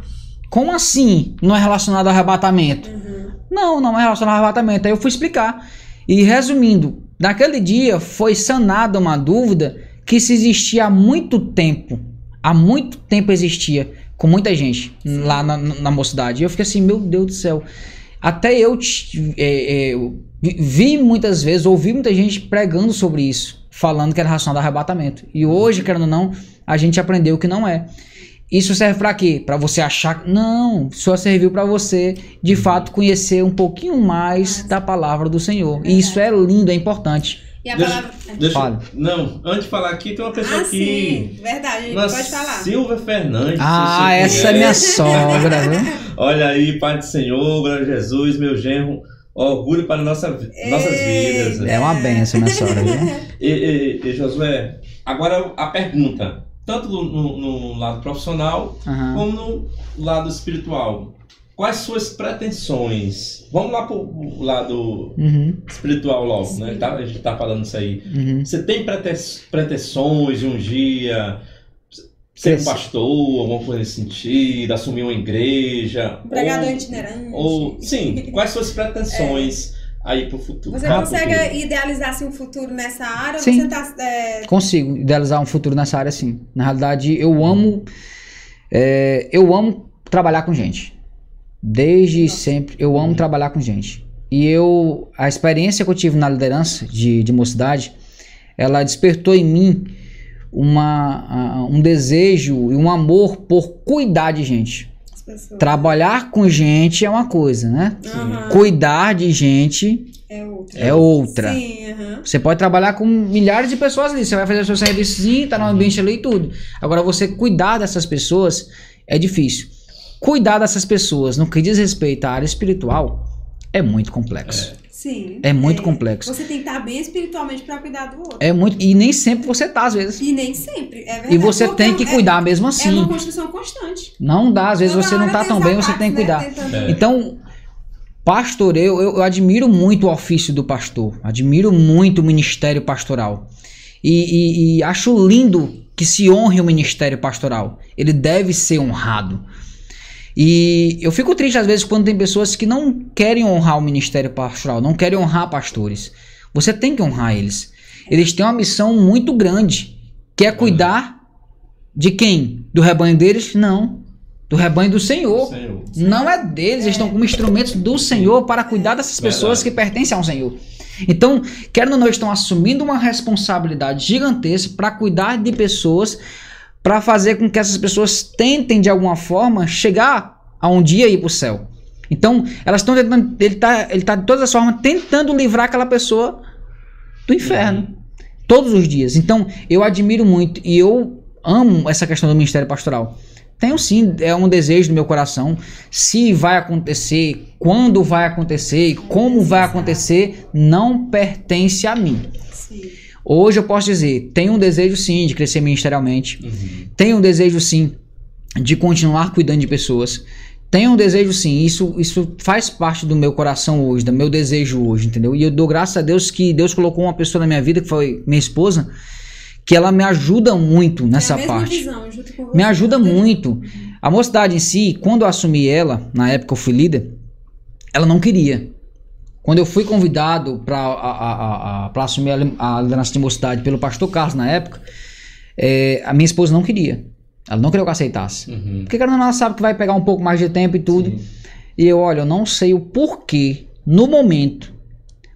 como assim não é relacionado ao arrebatamento? Uhum. Não, não é relacionado ao arrebatamento. Aí eu fui explicar. E resumindo, naquele dia foi sanada uma dúvida que se existia há muito tempo. Há muito tempo existia com muita gente Sim. lá na, na, mocidade. E eu fiquei assim, meu Deus do céu. Até eu é, é, vi muitas vezes, ouvi muita gente pregando sobre isso, falando que era relacionado ao arrebatamento. E hoje, querendo ou não, a gente aprendeu que não é. Isso serve para quê? Para você achar. Não, só serviu para você, de fato, conhecer um pouquinho mais da palavra do Senhor. E isso é lindo, é importante. E a deixa, palavra. Deixa, não, antes de falar aqui, tem uma pessoa ah, aqui. Sim, verdade, pode falar. Silvia Fernandes. Ah, essa é minha sogra, viu? <laughs> Olha aí, Pai do Senhor, glória a Jesus, meu genro. Orgulho para nossa, nossas vidas. É uma benção, minha sogra, viu? e, e, e, Josué, agora a pergunta. Tanto no, no, no lado profissional, uhum. como no lado espiritual quais suas pretensões? Vamos lá para o lado uhum. espiritual logo, né? Tá, a gente está falando isso aí. Uhum. Você tem pretensões de um dia ser um pastor, alguma coisa nesse sentido, assumir uma igreja? Pregador ou, itinerante. Ou, sim, quais suas pretensões? É. Aí pro futuro. Você consegue futuro. idealizar assim, um futuro nessa área? Sim, você tá, é... consigo idealizar um futuro nessa área sim. Na realidade, eu amo é, eu amo trabalhar com gente. Desde sempre, eu amo trabalhar com gente. E eu, a experiência que eu tive na liderança de, de mocidade, ela despertou em mim uma, um desejo e um amor por cuidar de gente. Trabalhar com gente é uma coisa, né? Uhum. Cuidar de gente é outra. É outra. Sim, uhum. Você pode trabalhar com milhares de pessoas ali. Você vai fazer o seu serviço sim, tá no ambiente ali e tudo. Agora, você cuidar dessas pessoas é difícil cuidar dessas pessoas no que diz respeito à área espiritual é muito complexo. É. Sim. É muito é. complexo. Você tem que estar bem espiritualmente para cuidar do outro. É muito. E nem sempre você tá, às vezes. E nem sempre, é verdade. E você tem que é, cuidar mesmo assim. É uma construção constante. Não dá, às vezes Toda você não tá tão bem, você tem que cuidar. Né? Então, pastor, eu, eu, eu, admiro muito o ofício do pastor. Admiro muito o ministério pastoral. E, e, e acho lindo que se honre o ministério pastoral. Ele deve ser honrado. E eu fico triste às vezes quando tem pessoas que não querem honrar o ministério pastoral, não querem honrar pastores. Você tem que honrar eles. Eles têm uma missão muito grande, que é cuidar de quem? Do rebanho deles? Não. Do rebanho do Senhor. Senhor. Não é deles, eles estão como instrumentos do Senhor para cuidar dessas pessoas Verdade. que pertencem ao Senhor. Então, querendo ou não, estão assumindo uma responsabilidade gigantesca para cuidar de pessoas para fazer com que essas pessoas tentem de alguma forma chegar a um dia ir para o céu. Então, elas estão tentando. Ele está ele tá de todas as formas tentando livrar aquela pessoa do inferno. Uhum. Todos os dias. Então, eu admiro muito e eu amo essa questão do ministério pastoral. Tenho sim, é um desejo do meu coração. Se vai acontecer, quando vai acontecer, como vai acontecer, não pertence a mim. Sim. Hoje eu posso dizer, tenho um desejo sim de crescer ministerialmente. Uhum. Tenho um desejo sim de continuar cuidando de pessoas. Tenho um desejo sim, isso, isso faz parte do meu coração hoje, do meu desejo hoje, entendeu? E eu dou graças a Deus que Deus colocou uma pessoa na minha vida, que foi minha esposa, que ela me ajuda muito nessa é parte. Visão, me ajuda né? muito. A mocidade em si, quando eu assumi ela, na época eu fui líder, ela não queria. Quando eu fui convidado para assumir a, a liderança de mocidade pelo pastor Carlos na época, é, a minha esposa não queria. Ela não queria que eu aceitasse. Uhum. Porque cara, ela sabe que vai pegar um pouco mais de tempo e tudo. Sim. E eu, olha, eu não sei o porquê, no momento,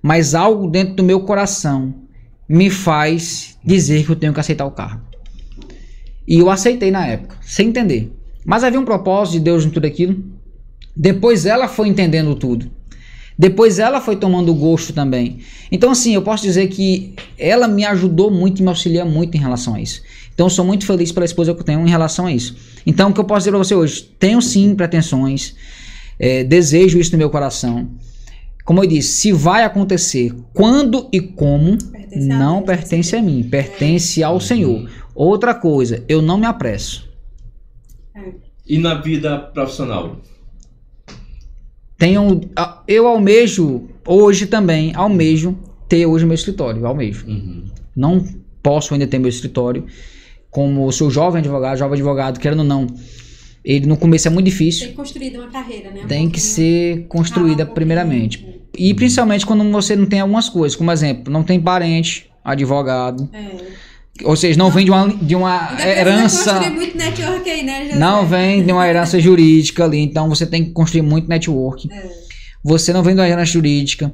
mas algo dentro do meu coração me faz dizer que eu tenho que aceitar o cargo. E eu aceitei na época, sem entender. Mas havia um propósito de Deus em tudo aquilo. Depois ela foi entendendo tudo. Depois ela foi tomando gosto também. Então, assim, eu posso dizer que ela me ajudou muito e me auxilia muito em relação a isso. Então, eu sou muito feliz pela esposa que eu tenho em relação a isso. Então, o que eu posso dizer para você hoje? Tenho sim pretensões, é, desejo isso no meu coração. Como eu disse, se vai acontecer quando e como, pertence não pertence a mim, pertence ao Senhor. Outra coisa, eu não me apresso. E na vida profissional? Tenho, eu almejo, hoje também, almejo ter hoje meu escritório, almejo. Uhum. Não posso ainda ter meu escritório. Como sou jovem advogado, jovem advogado, querendo ou não, ele no começo é muito difícil. Tem que construir uma carreira, né? Tem que ser construída ah, primeiramente. E principalmente quando você não tem algumas coisas, como exemplo, não tem parente, advogado. É. Ou seja, não, não, vem de uma, de uma herança. Muito network aí, né, José? Não vem de uma herança jurídica ali, então você tem que construir muito network. É. Você não vem de uma herança jurídica.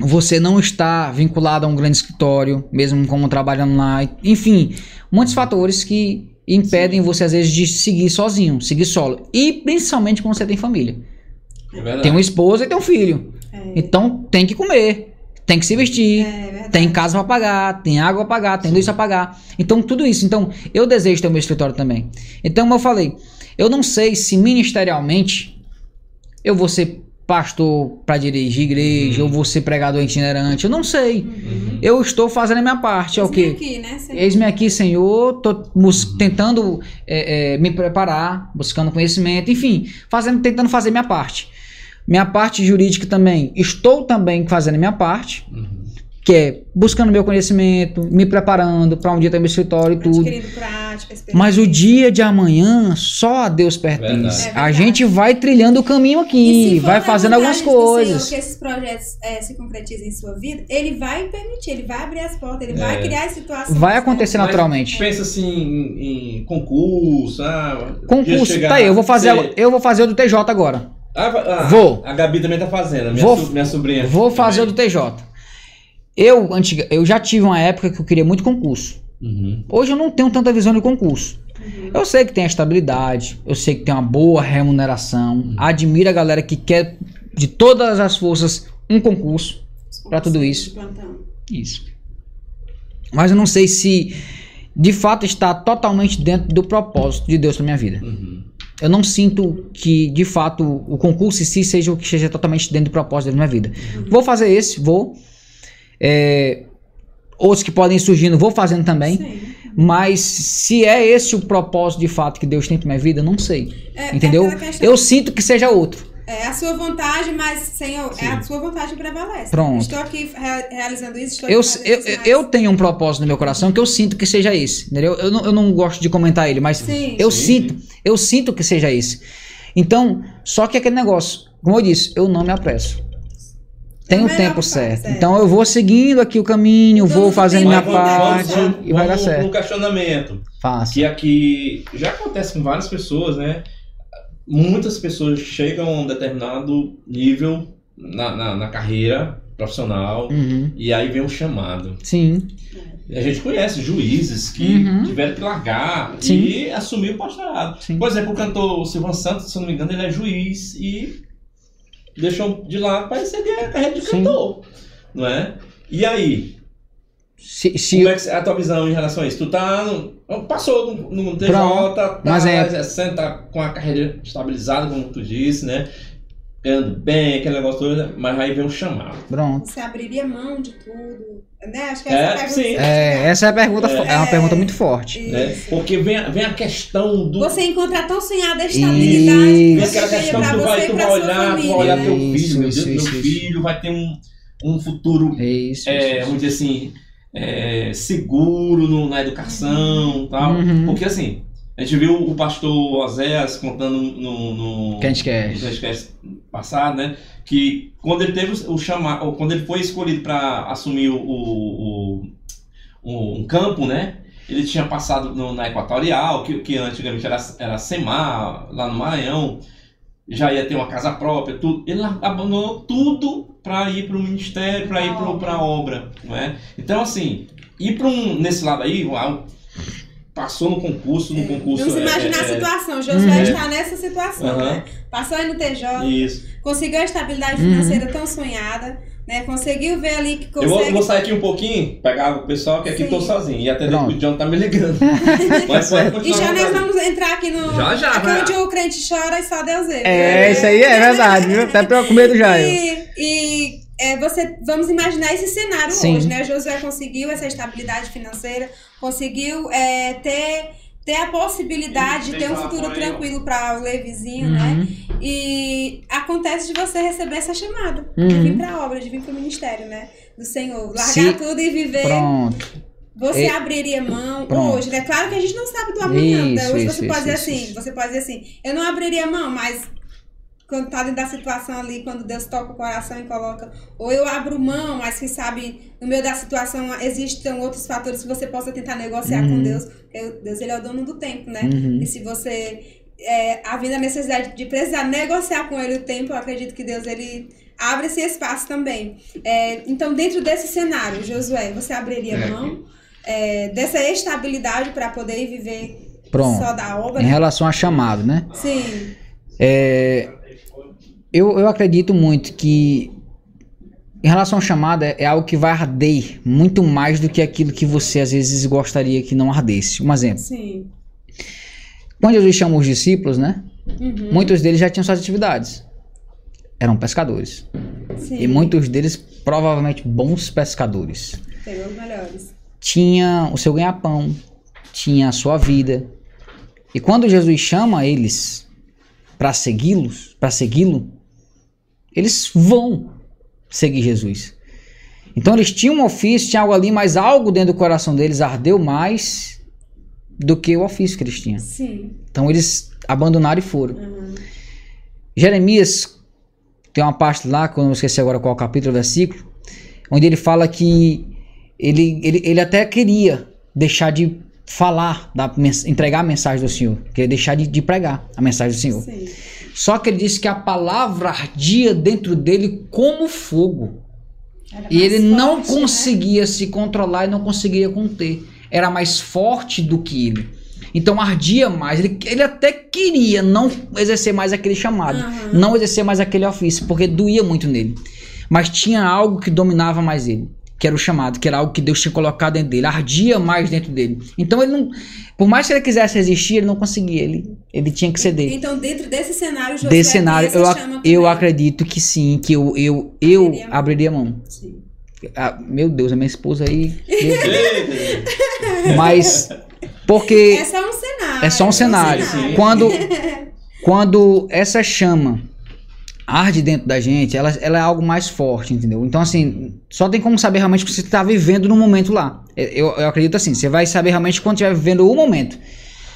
Você não está vinculado a um grande escritório, mesmo como trabalhando lá. Enfim, muitos fatores que impedem Sim. você, às vezes, de seguir sozinho, seguir solo. E principalmente quando você tem família. É tem uma esposa e tem um filho. É. Então tem que comer, tem que se vestir, é tem casa para pagar, tem água para pagar, tem Sim. luz para pagar. Então tudo isso. Então eu desejo ter o meu escritório também. Então como eu falei, eu não sei se ministerialmente eu vou ser pastor para dirigir igreja, uhum. ou vou ser pregador itinerante, eu não sei. Uhum. Eu estou fazendo a minha parte, é o quê? Aqui, né, Eis-me aqui, Senhor, tô uhum. tentando é, é, me preparar, buscando conhecimento, enfim, fazendo, tentando fazer minha parte. Minha parte jurídica também, estou também fazendo a minha parte. Uhum que é buscando meu conhecimento, me preparando para um dia ter meu escritório e tudo. Prática, Mas o dia de amanhã só a Deus pertence. É a gente vai trilhando o caminho aqui, vai fazendo algumas coisas. Senhor, que esses projetos é, se concretizem em sua vida, ele vai permitir, ele vai abrir as portas, ele é. vai criar as situações. Vai acontecer né? naturalmente. Mas pensa assim em, em concurso, ah, concurso. Tá aí, eu vou fazer, ser... eu vou fazer o do TJ agora. Ah, ah, vou. A Gabi também tá fazendo, minha, vou, minha sobrinha. Vou fazer o do TJ. Eu, antiga, eu já tive uma época que eu queria muito concurso. Uhum. Hoje eu não tenho tanta visão de concurso. Uhum. Eu sei que tem a estabilidade, eu sei que tem uma boa remuneração. Uhum. Admiro a galera que quer de todas as forças um concurso para tudo isso. Isso. Mas eu não sei se de fato está totalmente dentro do propósito de Deus para minha vida. Uhum. Eu não sinto que de fato o concurso em si seja o que seja totalmente dentro do propósito da minha vida. Uhum. Vou fazer esse, vou é, outros que podem surgindo, vou fazendo também. Sim. Mas se é esse o propósito de fato que Deus tem para minha vida, não sei. É, é entendeu? Eu sinto que seja outro. É a sua vontade, mas Senhor, Sim. é a sua vontade prevalece. Pronto. Estou aqui realizando isso. Estou eu, eu, isso, eu tenho um propósito no meu coração que eu sinto que seja esse. Entendeu? Eu, não, eu não gosto de comentar ele, mas Sim. eu Sim. sinto, eu sinto que seja esse. Então, só que aquele negócio, como eu disse, eu não me apresso tem o tempo certo. certo. Então eu vou seguindo aqui o caminho, então, vou fazendo minha parte vamos, e vai dar certo. Um questionamento. Fácil. Que aqui já acontece com várias pessoas, né? Muitas pessoas chegam a um determinado nível na, na, na carreira profissional uhum. e aí vem um chamado. Sim. A gente conhece juízes que uhum. tiveram que largar Sim. e assumir o pastorado. Sim. Por exemplo, o cantor Silvan Santos, se não me engano, ele é juiz e deixou de lado para receber a carreira de cantor, não é? E aí? Se, se Como é que é a tua visão em relação a isso? Tu tá no, passou no, no TJ, tá, mas é- exercendo, tá com a carreira estabilizada, como tu disse, né? Ganhando bem, aquele negócio todo, mas aí vem um chamado. pronto. Você abriria mão de tudo? Né? Acho que É, essa é a pergunta. sim. É, essa é a pergunta, fo- é uma É. pergunta muito forte. Né? Isso. Porque vem, a- vem a questão do. Você encontra tão sonhada a estabilidade Vem aquela questão que tu você vai, tu vai olhar, tu vai olhar teu Isso, filho, meu isso, Deus, isso, meu isso. filho vai ter um, um futuro É isso. é, isso, vamos dizer assim, é, seguro no- na educação e tal. Uhum. Porque assim, a gente viu o pastor Oséias contando no, no, Que a gente quer. Passado, né? Que quando ele teve o chamado, quando ele foi escolhido para assumir o, o, o- um campo, né? Ele tinha passado no- na Equatorial, que, que antigamente era, era Semar, lá no Maranhão, já ia ter uma casa própria, tudo. Ele abandonou tudo para ir para o ministério, para ir para a obra, não é? Então, assim, ir para um, nesse lado aí, uau, passou no concurso, no concurso... Vamos é- imaginar é- a situação. Josué Uhum. está nessa situação, Aham. né? Passou aí no TJ, Isso. conseguiu a estabilidade Uhum. financeira tão sonhada, né? Conseguiu ver ali que Eu vou, consegue. vou sair aqui um pouquinho, pegar o pessoal que aqui Sim. tô sozinho. E atender que o John tá me ligando. <laughs> Mas pode E já nós vamos entrar aqui no. Já, já, Aqui onde o crente chora e só Deus vê. É, isso aí é verdade, viu? Até tô com medo já. E, e é, você, vamos imaginar esse cenário Sim. hoje, né? Josué conseguiu essa estabilidade financeira, conseguiu é, ter, ter a possibilidade de ter um futuro tranquilo para o Levizinho, né? Uhum. E acontece de você receber essa chamada, de Uhum. vir para a obra, de vir para o ministério, né? Do Senhor. Largar Se- tudo e viver. Pronto. Você E- abriria mão Pronto. hoje, né? Claro que a gente não sabe do amanhã. né? Isso, Hoje isso, você pode isso, dizer isso, assim, isso. você pode dizer assim, eu não abriria mão, mas quando tá dentro da situação ali, quando Deus toca o coração e coloca, ou eu abro mão, mas quem sabe no meio da situação existem outros fatores que você possa tentar negociar com Uhum. Deus, porque Deus ele é o dono do tempo, né? Uhum. E se você é, havendo a necessidade de precisar negociar com ele o tempo, eu acredito que Deus ele abre esse espaço também. É, então, dentro desse cenário, Josué, você abriria É. mão é, dessa estabilidade para poder viver Pronto. só da obra? Em relação a chamado, né? Sim, É, eu, eu acredito muito que em relação ao chamado é, é algo que vai arder muito mais do que aquilo que você às vezes gostaria que não ardesse. Um exemplo. sim. Quando Jesus chamou os discípulos, né? Uhum, Muitos deles já tinham suas atividades. Eram pescadores. sim. E muitos deles provavelmente bons pescadores. Pegou os melhores. Tinha o seu ganha-pão, tinha a sua vida. E quando Jesus chama eles para segui-los, para segui-lo, eles vão seguir Jesus. Então eles tinham um ofício, tinha algo ali, mas algo dentro do coração deles ardeu mais do que o ofício que eles tinham. Sim. Então eles abandonaram e foram. Uhum. Jeremias tem uma parte lá, que eu não esqueci agora qual capítulo, versículo, onde ele fala que ele, ele, ele até queria deixar de falar, da, entregar a mensagem do Senhor, queria deixar de, de pregar a mensagem do Senhor. Sim. Só que ele disse que a palavra ardia dentro dele como fogo. E ele não forte, né? conseguia se controlar e não conseguia conter. Era mais forte do que ele. Então ardia mais. Ele, ele até queria não exercer mais aquele chamado, Aham. não exercer mais aquele ofício, porque doía muito nele. Mas tinha algo que dominava mais ele, que era o chamado, que era algo que Deus tinha colocado dentro dele, ardia mais dentro dele. Então ele não, por mais que ele quisesse resistir, ele não conseguia. Ele, ele tinha que ceder. Então, dentro desse cenário, Josué Desse cenário, eu, ac- eu acredito que sim, que eu, eu, eu Abriria mão. abriria mão. Sim. Ah, meu Deus, a minha esposa aí. Mas porque É só um cenário. é só um cenário. Sim. Quando <laughs> quando essa chama arde dentro da gente, ela, ela é algo mais forte, entendeu? Então assim, só tem como saber realmente o que você está vivendo no momento lá. Eu, eu acredito assim, você vai saber realmente quando estiver vivendo o momento.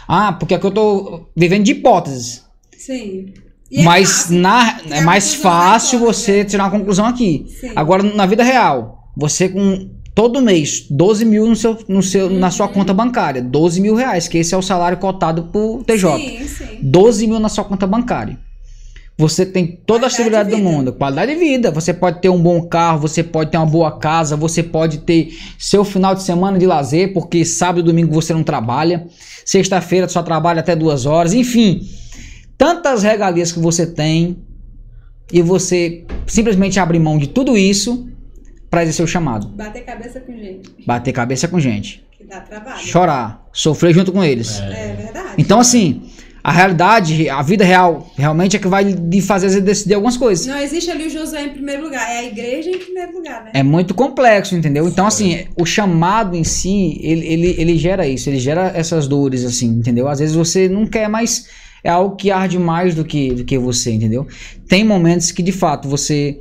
Ah, porque aqui eu tô vivendo de hipóteses. Sim. E é mas fácil. na, tirar é mais fácil você tirar uma conclusão aqui. Sim. Agora, na vida real, você com todo mês 12 mil no seu, no seu, na Uhum. sua conta bancária, 12 mil reais, que esse é o salário cotado por TJ. Sim, sim. 12 mil na sua conta bancária. Você tem toda a Qualidade estabilidade de do mundo, qualidade de vida. Você pode ter um bom carro, você pode ter uma boa casa, você pode ter seu final de semana de lazer, porque sábado e domingo você não trabalha. Sexta-feira só trabalha até duas horas, enfim. Tantas regalias que você tem, e você simplesmente abrir mão de tudo isso para exercer o chamado. Bater cabeça com gente. Bater cabeça com gente. Que dá trabalho. Chorar, sofrer junto com eles. É, é verdade. Então, assim, a realidade, a vida real, realmente é que vai lhe fazer você decidir algumas coisas. Não existe ali o Josué em primeiro lugar, é a igreja em primeiro lugar, né? É muito complexo, entendeu? Então, assim, o chamado em si, ele, ele, ele gera isso, ele gera essas dores, assim, entendeu? Às vezes você não quer mais. É algo que arde mais do que, do que você, entendeu? Tem momentos que, de fato, você.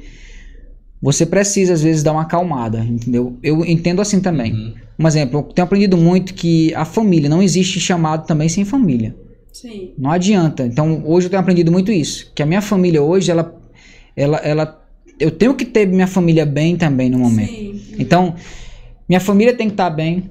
Você precisa, às vezes, dar uma acalmada, entendeu? Eu entendo assim também. Uhum. Um exemplo, eu tenho aprendido muito que a família, não existe chamado também sem família. Sim. Não adianta. Então, hoje eu tenho aprendido muito isso. Que a minha família hoje, ela. ela, ela eu tenho que ter minha família bem também no momento. Sim. Então, minha família tem que estar bem.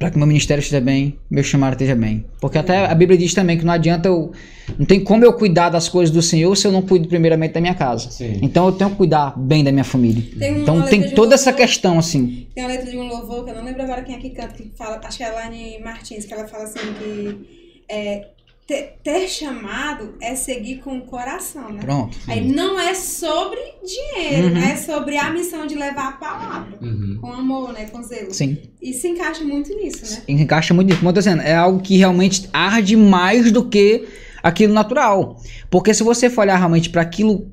Para que meu ministério esteja bem, meu chamado esteja bem. Porque até a Bíblia diz também que não adianta eu. Não tem como eu cuidar das coisas do Senhor se eu não cuido primeiramente da minha casa. Sim. Então eu tenho que cuidar bem da minha família. Tem uma Então tem toda essa questão, assim. Tem a letra de um louvor que eu não lembro agora quem é que canta, que fala, acho que é a Lani Martins, que ela fala assim que é, ter, ter chamado é seguir com o coração, né? Pronto. Aí não é sobre dinheiro, Uhum. é sobre a missão de levar a palavra. Uhum. Com amor, né? Com zelo. Sim. E se encaixa muito nisso, né? encaixa muito nisso. Como eu tô dizendo, é algo que realmente arde mais do que aquilo natural. Porque se você for olhar realmente para aquilo,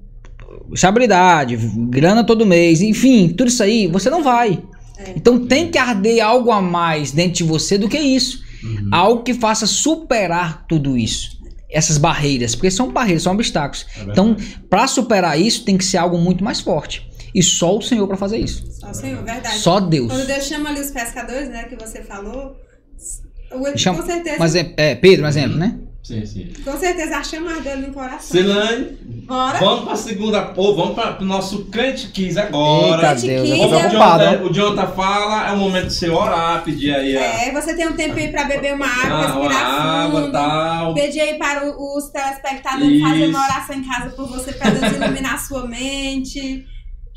estabilidade, grana todo mês, enfim, tudo isso aí, você não vai. É. Então tem que arder algo a mais dentro de você do que isso. Uhum. Algo que faça superar tudo isso. Essas barreiras, porque são barreiras, são obstáculos. É. Então, para superar isso, tem que ser algo muito mais forte. E só o Senhor para fazer isso. Só o Senhor, verdade. Só Deus. Quando Deus chama ali os pescadores, né? Que você falou. o- Chama- com certeza. Mas é, é, Pedro, um exemplo, né? Sim, sim. Com certeza a chamada dele no coração. Silane, Bora. vamos para a segunda. Ou vamos para o nosso crente quiz agora. Eita Deus, eu Quinze tô Como o. Jonathan, o Jonathan fala, é o momento de você orar, pedir aí a, É, você tem um tempo aí pra beber uma água, a, uma respirar água fundo. tal. Pedir aí para o- os telespectadores fazerem Isso. uma oração em casa por você, pra Deus iluminar a sua mente.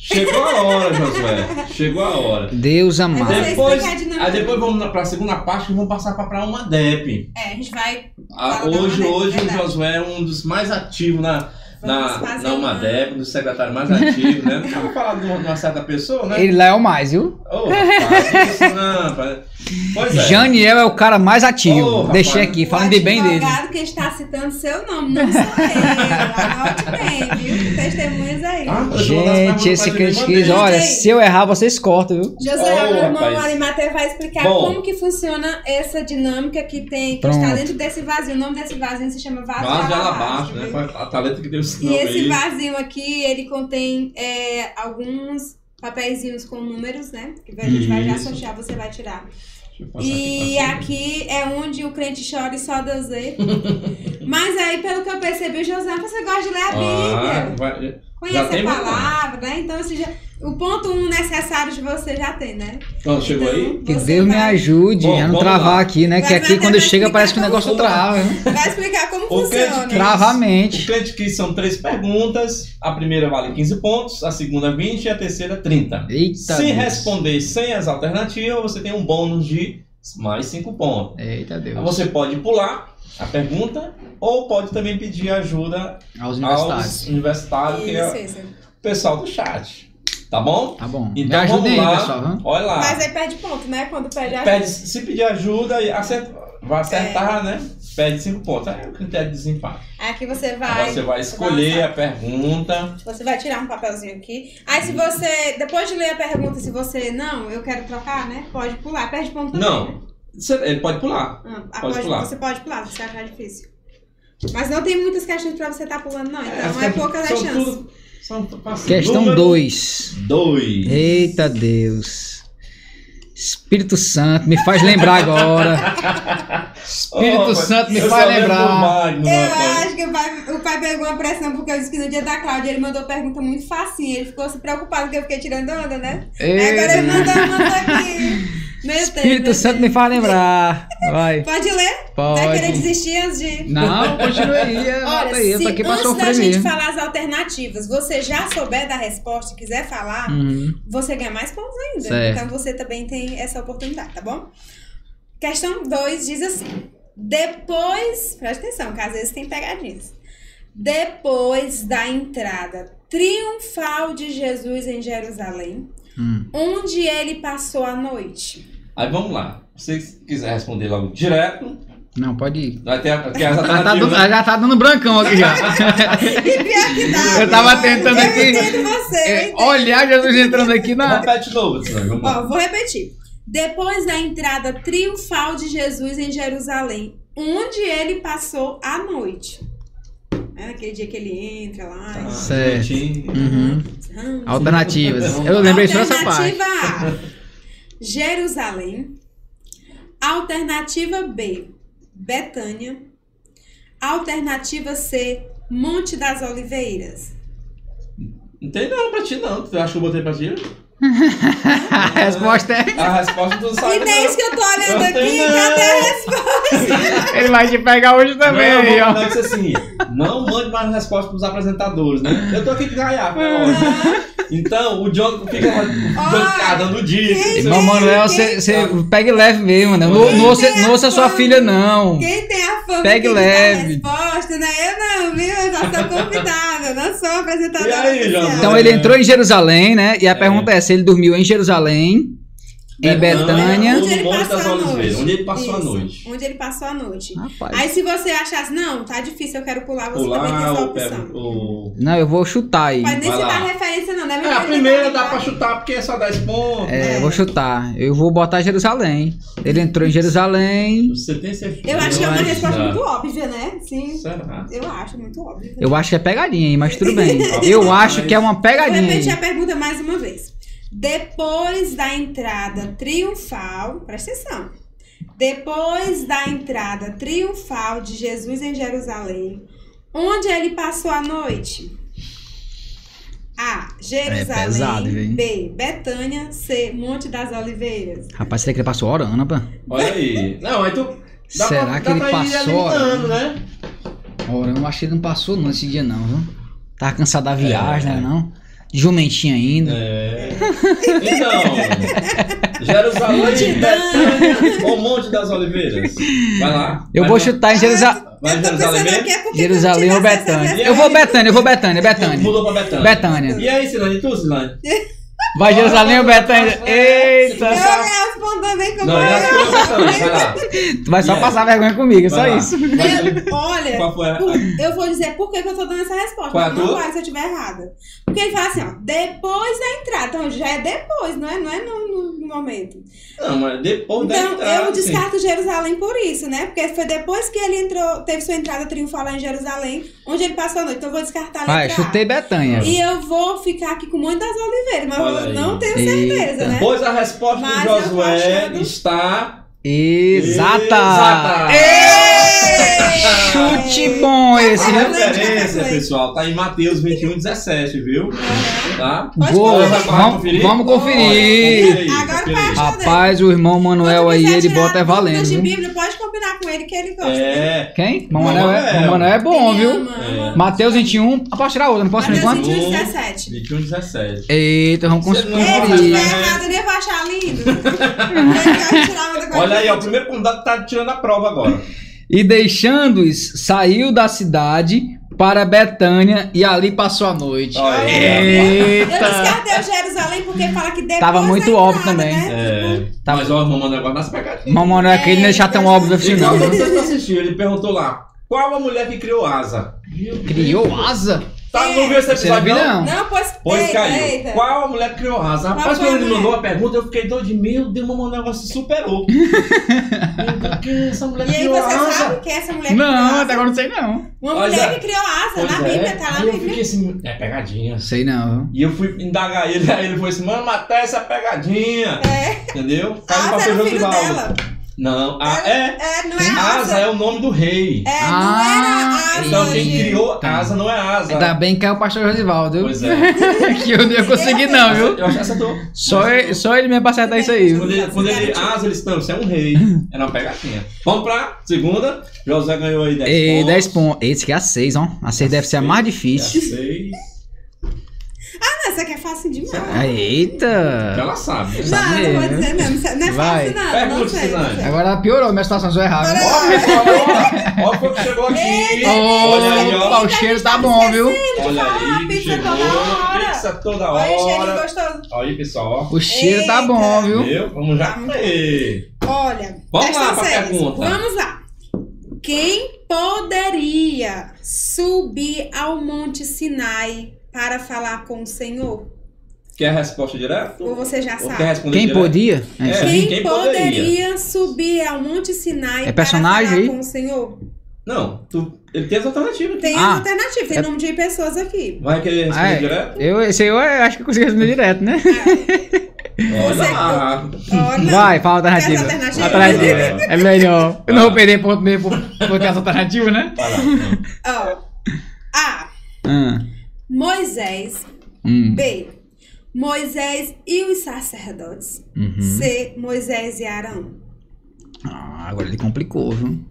Chegou a hora, Josué. Chegou a hora. Deus amado. Depois, aí depois vamos para a segunda parte que vamos passar para uma DEP. É, a gente vai. Ah, hoje, hoje o. Josué é um dos mais ativos na, na, na uma- UMADEP, um dos secretários mais ativos, né? Não vou falar de uma, de uma certa pessoa, né? Ele lá é o mais, viu? Ô, rapaz, isso não, rapaz. Pois é. Janiel é o cara mais ativo. Rapaz. Deixei aqui, falando de bem dele. advogado que está citando seu nome, não sou eu. <laughs> Anote bem, viu? Testemunhas aí. Ah, Gente, esse quiz, mandei. olha, se eu errar, vocês cortam, viu? José, Ô, meu irmão. Marimater vai explicar Bom. como que funciona essa dinâmica que tem, que Pronto. está dentro desse vazio. O nome desse vazio se chama vaso, Vaso de alabastro, né? Foi a talenta que deu esse E esse aí. vasinho aqui, ele contém é, alguns papeizinhos com números, né? Que a gente vai já associar, você vai tirar. E cima. aqui é onde o crente chora e só Deus vê. <laughs> Mas aí, pelo que eu percebi, José, você gosta de ler a Ah, Bíblia. vai- já Conhece a palavra, né? Então, assim, já, o ponto um necessário de você já tem, né? Pronto, chegou aí? Que Você Deus me vai- ajude Bom, a não travar lá. aqui, né? Vai Que aqui quando chega parece que o negócio trava. né? Vai explicar como O funciona. que- Trava a O mente. crente quiz são três perguntas. A primeira vale 15 pontos, a segunda 20 e a terceira 30. Eita. Se Deus. responder sem as alternativas, você tem um bônus de mais 5 pontos. Eita Aí Deus. Você pode pular a pergunta ou pode também pedir ajuda Aos universitários. aos universitários, que é Isso, isso. o pessoal do chat. Tá bom? Tá bom. Então vamos aí, lá. pessoal. Olha lá. Mas aí perde ponto, né? Quando perde a Pede, se pedir ajuda, e acerta, vai É. acertar, né? Pede 5 pontos. Aí é o critério de desempate. Aqui você vai. Você vai escolher a pergunta. Você vai tirar um papelzinho aqui. Aí se você, depois de ler a pergunta, se você, não, eu quero trocar, né? Pode pular. Perde ponto também. né? Não, você- ele pode pular. Ah, ah, Pode pular. Você pode pular, se você achar difícil. Mas não tem muitas questões pra você estar pulando, não. Então é, poucas as são chances. tudo- são fáceis. Questão Número 2. dois. Eita Deus. Espírito Santo, me faz lembrar agora. Espírito Oh, Santo, me faz lembrar. Magno, Eu rapaz. acho que o pai, o pai pegou uma pressão, porque eu disse que no dia da Cláudia ele mandou pergunta muito facinha. Ele ficou se preocupado que eu fiquei tirando onda, né? Ei, Agora ele mandou, mandou aqui. Meu Deus, Espírito meu Santo Deus. me faz lembrar. Vai. Pode ler? Vai querer Pode. desistir antes de. Não, continue aí. <laughs> Olha, aí, se aqui antes da gente falar as alternativas, você já souber da resposta e quiser falar, Uhum. você ganha mais pontos ainda. Certo. Então você também tem essa oportunidade, tá bom? Questão 2 diz assim: depois, presta atenção, que às vezes tem pegadinhas. Depois da entrada triunfal de Jesus em Jerusalém, Hum. onde ele passou a noite. Aí vamos lá. Se você quiser responder logo direto, Não, pode ir. vai ter, a- Já tá, dando, né? já tá dando brancão aqui já. <laughs> E pior que dá. Eu tava tentando eu aqui, entendo você, eu É, olhar Jesus entrando aqui na. Repete de novo. Ó, vou repetir. Depois da entrada triunfal de Jesus em Jerusalém, onde ele passou a noite. É aquele dia que ele entra lá. Tá, Certo. Uhum. Hum. Alternativas. Eu lembrei só dessa parte. Alternativa A, Jerusalém. Alternativa B, Betânia. Alternativa C, Monte das Oliveiras. Não tem não pra ti, não. Tu acha que eu botei pra ti? A resposta é. A resposta não sabe. E nem isso que eu tô olhando aqui, cadê a resposta? Ele vai te pegar hoje também, não, aí, não, ó. não, disse assim, não mande mais resposta pros apresentadores, né? Eu tô aqui de é lógico. Então, o John fica, o John fica dando dicas. Quem- Irmão Manuel, você você pega leve mesmo, né? Não, não, ouça- não ouça sua filha, não. Quem tem a fama Pegue leve. resposta, né? Eu não, viu? Eu já sou convidada, eu não sou apresentadora E aí. João? Então ele entrou em Jerusalém, né? E a pergunta é se ele dormiu em Jerusalém, em Betânia. ou Onde ele passou a noite. onde ele passou a noite. Onde ele passou a noite. Rapaz. Aí se você achasse, não, tá difícil, eu quero pular, você também tem Pular essa ou opção. pega o... Não, eu vou chutar aí. Mas nem dá referência, não, né? É, a primeira dá pra chutar porque é só 10 pontos. É, É. vou chutar. Eu vou botar Jerusalém. Ele entrou em Jerusalém. Você tem certeza? Eu acho que é uma resposta muito óbvia, né? Sim. Será? Eu acho muito óbvio. Eu acho que é pegadinha, hein? Mas tudo bem. <laughs> Eu acho que é uma Vou pegadinha repetir a aí. pergunta mais uma vez. Depois da entrada triunfal, presta atenção. Depois da entrada triunfal de Jesus em Jerusalém, onde ele passou a noite? A. Jerusalém. É pesado? B. Betânia. C. Monte das Oliveiras. Rapaz, será que ele passou orando, pá? Olha aí. Não, aí tu... Dá Será pra, que dá ele pra ir passou, eliminando, né? Orando, eu acho que ele não passou não esse dia não, viu? Tava cansado da viagem, É. né? Não? Jumentinho ainda. É. Então, Jerusalém, Betânia ou Monte das Oliveiras? Vai lá. Eu Vai vou lá. chutar em Jerusalém. Vai Jerusalém mesmo? Jerusalém ou Betânia? Eu vou Betânia, eu vou Betânia, Betânia. Mudou pra Betânia. Betânia. E aí, Silane, tu, Silane? Vai Jerusalém ou Betânia? Eita! Eu respondo nem como Não, eu. vai lá. Tu vai só E aí? passar vergonha comigo, é só Vai lá. isso. Vai, Eu- olha, Qual foi a... eu vou dizer por que eu tô dando essa resposta. Qual é a não vale se eu estiver errada. Porque ele fala assim, ó, depois da entrada. Então já é depois, não é, não é no, no- momento. Não, mas depois da Então entrada, eu sim. descarto Jerusalém por isso, né? Porque foi depois que ele entrou, teve sua entrada triunfal lá em Jerusalém, onde ele passou a noite. Então eu vou descartar a Vai, letra A. chutei Betânia. E eu vou ficar aqui com o Monte das Oliveiras, mas Olha eu aí. não tenho Eita. certeza, né? Pois a resposta Mas do eu Josué achando- está... Exata! Exata! <laughs> Chute bom esse, A referência, pessoal, tá em Mateus 21, 17, viu? Tá? Boa, conferir. vamos, conferir? vamos conferir. Agora vai achar Rapaz, o irmão Manuel aí, ele bota é valendo, de? Bíblia, pode combinar com ele que ele gosta. É. Quem? Irmão Manuel é, irmão Manuel é bom, Ele viu? ama, ama. Mateus 21. Ah, posso tirar outra, não posso por Mateus enquanto? 21, Um. 17. 21, 17. Eita, vamos não conferir. né? tiver errado, eu nem vou achar lindo. <laughs> Eu quero tirar outra coisa. Olha aí, ó, o primeiro convidado tá tirando a prova agora. E deixando-os, saiu da cidade para Betânia e ali passou a noite. Olha aí, Eu Eita! descartei o Jerusalém porque fala que depois Tava muito óbvio entrada, também. Né? É. Tá. Mas ó, o mamãe agora nas pegadinhas. Irmão Manuel aquele não deixar tão óbvio assim não. não viu? sei se você assistiu, ele perguntou lá, qual a mulher que criou asa? Criou asa? Tá, não viu esse Você episódio não? não? Não, pois, Pois eita, caiu. eita. Qual a mulher que criou asa? Qual Rapaz, quando ele mandou a pergunta, eu fiquei doido. Meu Deus, o negócio se superou. <laughs> Quem essa mulher E aí criou você asa? sabe que é essa mulher que Não, criou asa? até agora não sei não. Uma Pois mulher é. que criou asa, Pois na é. Bíblia, tá na Aí eu Bíblia. fiquei assim, é pegadinha. Sei não? E eu fui indagar ele, aí ele foi assim, mano, matar essa pegadinha. É. Entendeu? Caiu Asa pra era o Feijão filho Divaldo. Não, a, é, é, é não é asa. asa. é o nome do rei. É, ah, não era é asa. Então quem criou asa não é asa. Ainda bem que é o pastor Josivaldo. Pois é. <laughs> que eu não ia conseguir, não, viu? Eu acho que acertou. Só, ele, mesmo pra acertar isso aí. Quando ele, quando ele asa, ele disse, não, você é um rei. Era uma pegadinha. Vamos pra segunda. José ganhou aí 10 pontos. 10 pontos. Esse aqui é a 6, ó. A 6 deve ser a mais difícil. É a 6 essa aqui é fácil demais. Eita! Ela sabe. Não, Sabe não vou mesmo, dizer mesmo. Não é Vai. fácil, não. Pergunta, não sei, não Sinane. sei. Agora piorou a minha situação, né? Pessoal, ó, ó, foi que chegou aqui. Olha aí, ó. O cheiro tá bom, viu? Olha aí, pizza chegou. toda hora. Pizza toda Olha o hora. gostoso. Olha aí, pessoal, ó. O cheiro tá Eita. bom, viu? Viu? Vamos já comer. Olha, Vamos lá pra atenção. pergunta. Vamos lá. Quem poderia subir ao Monte Sinai para falar com o Senhor? Quer a resposta direta? Ou você já Ou sabe? responder Quem direto? podia? É É. Quem, quem poderia? poderia? subir ao Monte Sinai É personagem para falar aí? com o Senhor? Não, tu, ele tem as alternativas. Tem Ah, alternativa, tem é- nome de pessoas aqui. Vai querer responder Ah, é. direto? Eu, esse aí eu acho que eu consegui responder direto, né? Olha Você- lá. Olha, Vai, fala a alternativa. Alternativa? Alternativa. É melhor. Eu não vou perder ponto mesmo por, por ter essa alternativa, né? Vai lá. ó. A. Ah. Moisés. Hum. B. Moisés e os sacerdotes. Uhum. C. Moisés e Arão. Ah, agora ele complicou, viu? <laughs>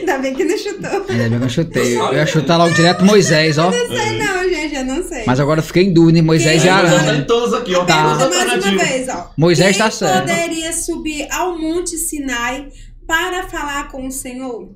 Ainda bem que não chutou. Ainda bem que eu chutei. Eu ia chutar logo direto Moisés, ó. Não sei não, gente, eu não sei. Mas agora eu fiquei em dúvida em Moisés e Quem- Vamos Arão. todos aqui, ó. Tá. Mais uma vez, ó. Moisés Quem tá certo. poderia subir ao Monte Sinai para falar com o Senhor?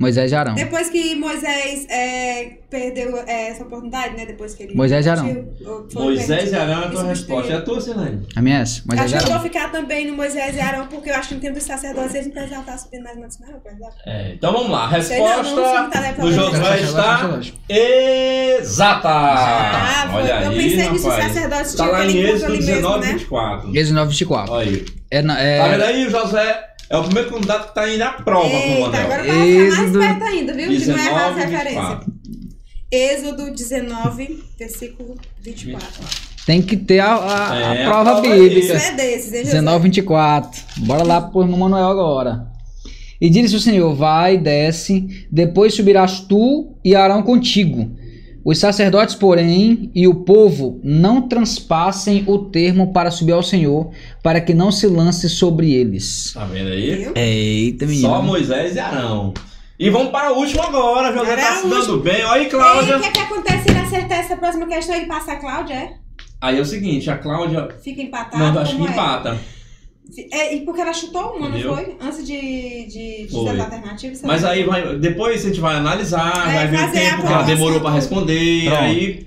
Moisés e Arão. Depois que Moisés é, perdeu é, essa oportunidade, né? Depois que ele. Moisés e Arão. Moisés e Arão é a tua resposta. É a tua, Silene. A minha é essa. Moisés Acho e que eu vou Arão. ficar também no Moisés e Arão, porque eu acho que no tempo dos sacerdotes eles não precisavam estar subindo mais não precisavam. É, então vamos lá. A resposta do. Josué está exata. Ah, foi. Olha eu aí, pensei nisso, os sacerdotes Tá tinham lá em Êxodo ali mesmo, 19, né? 24. Êxodo 9, 24. Olha aí. É, é- Tá vendo aí? O Josué é o primeiro candidato que tá indo à prova com o Eita, Manel. agora vai ficar mais perto ainda, viu? De não errar as 19, referências. 24. Êxodo 19, versículo 24. Tem que ter a, a- a É, a prova prova bíblica. Isso é desses, hein, José? 19, 24. Bora lá pro irmão Manuel agora. E disse o Senhor: Vai, desce, depois subirás tu e Arão contigo. Os sacerdotes, porém, e o povo não transpassem o termo para subir ao Senhor, para que não se lance sobre eles. Tá vendo aí? Eita, menino. Só Moisés e Arão. E vamos para o último agora. José Agora tá é se dando bem. Olha aí, E Cláudia. o que, é que acontece se ele acertar essa próxima questão? Ele passa a Cláudia, é? Aí é o seguinte, a Cláudia. Fica empatado? Não, acho que como é? É, e porque ela chutou uma, Entendeu? não foi? Antes de, de, de Foi. das alternativas. você Mas aí vai, depois a gente vai analisar, É, vai ver o tempo que ela demorou para responder. Pronto. Aí.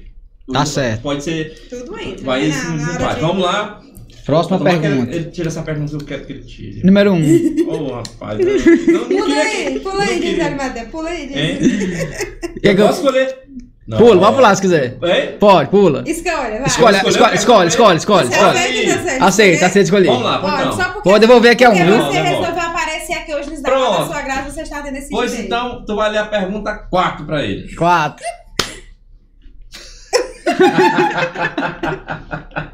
Tá certo. Pode ser. Tudo entra. Vai né? Na- na Vamos lá. Próxima Tomara que ele- pergunta. Ele tira essa pergunta, eu quero que ele tire. Número 1. Um. <laughs> Ô, rapaz. Não, não Pula queria aí, que- pula não aí, Madeira, pula aí. Que Eu que eu- posso escolher? Não. Pula, pode pular se quiser. Hein? Pode, pula. Escolha, vai. Escolhe, escolhe, escolhe, escolhe, escolhe, Você aceita? Aceita, aceita Escolher? Vamos lá, Pode, então. só porque, Vou devolver aqui a um, porque você Não, não, resolveu aparecer aqui hoje nos Pronto. da sua graça, você está tendo esse Pois direito. então, tu vai ler a pergunta 4 pra ele. Quatro. <laughs>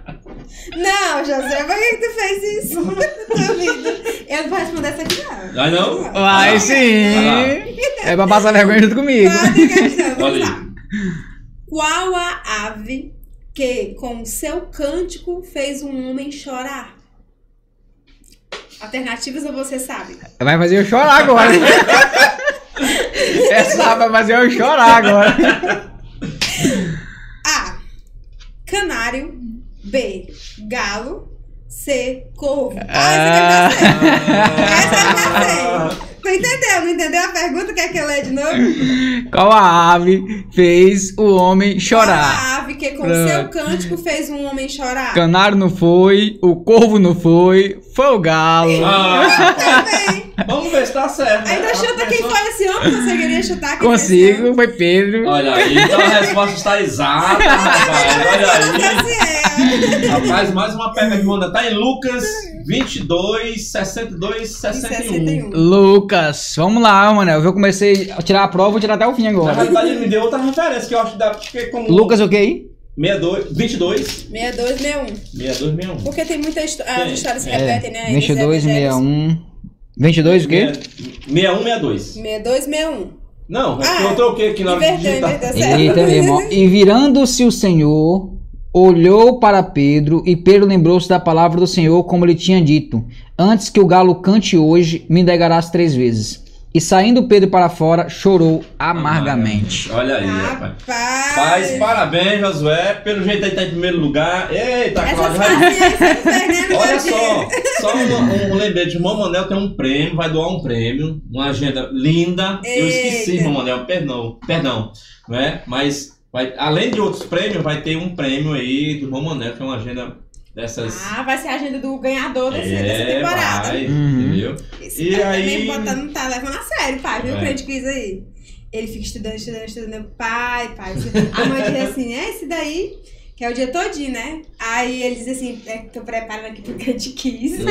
Não, José, por que, que tu fez isso? <laughs> Duvido. Eu não vou responder essa aqui, não. Vai não? Vai Vai sim. É pra passar vergonha junto comigo. Quarta questão, vamos Olha lá. Qual a ave que, com seu cântico, fez um homem chorar? Alternativas ou você sabe? Vai fazer eu chorar agora. <laughs> Essa vai fazer eu chorar agora. A. Canário. B. Galo. C. Corvo. Ah, essa deve dar certo. Essa eu entendeu? Não entendeu a pergunta? Quer que eu leia de novo? Qual a ave fez o homem Qual chorar? a ave que com Pronto. seu cântico fez um homem chorar? Canário não foi, o corvo não foi, foi o galo. Ah, Também. Vamos ver se tá certo. né? Ainda A chuta quem pessoa- foi esse homem? Conseguiria chutar quem Consigo, foi Pedro. Olha aí, então a resposta está exata, <laughs> rapaz. Olha aí. É. Rapaz, mais uma pergunta que manda. Tá em Lucas 22, 62, 61. 61. Lucas, vamos lá, mano. Eu comecei a tirar a prova, vou tirar até o fim Na agora. realidade, ele me deu outra referência que eu acho que dá. Porque como. Lucas, o que aí? 62, 22, 62, 61. 62, 61. Porque tem muita histó as Tem. histórias se É, repetem, né? 22, Eles evangelhos. 61. 22 o quê? 61, 62. 62, 61. Não, é Ah, eu troquei aqui na hora de digitar. Eita, meu irmão. <laughs> E virando-se o Senhor, olhou para Pedro, e Pedro lembrou-se da palavra do Senhor, como ele tinha dito: Antes que o galo cante hoje, me negarás três vezes. E saindo Pedro para fora, chorou amargamente. Olha aí, rapaz. Paz, parabéns, Josué. Pelo jeito aí tá em primeiro lugar. Eita, Cláudia. <laughs> Olha só, só um, um lembrete. O Mamanel tem um prêmio, vai doar um prêmio, uma agenda linda. Eita. Eu esqueci, Mamanel, perdão, perdão. Né? Mas vai, além de outros prêmios, vai ter um prêmio aí do Mamanel, que é uma agenda dessas. Ah, vai ser a agenda do ganhador desse, é, dessa temporada. Vai, uhum. Entendeu? Esse e aí. botando, não tá levando a sério, pai, viu? É. O crente quis aí. Ele fica estudando, estudando, estudando. Pai, pai. A mãe diz assim: é esse daí. Que é o dia todinho, né? Aí ele diz assim, é, tô preparando aqui pro crente quis. É,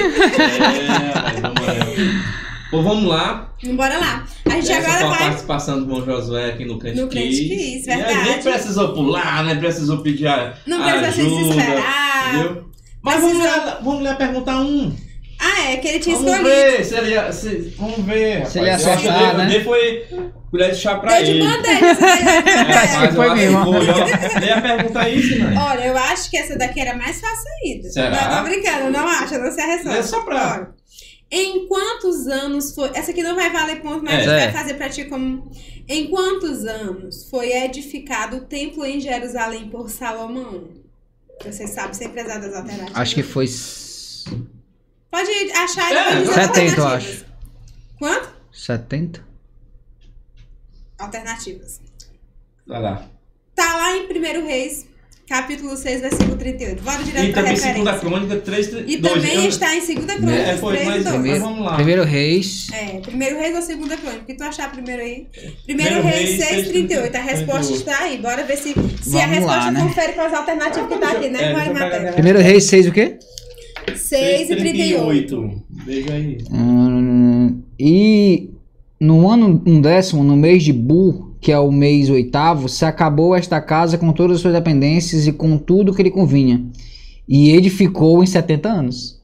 Pô, vamos lá. Bora lá. A gente Essa agora vai. participação do Bom Josué aqui no Crente No Kiss, verdade. E nem precisou pular, nem precisou pedir a, Não precisa se desesperar. Entendeu? Mas vamos lá, vamos lá perguntar um. Ah, é, que ele tinha vamos escolhido. Ver, se ele ia, se, vamos ver, rapaz. Se ele ia acertar, né? Ele foi colher de chá pra Deu ele. bandeja. é, <laughs> mas foi mesmo. Ele ia perguntar isso, né? Olha, eu acho que essa daqui era mais fácil ainda. Será? Não, tô brincando, não acho, não sei a resposta. É só pra... Olha, em quantos anos foi... Essa aqui não vai valer ponto, mas é. vai fazer pra ti como... Em quantos anos foi edificado o templo em Jerusalém por Salomão? Você sabe sempre as alternativas. Acho que foi. Pode achar é, 70, eu acho. Quanto? 70. Alternativas. Vai lá. Tá lá em 1 Reis, capítulo 6, versículo 38. Bora direto e pra também segunda crônica 3, 3 E 2, também eu... está em segunda crônica é, foi, 3 mas, 2. Primeiro, vamos lá. Primeiro Reis. É, primeiro Reis ou segunda crônica? O que tu achar primeiro aí? Primeiro, primeiro Reis 6, 38. A resposta 38. está aí. Bora ver se, se a resposta lá, né? confere com as alternativas que tá aqui, né, é, Matheus? Primeiro Reis 6 o quê? 6 e 38. Veja aí. Hum, e no ano um décimo, no mês de Bu, que é o mês oitavo, se acabou esta casa com todas as suas dependências e com tudo que lhe convinha. E edificou em 70 anos.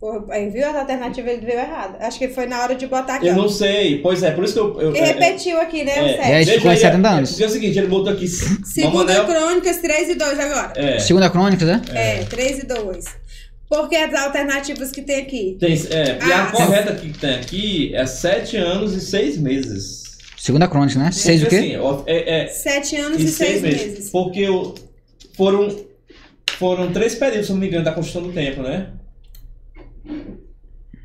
Porra, aí viu as alternativas ele veio errado. Acho que foi na hora de botar aqui. Eu ó. não sei, pois é, por isso que eu. eu que repetiu aqui, né? É, é edificou em 70 anos. É, o seguinte, ele botou aqui. Segunda Crônicas 3 e 2 agora. É. Segunda Crônicas, né? É, 3 e 2. Porque as alternativas que tem aqui. Tem, é, e a ah, correta que tem aqui é 7 anos e 6 meses. Segunda crônica, né? Seis o quê? Assim, é, é, Sete anos e, e seis, seis meses. meses. Porque foram, foram três períodos, se não me engano, da construção do templo, né?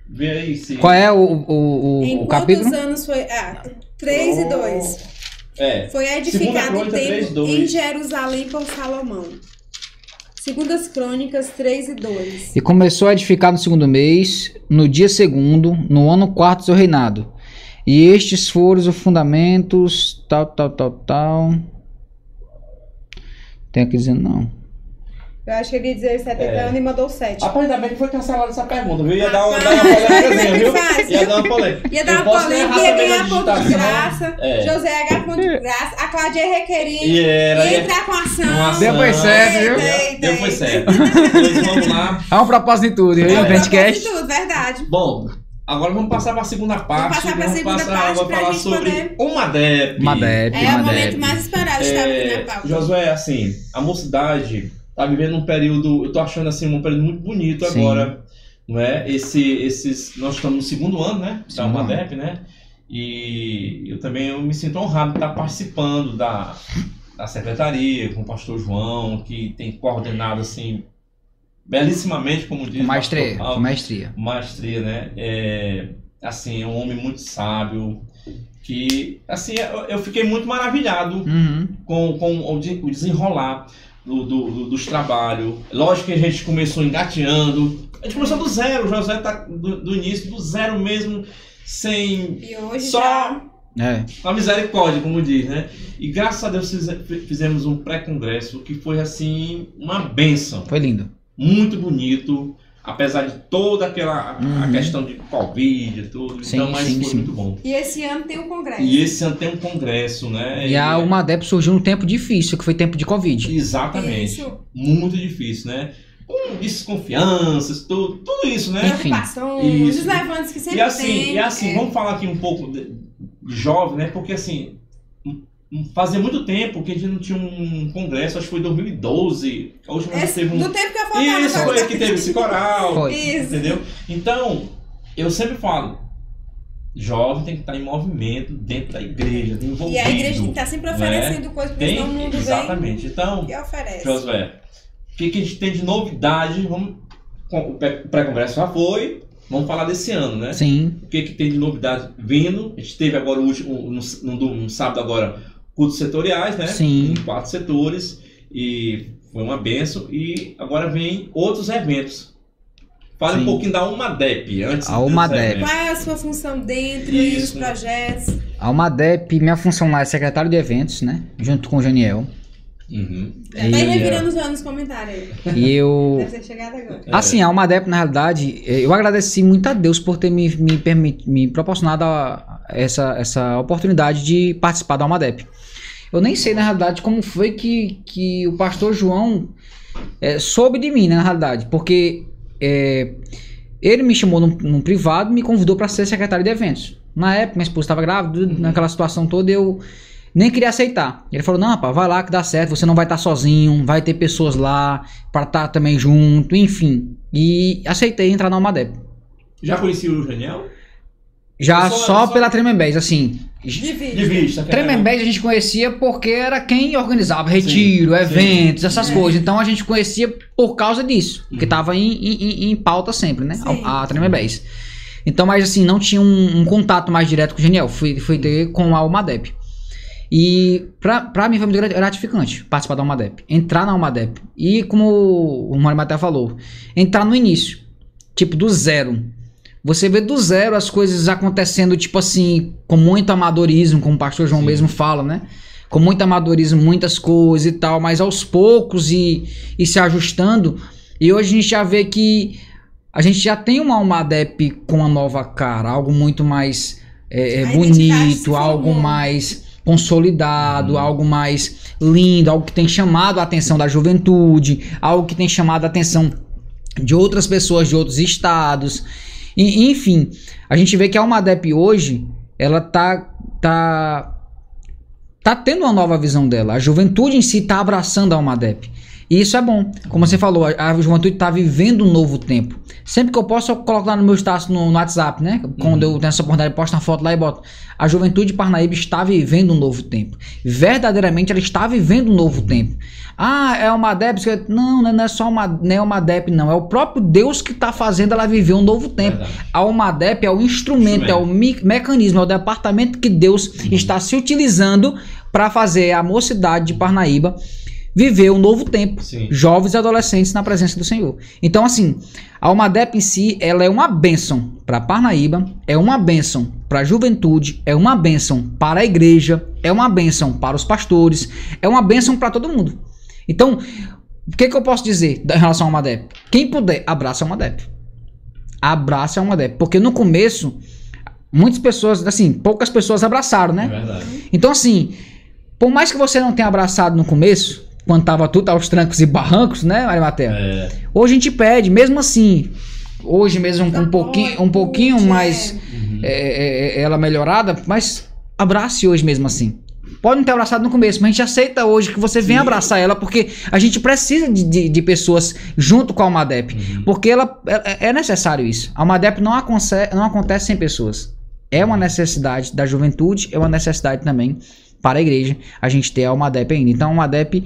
Vê aí se... Qual é o, o, o, em o capítulo? quantos anos foi? Ah, três oh. e dois. É. Foi edificado o templo em Jerusalém por Salomão. Segundas Crônicas 3 e 2. E começou a edificar no segundo mês, no dia segundo, no ano quarto do seu reinado. E estes foram os fundamentos, tal, tal, tal, tal. Tem aqui dizendo não. Eu acho que ele ia dizer 70 é. anos e mandou 7. Rapaz, ainda bem que foi cancelada essa pergunta, viu? Ia dar uma, dar uma viu? Ia dar uma polêmica. Ia dar uma polêmica, ia ganhar ponto de graça. É. José ia ganhar ponto de graça. A Cláudia ia requerir. E era, ia entrar com ação. ação. Depois certo, viu? Depois certo. Então vamos lá. Há um propósito em tudo, viu? É um propósito em tudo, verdade. Bom, Agora vamos passar para a segunda parte. Vamos passar para a segunda passar, parte vamos falar sobre poder... o MADEP. MADEP. É o momento mais esperado está é, na pauta. Josué, assim, a mocidade está vivendo um período, eu estou achando assim, um período muito bonito Sim. agora. Não é? Esse, esses, nós estamos no segundo ano, né? Da MADEP, né? E eu também eu me sinto honrado de estar participando da, da secretaria com o pastor João, que tem coordenado assim belíssimamente, como diz. Com maestria. Com maestria. Maestria, né? É, assim, é um homem muito sábio. Que, assim, eu, eu fiquei muito maravilhado uhum. com, com o desenrolar do, do, dos trabalhos. Lógico que a gente começou engateando. A gente começou do zero. O José tá do, do início, do zero mesmo, sem. E hoje só. Já... É. A misericórdia, como diz, né? E graças a Deus fizemos um pré-congresso que foi assim uma benção. Foi lindo muito bonito, apesar de toda aquela uhum. a questão de Covid e tudo. Sim, então, mas sim, foi sim. muito bom. E esse ano tem um congresso. E esse ano tem um congresso, né? E, a UMADEP surgiu num tempo difícil, que foi tempo de Covid. Exatamente. Isso. Muito difícil, né? Com desconfianças, tudo, tudo isso, né? Preocupações, os levantes que sempre e assim, tem. E assim, é. vamos falar aqui um pouco de, de jovem, né? Porque assim, Fazia muito tempo que a gente não tinha um congresso, acho que foi em 2012. A última vez teve um. Do tempo que eu falava. Isso, foi que teve esse coral. Foi. Entendeu? Então, eu sempre falo. jovem tem que estar em movimento dentro da igreja, envolvido. E a igreja tem que estar sempre oferecendo né? coisas para o mundo Exatamente. Então, e oferece. Josué, o que, que a gente tem de novidade? Vamos, o pré-congresso já foi, vamos falar desse ano, né? Sim. O que, que tem de novidade vindo? A gente teve agora o último, no, no, no sábado agora, cultos setoriais, né? Sim. Em quatro setores. E foi uma benção. E agora vem outros eventos. Fale Sim. um pouquinho da UMADEP antes. A UMADEP. Qual é a sua função dentro e os projetos? A UMADEP, minha função lá é secretário de eventos, né? Junto com o Janiel. Uhum. Já tá aí revirando os anos comentários aí. E eu. Deve ter chegado agora. Assim, a UMADEP, na realidade, eu agradeci muito a Deus por ter me, me, permit, me proporcionado a, essa, essa oportunidade de participar da UMADEP. Eu nem sei, na realidade, como foi que, que o pastor João é, soube de mim, né, na realidade, porque é, ele me chamou num, num privado e me convidou para ser secretário de eventos. Na época, minha esposa estava grávida, uhum. naquela situação toda, eu nem queria aceitar. Ele falou: Não, rapaz, vai lá que dá certo, você não vai estar sozinho, vai ter pessoas lá para estar tá também junto, enfim. E aceitei entrar na Almadep. Já conhecia o Daniel? Já só, só, pela Tremembés, assim. De vista. De vista Tremembés a gente conhecia porque era quem organizava retiro, sim, eventos, sim. essas é. coisas. Então a gente conhecia por causa disso. Uhum. Que tava em, em, em, pauta sempre, né? Sim. A, a Tremembés. Então, mas assim, não tinha um, um, contato mais direto com o Geniel. Fui, fui ter com a Almadep. E pra, pra mim foi muito gratificante participar da Almadep. Entrar na Almadep. E como o Mário Maté falou, entrar no início. Tipo, do zero você vê do zero as coisas acontecendo, tipo assim, com muito amadorismo, como o pastor João Sim. mesmo fala, né? Com muito amadorismo, muitas coisas e tal, mas aos poucos e, e se ajustando. E hoje a gente já vê que a gente já tem uma Almadep com uma nova cara, algo muito mais é, bonito, algo mais consolidado, uhum. algo mais lindo, algo que tem chamado a atenção da juventude, algo que tem chamado a atenção de outras pessoas de outros estados. E, enfim, a gente vê que a Almadep hoje, ela tá, tá, tá tendo uma nova visão dela. A juventude em si tá abraçando a Almadep. E isso é bom. Como você falou, a, juventude está vivendo um novo tempo. Sempre que eu posso, eu coloco lá no meu status no, no WhatsApp, né? Quando uhum. eu tenho essa oportunidade, eu posto uma foto lá e boto. A juventude de Parnaíba está vivendo um novo tempo. Verdadeiramente, ela está vivendo um novo tempo. Ah, é uma DEP? Não, não é só uma, não é uma DEP, não. É o próprio Deus que está fazendo ela viver um novo tempo. Verdade. A Almadep é o instrumento, instrumento, é o me mecanismo, é o departamento que Deus uhum. está se utilizando para fazer a mocidade de Parnaíba viver um novo tempo. Sim. Jovens e adolescentes na presença do Senhor. Então, assim, a Almadep em si, ela é uma bênção para Parnaíba, é uma bênção para a juventude, é uma bênção para a igreja, é uma bênção para os pastores, é uma bênção para todo mundo. Então, o que, que eu posso dizer em relação ao Almadep? Quem puder, abraça a Almadep. Abraça a Almadep. Porque no começo, muitas pessoas, assim, poucas pessoas abraçaram, né? É verdade. Então, assim, por mais que você não tenha abraçado no começo, quando tava tudo aos trancos e barrancos, né, Maria Matheus? É. Hoje a gente pede, mesmo assim, hoje mesmo com um pouquinho, um pouquinho mais uhum. é, é, é, ela melhorada, mas abrace hoje mesmo assim. Pode não ter abraçado no começo, mas a gente aceita hoje que você venha abraçar ela, porque a gente precisa de, de, de pessoas junto com a Almadep. Uhum. Porque ela, é, é, necessário isso. A Almadep não, acontece, não acontece sem pessoas. É uma necessidade da juventude, é uma necessidade também para a igreja a gente ter a Almadep ainda. Então a Almadep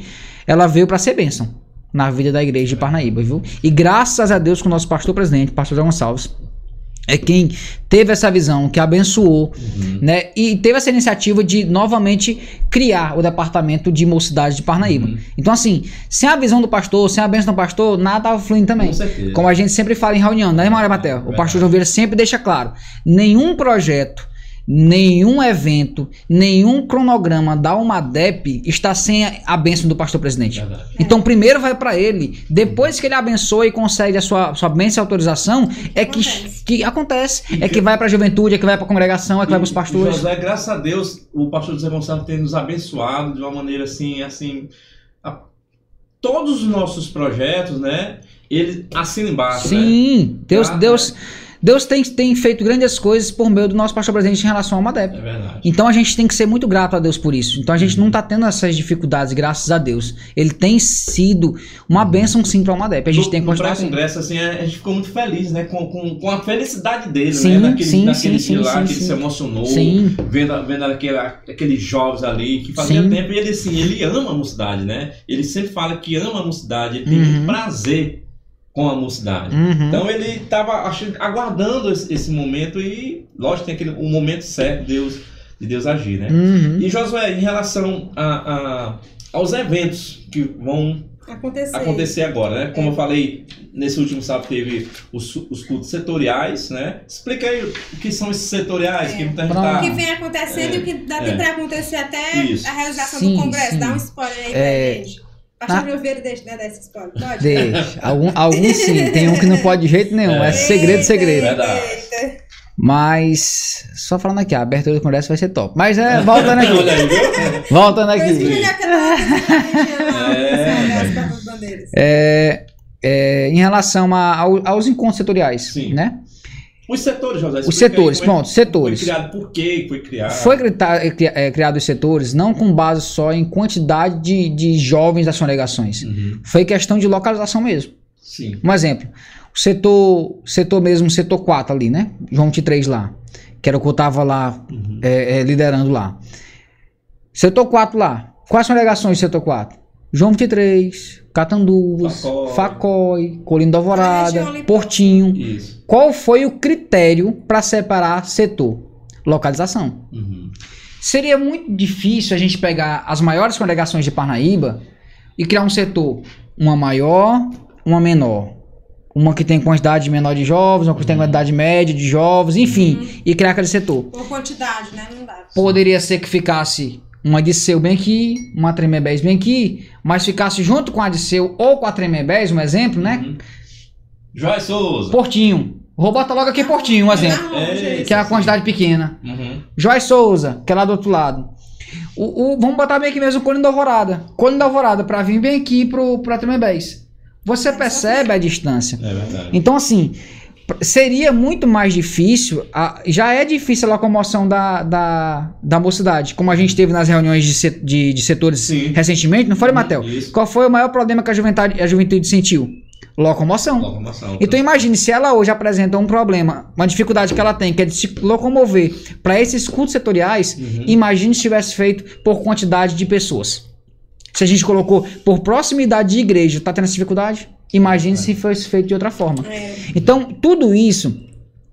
ela veio para ser bênção na vida da igreja de Parnaíba, viu? E graças a Deus com o nosso pastor presidente, pastor Zé Gonçalves, é quem teve essa visão, que abençoou, uhum. né? E teve essa iniciativa de novamente criar o departamento de mocidade de Parnaíba. Uhum. Então, assim, sem a visão do pastor, sem a bênção do pastor, nada estava fluindo também. Com Como a gente sempre fala em reunião, né, irmão Matel? O pastor João Vieira sempre deixa claro: nenhum projeto nenhum evento, nenhum cronograma da UMADEP está sem a bênção do pastor presidente. Verdade. Então, primeiro vai para ele, depois que ele abençoa e consegue a sua, sua bênção e autorização, é que acontece, que, acontece é que vai para a juventude, é que vai para a congregação, é que e, vai para os pastores. José, graças a Deus, o pastor José Gonçalves tem nos abençoado de uma maneira assim, assim, a, todos os nossos projetos, né? Ele assina embaixo, Sim, né? Deus, Deus Deus tem, tem feito grandes coisas por meio do nosso pastor presidente em relação ao MADEP. É verdade. Então a gente tem que ser muito grato a Deus por isso. Então a gente não tá tendo essas dificuldades, graças a Deus. Ele tem sido uma bênção sim para o MADEP. A gente no, tem que continuar assim. pré-congresso, assim, a gente ficou muito feliz, né? Com, com, com a felicidade dele, Sim, né? Naquele, sim, naquele sim, sim, lá, sim, que ele sim. se emocionou, Sim. vendo, vendo aquele, aqueles jovens ali, que fazia Sim. tempo, e ele assim, ele ama a mocidade, né? Ele sempre fala que ama a mocidade, ele tem Uhum. prazer com a mocidade. Uhum. Então ele estava aguardando esse, esse momento e, lógico, tem aquele, o momento certo de Deus, de Deus agir, né? Uhum. E Josué, em relação a, a- aos eventos que vão Acontecer. acontecer agora, né? Como É. eu falei, nesse último sábado teve os, os cultos setoriais, né? Explica aí o que são esses setoriais, É. que muita gente tá... O que vem acontecendo É, e o que dá é. pra acontecer até Isso. a realização Sim, do Congresso. sim. Dá um spoiler aí É. pra gente. Pastor Oliveira deixa, né, desse spoiler, pode? Deixa. Algum, alguns sim, tem um que não pode de jeito nenhum. É, É. segredo, segredo. Eita. Mas, só falando aqui, a abertura do congresso vai ser top. Mas é, voltando aqui. Olha aí, viu? voltando aqui. É. É, é, em relação a- ao- aos encontros setoriais, Sim. né? Os setores, José. Os aí setores, é- pronto, setores. Foi criado por quê? Foi criado? Foi é, é, criado os setores não com base só em quantidade de, de jovens das congregações. Uhum. Foi questão de localização mesmo. Sim. Um exemplo, o setor, setor mesmo, setor 4 ali, né? João 23 lá, que era o que eu tava lá Uhum. é, é, liderando lá. Setor 4 lá, quais são as delegações do setor 4? João 23, Catanduvas, Facói. Facói, Colina da Alvorada, ali Portinho. Isso. Qual foi o critério para separar setor? Localização. Uhum. Seria muito difícil a gente pegar as maiores congregações de Parnaíba e criar um setor, uma maior, uma menor. Uma que tem quantidade menor de jovens, uma que tem quantidade média de jovens, enfim, e criar aquele setor. Por quantidade, né? Não dá. Poderia ser que ficasse uma de seu bem aqui, uma Tremebés bem aqui, mas ficasse junto com a de seu ou com a Tremebés, um exemplo, né? Uhum. Joy Souza. Portinho. Vou botar logo aqui Portinho, um exemplo. Na longe, É, isso. Que é uma quantidade pequena. Uhum. Joyce Souza, que é lá do outro lado. O, o- vamos botar bem aqui mesmo o Colino da Alvorada. Colino da Alvorada, pra vir bem aqui pro, pra Tremembés. Você percebe a distância. É verdade. Então, assim, seria muito mais difícil. a- já é difícil a locomoção da, da, da mocidade, como a gente teve nas reuniões de, se- de, de setores Sim. recentemente, não foi, Matel? Isso. Qual foi o maior problema que a juventude, a juventude sentiu? Locomoção. Locomoção. Então imagine se ela hoje apresenta um problema, uma dificuldade que ela tem, que é de se locomover para esses cultos setoriais, Uhum. imagine se tivesse feito por quantidade de pessoas. Se a gente colocou por proximidade de igreja, tá tendo essa dificuldade? Imagine se fosse feito de outra forma. É. Então, tudo isso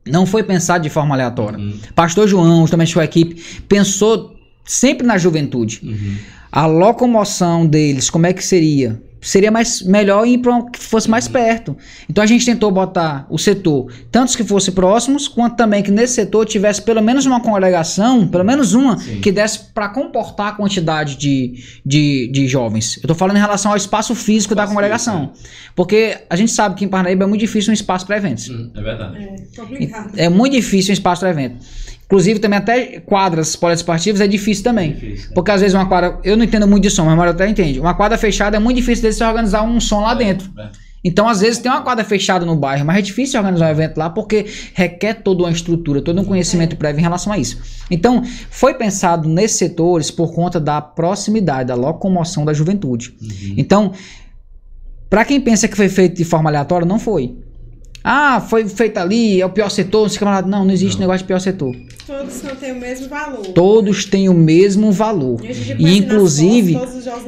não foi pensado de forma aleatória. Uhum. Pastor João, também sua equipe, pensou sempre na juventude. Uhum. A locomoção deles, como é que seria? Seria mais melhor ir para que fosse mais perto. Então a gente tentou botar o setor, tantos que fossem próximos, quanto também que nesse setor tivesse pelo menos uma congregação, pelo menos uma, Sim. que desse para comportar a quantidade de, de, de jovens. Eu tô falando em relação ao espaço físico da Espaço congregação. Porque a gente sabe que em Parnaíba é muito difícil um espaço para eventos. Uhum. É verdade. É complicado. É muito difícil um espaço para evento. Inclusive, também até quadras poliesportivas é difícil também. Difícil. Porque às vezes uma quadra, eu não entendo muito de som, mas a maioria até entende. Uma quadra fechada é muito difícil de se organizar um som lá dentro. É. Então, às vezes, tem uma quadra fechada no bairro, mas é difícil organizar um evento lá porque requer toda uma estrutura, todo um conhecimento prévio em relação a isso. Então, foi pensado nesses setores por conta da proximidade, da locomoção da juventude. Uhum. Então, para quem pensa que foi feito de forma aleatória, não foi. Ah, foi feito ali, é o pior setor, não sei o que lá. Não, não existe Não. negócio de pior setor. Todos não têm o mesmo valor. Todos têm o mesmo valor. E inclusive,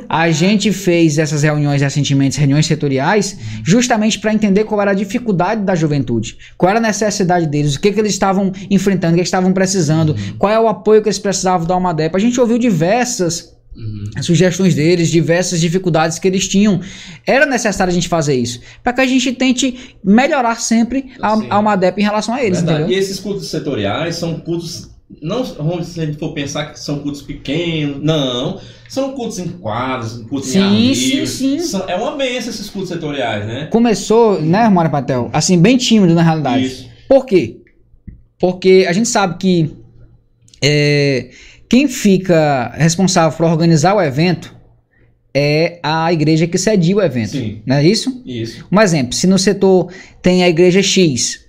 A gente fez essas reuniões recentemente, reuniões setoriais, justamente para entender qual era a dificuldade da juventude, qual era a necessidade deles, o que, que eles estavam enfrentando, o que eles estavam precisando, qual é o apoio que eles precisavam da Almadepa. A gente ouviu diversas Uhum. sugestões deles, diversas dificuldades que eles tinham. Era necessário a gente fazer isso, para que a gente tente melhorar sempre a, Sim. a Almadepa em relação a eles? E esses cultos setoriais são cultos. Não, se a gente for pensar que são cultos pequenos, não. São cultos em quadros, cultos Sim, em sim, sim. São- é uma benção esses cultos setoriais, né? Começou, né, Mário Patel, assim, bem tímido na realidade. Isso. Por quê? Porque a gente sabe que é, quem fica responsável por organizar o evento é a igreja que cedia o evento. Sim. Não é isso? Isso. Um exemplo, se no setor tem a igreja X,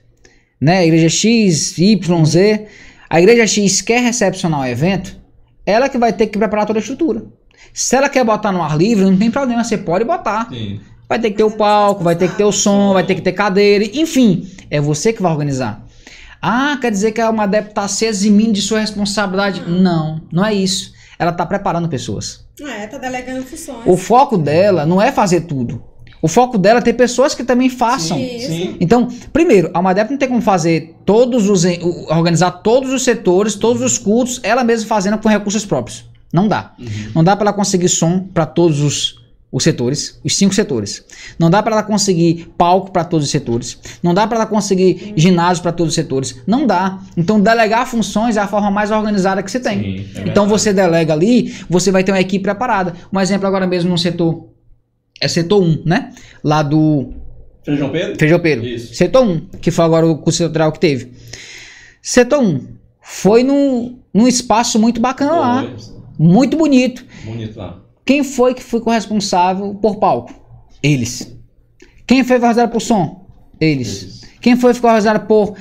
né? A igreja X, Y, Z. A igreja X quer recepcionar o evento, ela que vai ter que preparar toda a estrutura. Se ela quer botar no ar livre, não tem problema, você pode botar. Sim. Vai ter que ter o palco, vai ter que ter o som, vai ter que ter cadeira, enfim, é você que vai organizar. Ah, quer dizer que a Almadep está se eximindo de sua responsabilidade? Não, não é isso. Ela está preparando pessoas. É, tá delegando funções. O foco dela não é fazer tudo. O foco dela é ter pessoas que também façam. Sim. Isso. Sim. Então, primeiro, a Almadep não tem como fazer todos os. organizar todos os setores, todos os cultos, ela mesma fazendo com recursos próprios. Não dá. Uhum. Não dá para ela conseguir som para todos os, os setores, os cinco setores. Não dá para ela conseguir palco para todos os setores. Não dá para ela conseguir ginásio para todos os setores. Não dá. Então, delegar funções é a forma mais organizada que você tem. Sim, é então, você delega ali, você vai ter uma equipe preparada. Um exemplo agora mesmo no setor. É setor 1, né? Lá do Feijão Pedro? Feijão Pedro. Isso. Setor 1, que foi agora o curso setorial que teve. Setor 1 foi num, num espaço muito bacana lá, muito bonito. Bonito lá. Quem foi que ficou responsável por palco? Eles. Quem foi responsável por som? Eles. Eles. Quem foi que ficou responsável por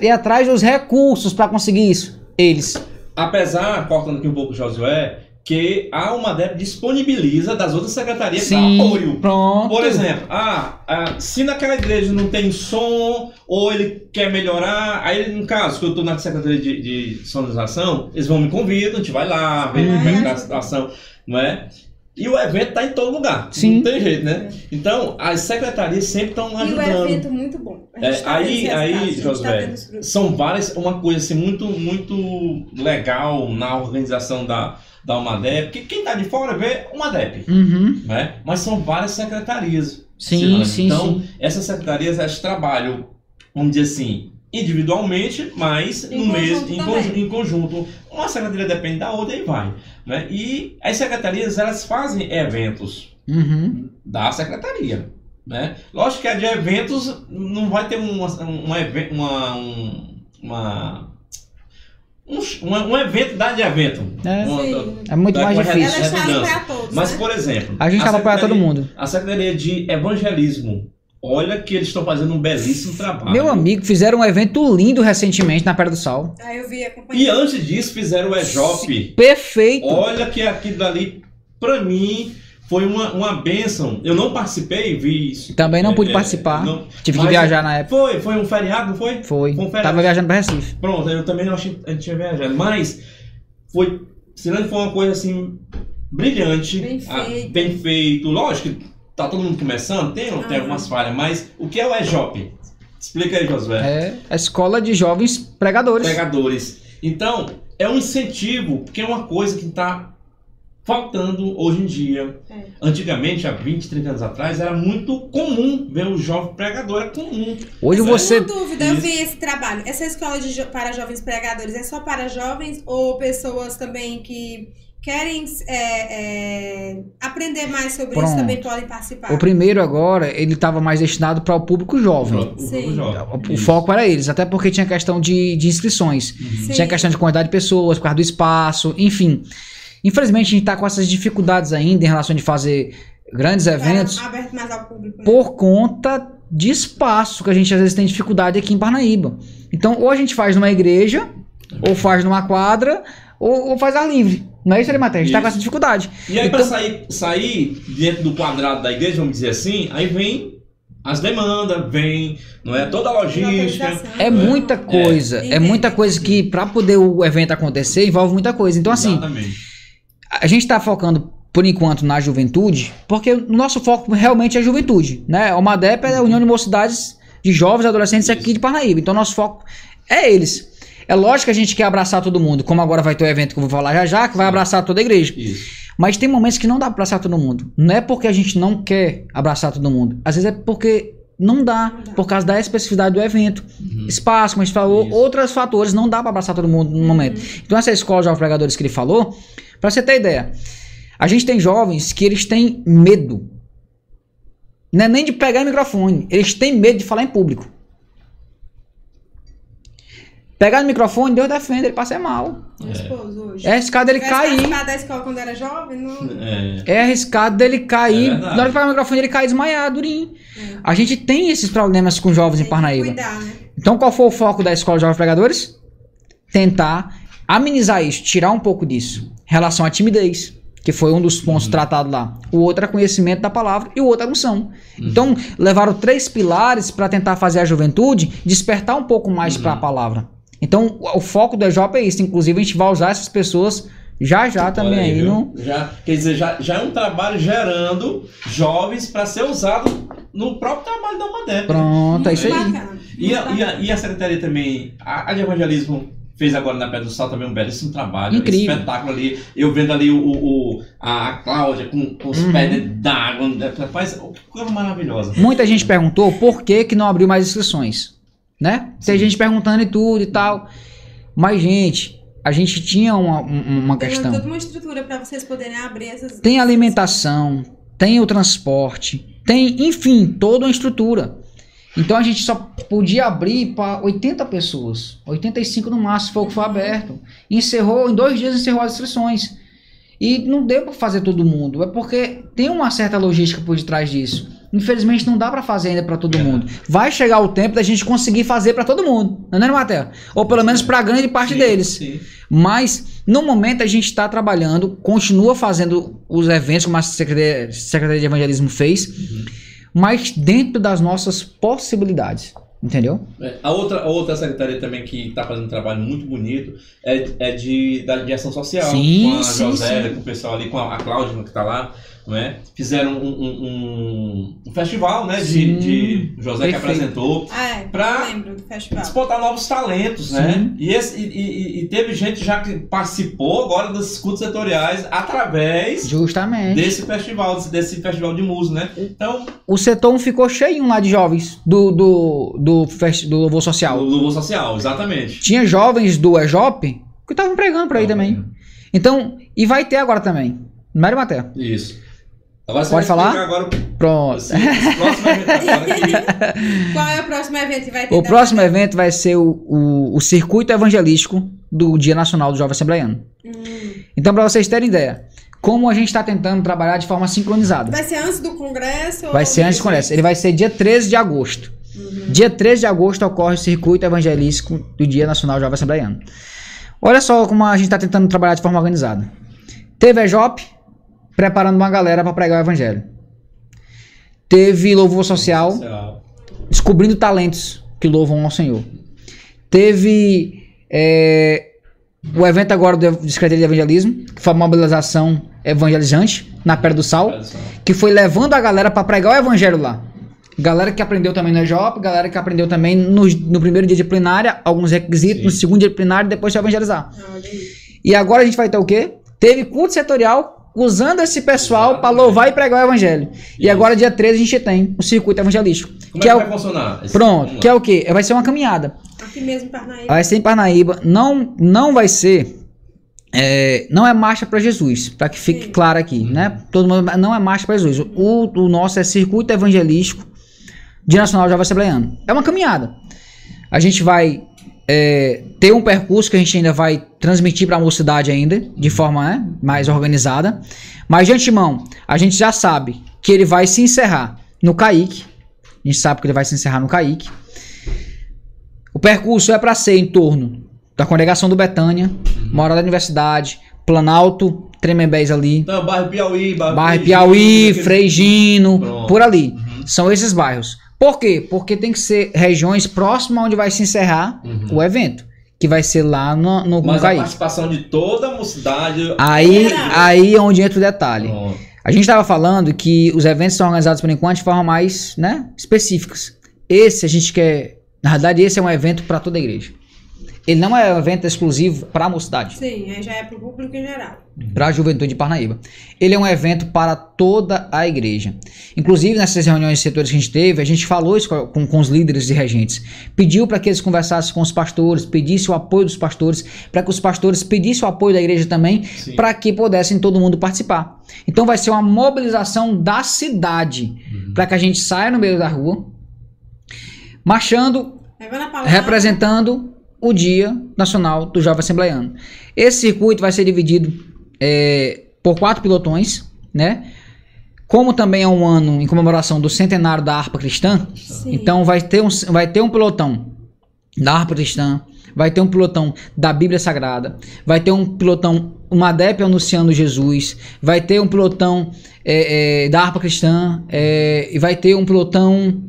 ir atrás dos recursos para conseguir isso? Eles. Apesar, cortando aqui um pouco o Josué, que a Umadep disponibiliza das outras secretarias Sim, apoio. pronto. Por exemplo, ah, ah, se naquela igreja não tem som, ou ele quer melhorar, aí no caso, que eu estou na secretaria de, de sonorização, eles vão me convidam, a gente vai lá, como é a situação, não é? E o evento tá em todo lugar, Sim. não tem jeito, né? Então, as secretarias sempre estão E o ajudando. evento muito bom. A É, tá aí, aí, tá Josué, frutos. são várias, uma coisa assim muito, muito legal na organização da, da Umadep, porque quem tá de fora vê Umadep, Uhum. né? Mas são várias secretarias. Sim, sim, então, sim. essas secretarias, elas trabalham, vamos dizer assim, individualmente, mas Em no mês, conjunto em, conju- em conjunto. Uma secretaria depende da outra e vai, né? E as secretarias, elas fazem eventos Uhum. da secretaria. Né? Lógico que a de eventos não vai ter uma, um, uma, um, uma, um, um, um evento da de evento. É. Uma- Sim. É muito da- mais difícil. Ela é para todos, Mas, né? por exemplo, A gente tava apoiar todo mundo. A Secretaria de Evangelismo, olha que eles estão fazendo um belíssimo trabalho. Meu amigo, fizeram um evento lindo recentemente na Pedra do Sal. Aí eu vi E acompanhando. antes disso fizeram o EJOP. Perfeito. Olha que aquilo dali, pra mim, foi uma, uma bênção. Eu não participei, vi isso. Também não É, pude participar. não- Tive que viajar na época. Foi, foi um feriado, não foi? Foi. Foi um feriado. Tava viajando pra Recife. Pronto, eu também não achei que a gente tinha viajado. Mas foi. Se não foi uma coisa assim brilhante, Bem ah, feito. bem feito. Lógico que tá todo mundo começando, tem, tem algumas falhas, mas o que é o EJOP? Explica aí, Josué. É a escola de jovens pregadores. Pregadores. Então, é um incentivo, porque é uma coisa que está faltando hoje em dia. É. Antigamente, há 20, 30 anos atrás, era muito comum ver o jovem pregador, era comum. Hoje Mas você. Uma dúvida, eu vi esse trabalho. Essa escola de jo- para jovens pregadores é só para jovens ou pessoas também que querem é, é, aprender mais sobre Pronto. isso também podem participar? O primeiro agora, ele tava mais destinado para o público jovem. O, o jovem. O foco era eles, até porque tinha questão de, de inscrições. Sim. Tinha questão de quantidade de pessoas, por causa do espaço, enfim. Infelizmente, a gente tá com essas dificuldades ainda em relação de fazer grandes Para- eventos aberto mais ao público. né? por conta de espaço, que a gente às vezes tem dificuldade aqui em Parnaíba. Então, ou a gente faz numa igreja, ou faz numa quadra, ou, ou faz ar livre. Não é isso, Arimaté? A gente tá Isso. com essa dificuldade. E aí, Então- para sair, sair dentro do quadrado da igreja, vamos dizer assim, aí vem as demandas, vem não é, toda a logística. É muita coisa. É, Entendi. muita coisa que, pra poder o evento acontecer, envolve muita coisa. Então, assim, Exatamente. a gente tá focando por enquanto na juventude, porque o nosso foco realmente é juventude, né? O MADEP é a União de Mocidades de Jovens e Adolescentes aqui de Parnaíba. Então nosso foco é eles. É lógico que a gente quer abraçar todo mundo, como agora vai ter o evento que eu vou falar já já, que vai abraçar toda a igreja. Isso. Mas tem momentos que não dá pra abraçar todo mundo. Não é porque a gente não quer abraçar todo mundo. Às vezes é porque não dá, por causa da especificidade do evento. Uhum. Espaço, como a gente falou, Isso. outros fatores, não dá pra abraçar todo mundo no momento. Então essa escola de jovens pregadores que ele falou, pra você ter ideia, a gente tem jovens que eles têm medo. Não é nem de pegar o microfone, eles têm medo de falar em público. Pegar no microfone, Deus defende, ele passa é mal. Meu esposo hoje. É arriscado dele Tivesse cair. da escola quando era jovem, não... É. É arriscado dele cair. É. Na hora que pegar o microfone, ele cai desmaiado, durinho. É. A gente tem esses problemas com jovens em Tem que Parnaíba. cuidar, né? Então, qual foi o foco da Escola de Jovens Pregadores? Tentar amenizar isso, tirar um pouco disso. Em relação à timidez, que foi um dos pontos tratados lá. O outro é conhecimento da palavra e o outro é unção. Então, levaram três pilares para tentar fazer a juventude despertar um pouco mais para a palavra. Então, o foco do EJOP é isso. Inclusive, a gente vai usar essas pessoas já já também aí viu? no. já, quer dizer, já, já é um trabalho gerando jovens para ser usado no próprio trabalho da Madep. Pronto, é isso aí. Bacana. E a, e, a, e a secretaria também, a, a de evangelismo fez agora na Pedra do Sal também um belíssimo trabalho. Incrível. Espetáculo ali. Eu vendo ali o, o- a, Cláudia com, com os Uhum. pés d'água. Faz coisa maravilhosa. Muita gente perguntou por que, que não abriu mais inscrições, né? Tem gente perguntando e tudo e tal. Mas, gente, a gente tinha uma, um- uma Tem questão. toda uma estrutura para vocês poderem abrir essas... Tem alimentação, tem o transporte, tem, enfim, toda uma estrutura. Então a gente só podia abrir para 80 pessoas. 85 no máximo foi o que foi aberto. Encerrou, em dois dias encerrou as inscrições. E não deu para fazer todo mundo. É porque tem uma certa logística por detrás disso. Infelizmente não dá para fazer ainda para todo É. mundo. Vai chegar o tempo da gente conseguir fazer para todo mundo, não é, Matheus? Ou pelo menos para grande parte Sim, deles. sim. Mas, no momento, a gente está trabalhando, continua fazendo os eventos, como a Secretaria, Secretaria de Evangelismo fez, mas dentro das nossas possibilidades. Entendeu? É, A outra, a outra secretaria também que está fazendo um trabalho muito bonito é, é de, da, de ação social. Sim, com a sim, Josélia, sim. com o pessoal ali, com a, a Cláudia que está lá. Não é? Fizeram um, um- um- festival, né? Sim, De, de José que perfeito. apresentou. Ah, é. Pra- eu lembro do festival. Despontar novos talentos, né? Sim. E, esse- e- e- e teve gente já que participou agora dos cultos setoriais através Justamente. desse festival, desse, desse festival de música, né? Então, O setor 1 ficou cheio lá de jovens do, do, do, fest- do louvor social. louvor social, exatamente. Tinha jovens do EJOP que estavam pregando por aí Então, também. Então, e vai ter agora também. Não é, Matheus? Isso. Agora você Pode vai falar? agora Pronto. Esse, esse próximo evento que- <laughs> Qual é o próximo evento que vai ter? O próximo evento vai ser o, o, o Circuito Evangelístico do Dia Nacional do Jovem Assembleiano. Hum. Então, para vocês terem ideia, como a gente está tentando trabalhar de forma sincronizada. Vai ser antes do congresso? ou Vai ser antes do? Congresso. Ele vai ser dia 13 de agosto. Dia 13 de agosto ocorre o Circuito Evangelístico do Dia Nacional do Jovem Assembleiano. Olha só como a gente está tentando trabalhar de forma organizada. Teve a EJOP preparando uma galera para pregar o Evangelho. Teve Louvor Social Social. descobrindo talentos que louvam ao Senhor. Teve é, o evento agora do Secretaria de Evangelismo, que foi uma mobilização evangelizante na Pedra do Sal, que foi levando a galera para pregar o evangelho lá. Galera que aprendeu também no EJOP, galera que aprendeu também no, no primeiro dia de plenária, alguns requisitos, Sim. no segundo dia de plenária, depois de evangelizar. Ah. E agora a gente vai ter o quê? Teve culto setorial usando esse pessoal para louvar e pregar o evangelho. E Isso. agora, dia 13, a gente tem o circuito evangelístico. Como que é é que o, vai funcionar? Esse- Pronto, que é o quê? Vai ser uma caminhada. Aqui mesmo em Parnaíba. Vai ser em Parnaíba. Não, não vai ser. é, não é marcha para Jesus, para que fique Sim. claro aqui, né? Todo mundo não é marcha para Jesus. O, o nosso é circuito evangelístico de Nacional Jovem Assembleiano. É uma caminhada. A gente vai é, ter um percurso que a gente ainda vai transmitir para a mocidade ainda, de forma né, mais organizada. Mas de antemão, a gente já sabe que ele vai se encerrar no CAIC. A gente sabe que ele vai se encerrar no CAIC. O percurso é para ser em torno da congregação do Betânia, Moral da Universidade, Planalto, Tremembés ali, Então, bairro Piauí, bairro, bairro Piauí, Pronto. por ali. Uhum. São esses bairros. Por quê? Porque tem que ser regiões próximas onde vai se encerrar Uhum. o evento, que vai ser lá no, no, Mas a participação de toda a mocidade. Aí, Geral. aí é onde entra o detalhe. Pronto. A gente estava falando que os eventos são organizados por enquanto de forma mais né, específicas. Esse a gente quer. Na verdade, esse é um evento para toda a igreja. Ele não é um evento exclusivo para a mocidade, Sim, aí já é pro público em geral. para a juventude de Parnaíba. Ele é um evento para toda a igreja. Inclusive, nessas reuniões de setores que a gente teve, a gente falou isso com, com os líderes e regentes. Pediu para que eles conversassem com os pastores, pedisse o apoio dos pastores, para que os pastores pedissem o apoio da igreja também, para que pudessem todo mundo participar. Então vai ser uma mobilização da cidade, Uhum. para que a gente saia no meio da rua, marchando, representando o Dia Nacional do Jovem Assembleiano. Esse circuito vai ser dividido é, por quatro pilotões, né? Como também é um ano em comemoração do centenário da harpa cristã, Sim. então vai ter, um, vai ter um pilotão da harpa cristã, vai ter um pilotão da Bíblia Sagrada, vai ter um pilotão, uma DEP anunciando Jesus, vai ter um pilotão é, é, da harpa cristã, é, e vai ter um pilotão.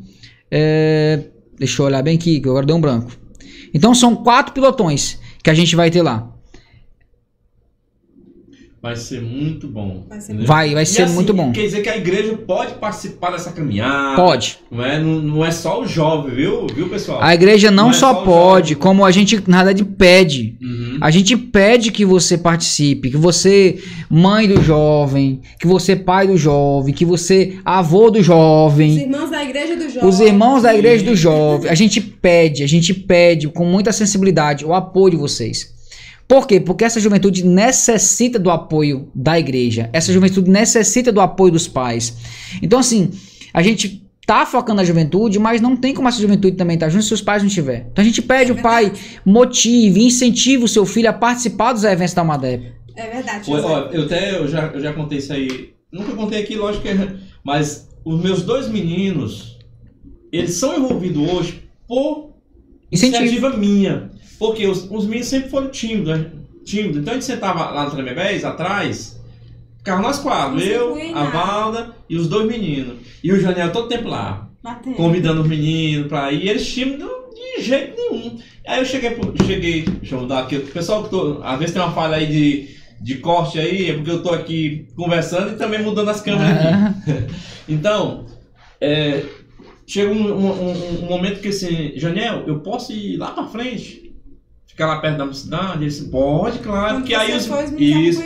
É, deixa eu olhar bem aqui, que agora deu um branco. Então são quatro pilotões que a gente vai ter lá. Vai ser muito bom. Vai, ser, vai, vai ser assim, muito bom. Quer dizer que a igreja pode participar dessa caminhada. Pode. Não é, não, não é só o jovem, viu, viu pessoal? A igreja não, não só, é só pode, como a gente, na verdade, pede. Uhum. A gente pede que você participe, que você, mãe do jovem, que você, pai do jovem, que você, avô do jovem. Os irmãos da igreja do jovem. Os irmãos da igreja do jovem. A gente pede, a gente pede com muita sensibilidade o apoio de vocês. Por quê? Porque essa juventude necessita do apoio da igreja. Essa juventude necessita do apoio dos pais. Então, assim, a gente tá focando na juventude, mas não tem como essa juventude também estar tá junto se os pais não tiver. Então a gente pede é o pai motive, incentive o seu filho a participar dos eventos da Madep. É verdade. ó, eu até eu já, eu já contei isso aí. Nunca contei aqui, lógico que é, mas os meus dois meninos, eles são envolvidos hoje por Incentivo. iniciativa minha. Porque os, os meninos sempre foram tímidos, né? tímidos. Então a gente sentava lá no Tremebés, atrás, ficava nós quatro, eu, a Valda e os dois meninos. E o Janiel todo tempo lá, Batendo. convidando os meninos pra ir. E eles tímidos de jeito nenhum. Aí eu cheguei, cheguei deixa eu mudar aqui, o pessoal que tô, às vezes tem uma falha aí de, de corte aí, é porque eu tô aqui conversando e também mudando as câmeras aqui. <laughs> então, é, chega um, um, um, momento que assim, Janiel, eu posso ir lá pra frente? Ficar lá perto da cidade? Ele disse, pode, claro. Quando que aí os, isso,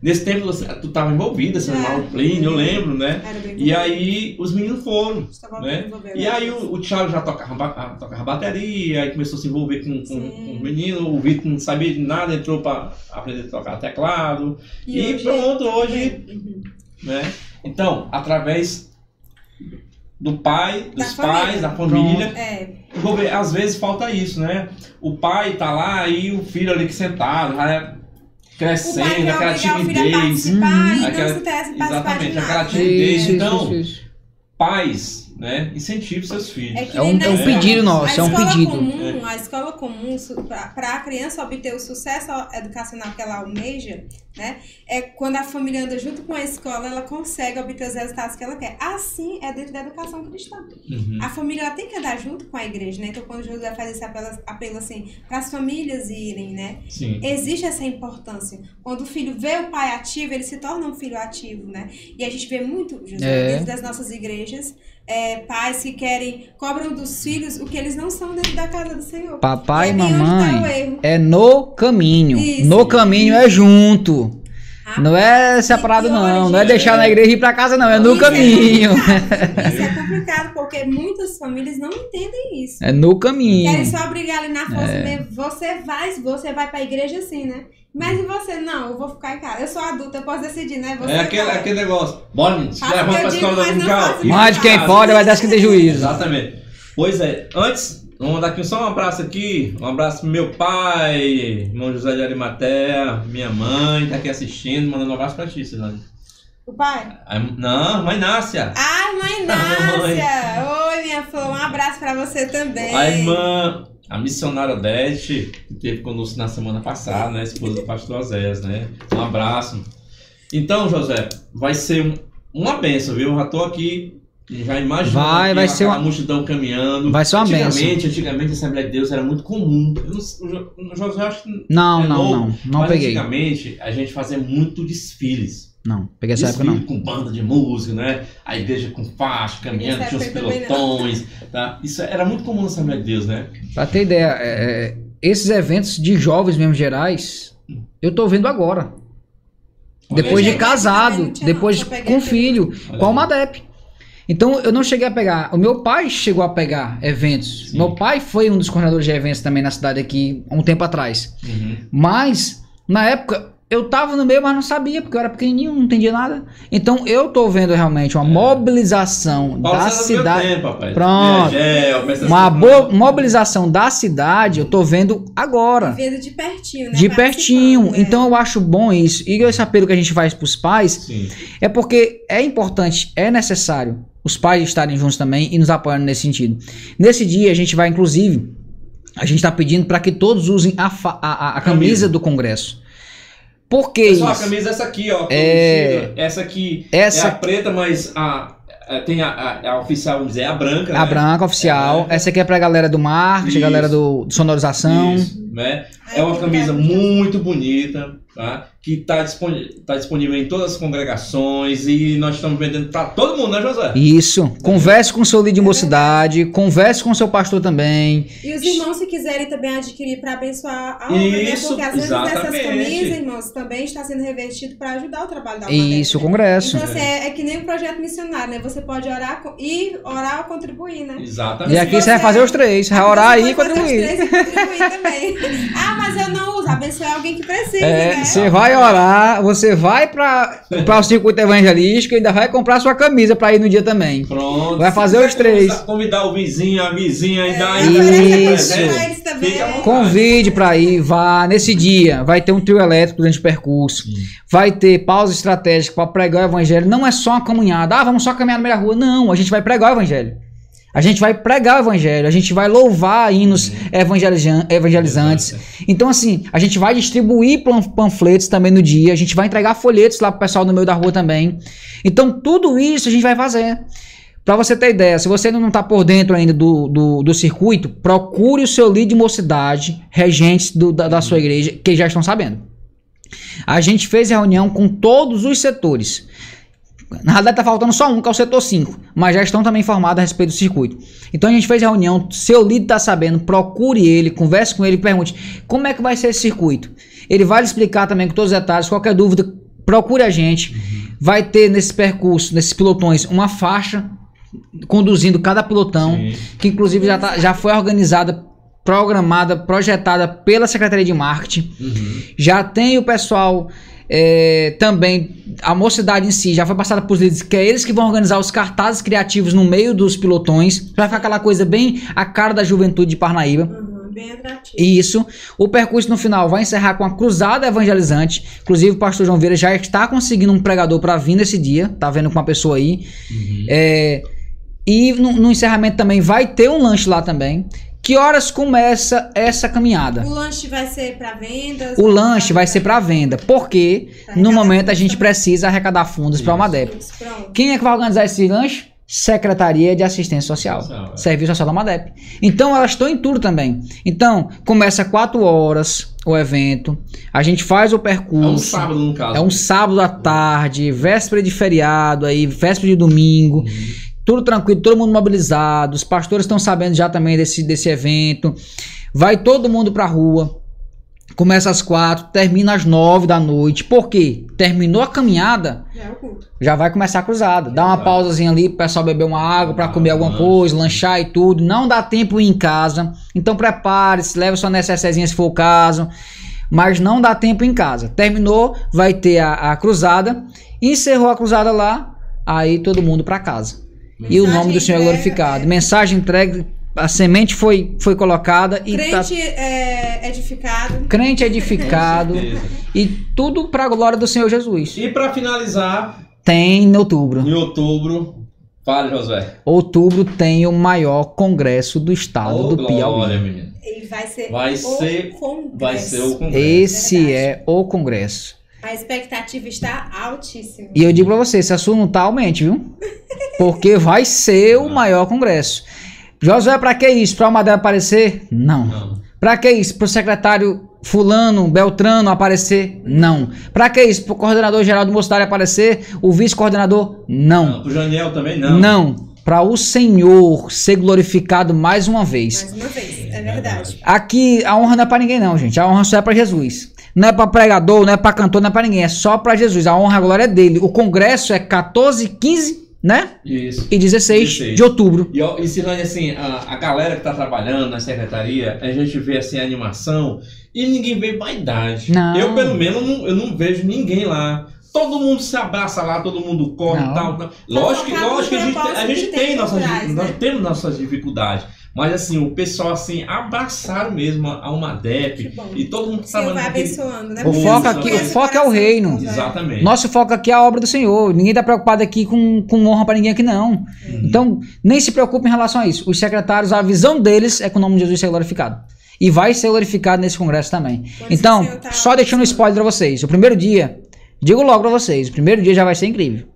Nesse tempo você, tu estava envolvida, assim, é. no Plínio, eu lembro, né? E aí os meninos foram. Né? E aí o, o Thiago já tocava, tocava bateria, aí começou a se envolver com, com, com os meninos, o Vitor não sabia de nada, entrou para aprender a tocar teclado. E, e hoje, pronto, hoje. Uhum. Né? Então, através do pai, dos da pais, família. da família. É. Às vezes falta isso, né? O pai tá lá e o filho ali que sentado, já crescendo, aquela timidez. Hum, aquela, exatamente, aquela timidez. Então, isso, isso. pais né? Incentive seus filhos. É, é um, é um pedido nosso, é um pedido. Comum, a escola comum, para a criança obter o sucesso educacional que ela almeja, né? É quando a família anda junto com a escola, ela consegue obter os resultados que ela quer. Assim é dentro da educação cristã. Uhum. A família ela tem que andar junto com a igreja, né? Então, quando José faz esse apelo, apelo assim, para as famílias irem, né? Sim. Existe essa importância. Quando o filho vê o pai ativo, ele se torna um filho ativo, né? E a gente vê muito, José, é. dentro das nossas igrejas, é, pais que querem, cobram dos filhos o que eles não são dentro da casa do Senhor. Papai e, e mamãe tá é no caminho. Isso, no caminho é junto. não é separado, não. Não é deixar na igreja e ir para casa, não. É no isso é caminho. É isso é complicado, porque muitas famílias não entendem isso. É no caminho. Querem só obrigar ali na força é. mesmo. Você vai, você vai para a igreja assim, né? Mas e você? Não, eu vou ficar em casa. Eu sou adulta, eu posso decidir, né? Você é aquele, aquele negócio. Bora. Se leva pra escola dominical. Mais de quem pode vai dar que ter juízo. Exatamente. Pois é, antes, vamos mandar aqui só um abraço aqui. Um abraço pro meu pai, irmão José de Arimatea, minha mãe, tá aqui assistindo, mandando um abraço pra ti, Cidade. O pai? não, mãe Nácia. Ah, mãe <laughs> Nácia! Oi, minha flor, um abraço pra você também. A irmã a missionária Odete, que esteve conosco na semana passada, né? Esposa do pastor Oséias, né? Um abraço. Então, José, vai ser um, uma benção, viu? Eu já tô aqui, já imagino vai, vai ser uma multidão caminhando. Vai ser uma antigamente, benção. Antigamente, a Assembleia de Deus era muito comum. Eu não, o José acho que não, é não, novo, não, não mas peguei. Antigamente, a gente fazia muito desfiles. Não, peguei essa época não. com banda de música, né? A igreja com faixa, caminhando, tinha os pelotões, tá? Isso era muito comum na Assembleia de Deus, né? Pra ter ideia, é, é, esses eventos de jovens mesmo gerais, eu tô vendo agora. Olha depois aí. de casado, depois com filho, Olha com a Madep. Então eu não cheguei a pegar. O meu pai chegou a pegar eventos. Sim. Meu pai foi um dos coordenadores de eventos também na cidade aqui, há um tempo atrás. Uhum. Mas, na época, eu tava no meio, mas não sabia, porque eu era pequenininho, não entendia nada. Então eu tô vendo realmente uma mobilização Paulo da cidade. tempo, rapaz. Pronto. É, é, Uma assim, boa mobilização da cidade, eu tô vendo agora. Vendo de pertinho, né? De pertinho. Né? Então eu acho bom isso. E esse apelo que a gente faz pros pais Sim. é porque é importante, é necessário os pais estarem juntos também e nos apoiando nesse sentido. Nesse dia a gente vai, inclusive, a gente está pedindo para que todos usem a, a, a- a Camisa. do Congresso. Por que Pessoal, a isso? camisa é essa aqui, ó. É. produzida. Essa aqui Essa- é a preta, mas a, a- tem a, a, a oficial, vamos dizer, é a branca. A né? branca oficial. É. Essa aqui é pra galera do marketing, Isso. galera do, do sonorização. Isso, né? É uma camisa muito bonita, tá? Que está disponível, tá disponível em todas as congregações e nós estamos vendendo para todo mundo, né, José? Isso. Converse com o seu líder de mocidade, converse com o seu pastor também. E os irmãos, se quiserem também adquirir para abençoar a obra, né? Isso, Porque às vezes essas exatamente. camisas, irmãos, também está sendo revertido para ajudar o trabalho da alma Isso, o né? Congresso. Então, assim, é, é que nem um projeto missionário, né? Você pode orar e orar ou contribuir, né? Exatamente. E aqui você vai fazer os três. Vai orar e Você pode fazer os contribuir. três e contribuir também. <laughs> ah, mas eu não uso. Abençoar alguém que precisa, É, né? você vai orar, você vai para o circuito evangelístico e ainda vai comprar sua camisa para ir no dia também. Pronto. Vai fazer os três. Convidar, o vizinho, a vizinha e dar Isso. Convide para ir, vá nesse dia. Vai ter um trio elétrico durante o percurso. Vai ter pausa estratégica para pregar o evangelho. Não é só uma caminhada. Ah, vamos só caminhar no meio da rua. Não, a gente vai pregar o evangelho. A gente vai pregar o evangelho, a gente vai louvar hinos evangeliza- evangelizantes. Então, assim, a gente vai distribuir panfletos também no dia, a gente vai entregar folhetos lá pro pessoal no meio da rua também. Então, tudo isso a gente vai fazer. Pra você ter ideia, se você ainda não tá por dentro ainda do, do, do circuito, procure o seu líder de mocidade, regentes do- da, da sua igreja, que já estão sabendo. A gente fez reunião com todos os setores. Na realidade tá faltando só um, que é o setor 5, mas já estão também informados a respeito do circuito. Então a gente fez reunião, seu líder tá sabendo, procure ele, converse com ele, pergunte como é que vai ser esse circuito. Ele vai lhe explicar também com todos os detalhes, qualquer dúvida, procure a gente. Vai ter nesse percurso, nesses pilotões, uma faixa conduzindo cada pilotão, Sim. que inclusive já, tá- já foi organizada, programada, projetada pela Secretaria de Marketing. Uhum. Já tem o pessoal é, também, a mocidade em si já foi passada para os líderes, que é eles que vão organizar os cartazes criativos no meio dos pilotões, para ficar aquela coisa bem a cara da juventude de Parnaíba. Uhum, bem atrativo. Isso. O percurso no final vai encerrar com a cruzada evangelizante. Inclusive, o pastor João Vieira já está conseguindo um pregador para vir nesse dia. Tá vendo com uma pessoa aí. Uhum. É, e no, no encerramento também vai ter um lanche lá também. Que horas começa essa caminhada? O lanche vai ser para vendas? O lanche vai ser para venda, porque Pra no momento a gente precisa arrecadar fundos para a Madep. Isso, Pronto. Quem é que vai organizar esse lanche? Secretaria de Assistência Social. Social, é. Serviço Social da Madep. Então elas estão em tudo também. Então, começa 4 horas o evento. A gente faz o É percurso. um sábado, no caso. É um sábado à tarde, véspera de feriado, aí, véspera de domingo. Tudo tranquilo, todo mundo mobilizado. Os pastores estão sabendo já também desse, desse evento. Vai todo mundo pra rua. Começa às quatro, termina às nove da noite. Por quê? Terminou a caminhada, Já é vai começar a cruzada. Dá uma Exato. pausazinha ali pro pessoal beber uma água, pra comer alguma coisa, lanchar e tudo. Não dá tempo ir em casa. Então prepare-se, leve sua necessidade se for o caso. Mas não dá tempo em casa. Terminou, vai ter a, a cruzada. Encerrou a cruzada lá, aí todo mundo pra casa. E o Mensagem nome do Senhor é glorificado. é. Mensagem entregue, a semente foi, foi colocada e tá Crente é, edificado. crente edificado <laughs> Beleza. e tudo pra glória do Senhor Jesus. E para finalizar, Tem em outubro. em outubro, fale, Josué. Outubro tem o maior congresso do estado Ô, do glória, Piauí. menino. Ele vai ser Vai o ser- congresso. Vai ser o congresso. Esse Verdade. é o congresso. A expectativa está altíssima. E eu digo pra você, se a sua não tá, aumente, viu? Porque vai ser o maior congresso. Josué, pra que isso? Pra uma dela aparecer? Não. Não. Pra que isso? Pro secretário fulano, Beltrano aparecer? Não. Pra que isso? Pro coordenador geral do Mocidade aparecer? O vice-coordenador? Não. Não. Pro Janiel também não. Não. Pra o Senhor ser glorificado mais uma vez. Mais uma vez, é verdade. Aqui a honra não é pra ninguém não, gente. A honra só é pra Jesus. Não é pra pregador, não é pra cantor, não é pra ninguém. É só pra Jesus. A honra e a glória é dele. O congresso é 14, 15, né? Isso. E 16, 16. de outubro. E, e Silane, assim, a, a galera que tá trabalhando na secretaria, a gente vê assim a animação e ninguém vê vaidade. Não. Eu, pelo menos, não, eu não vejo ninguém lá. Todo mundo se abraça lá, todo mundo corre e tal, tal. Lógico, que- lógico que a gente, a gente tem tem nossas, trás, nós né? temos nossas dificuldades. Mas assim, o pessoal assim, abraçaram mesmo a uma DEP e todo mundo vai naquele- abençoando, né? O foco aqui- o foco é o reino. Exatamente. Nosso foco aqui é a obra do Senhor. Ninguém tá preocupado aqui com, com honra pra ninguém aqui, não. Então, nem se preocupe em relação a isso. Os secretários, a visão deles é que o nome de Jesus seja glorificado. E vai ser glorificado nesse congresso também. Quando Então, tá só deixando um spoiler pra vocês. O primeiro dia, digo logo pra vocês, o primeiro dia já vai ser incrível.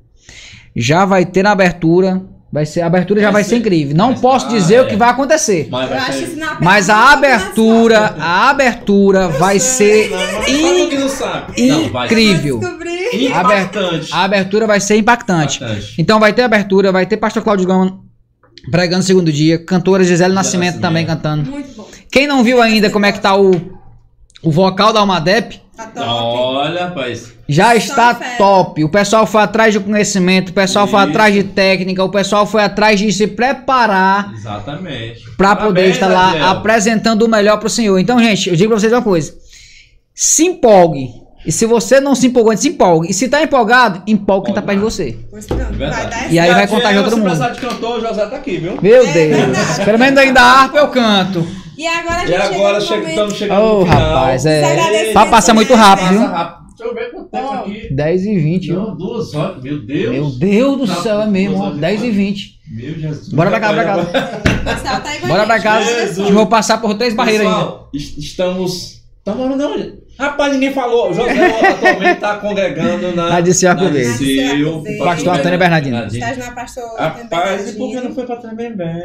Já vai ter na abertura, vai ser, a abertura já Vai vai ser ser. incrível. Não posso ah, dizer é. o que vai acontecer. Mas vai ser- Mas a abertura, a abertura vai ser que não sabe. Não, vai ser incrível. Impactante. A abertura vai ser impactante. Impactante. Então vai ter abertura, vai ter Pastor Cláudio Gama pregando no segundo dia, cantora Gisele Nascimento Nascimento. também cantando. Muito bom. Quem não viu ainda como é que tá o, o vocal da Almadep, Tá top. Olha, rapaz. já está top. O pessoal foi atrás de conhecimento, o pessoal foi Isso. atrás de técnica, o pessoal foi atrás de se preparar Exatamente. para poder estar lá apresentando o melhor pro Senhor. Então, gente, eu digo pra vocês uma coisa. Se empolgue. E se você não se empolgou, se empolgue. E se tá empolgado, empolgue quem tá perto de você. Pois pronto, vai Verdade. dar E aí vai Adriel, contagiar todo se mundo. precisar de cantor, o José tá aqui, viu? Meu É Deus. Pelo menos ainda harpa eu canto. E agora a E gente agora chega estamos chegando Ô, no final. rapaz, é. Pra passar muito rápido, né? viu? Passa rápido. Deixa eu ver quanto tempo aqui. 10 e 20, viu? Não, duas horas. Meu Deus. Meu Deus do Tá, céu, é mesmo, duas ó. horas e 10 e quanto? 20. Meu Jesus. Bora pra cá, bora pra cá. Tá Bora pra casa, Jesus. que eu vou passar por três barreiras ainda. Estamos. Tá morando onde? Rapaz, ninguém falou. José atualmente tá congregando na. Na Diceu Arcoveiro. Pastor Antônio Bernardino. Estás na pastor. Rapaz, e por que não foi pra Tremembé?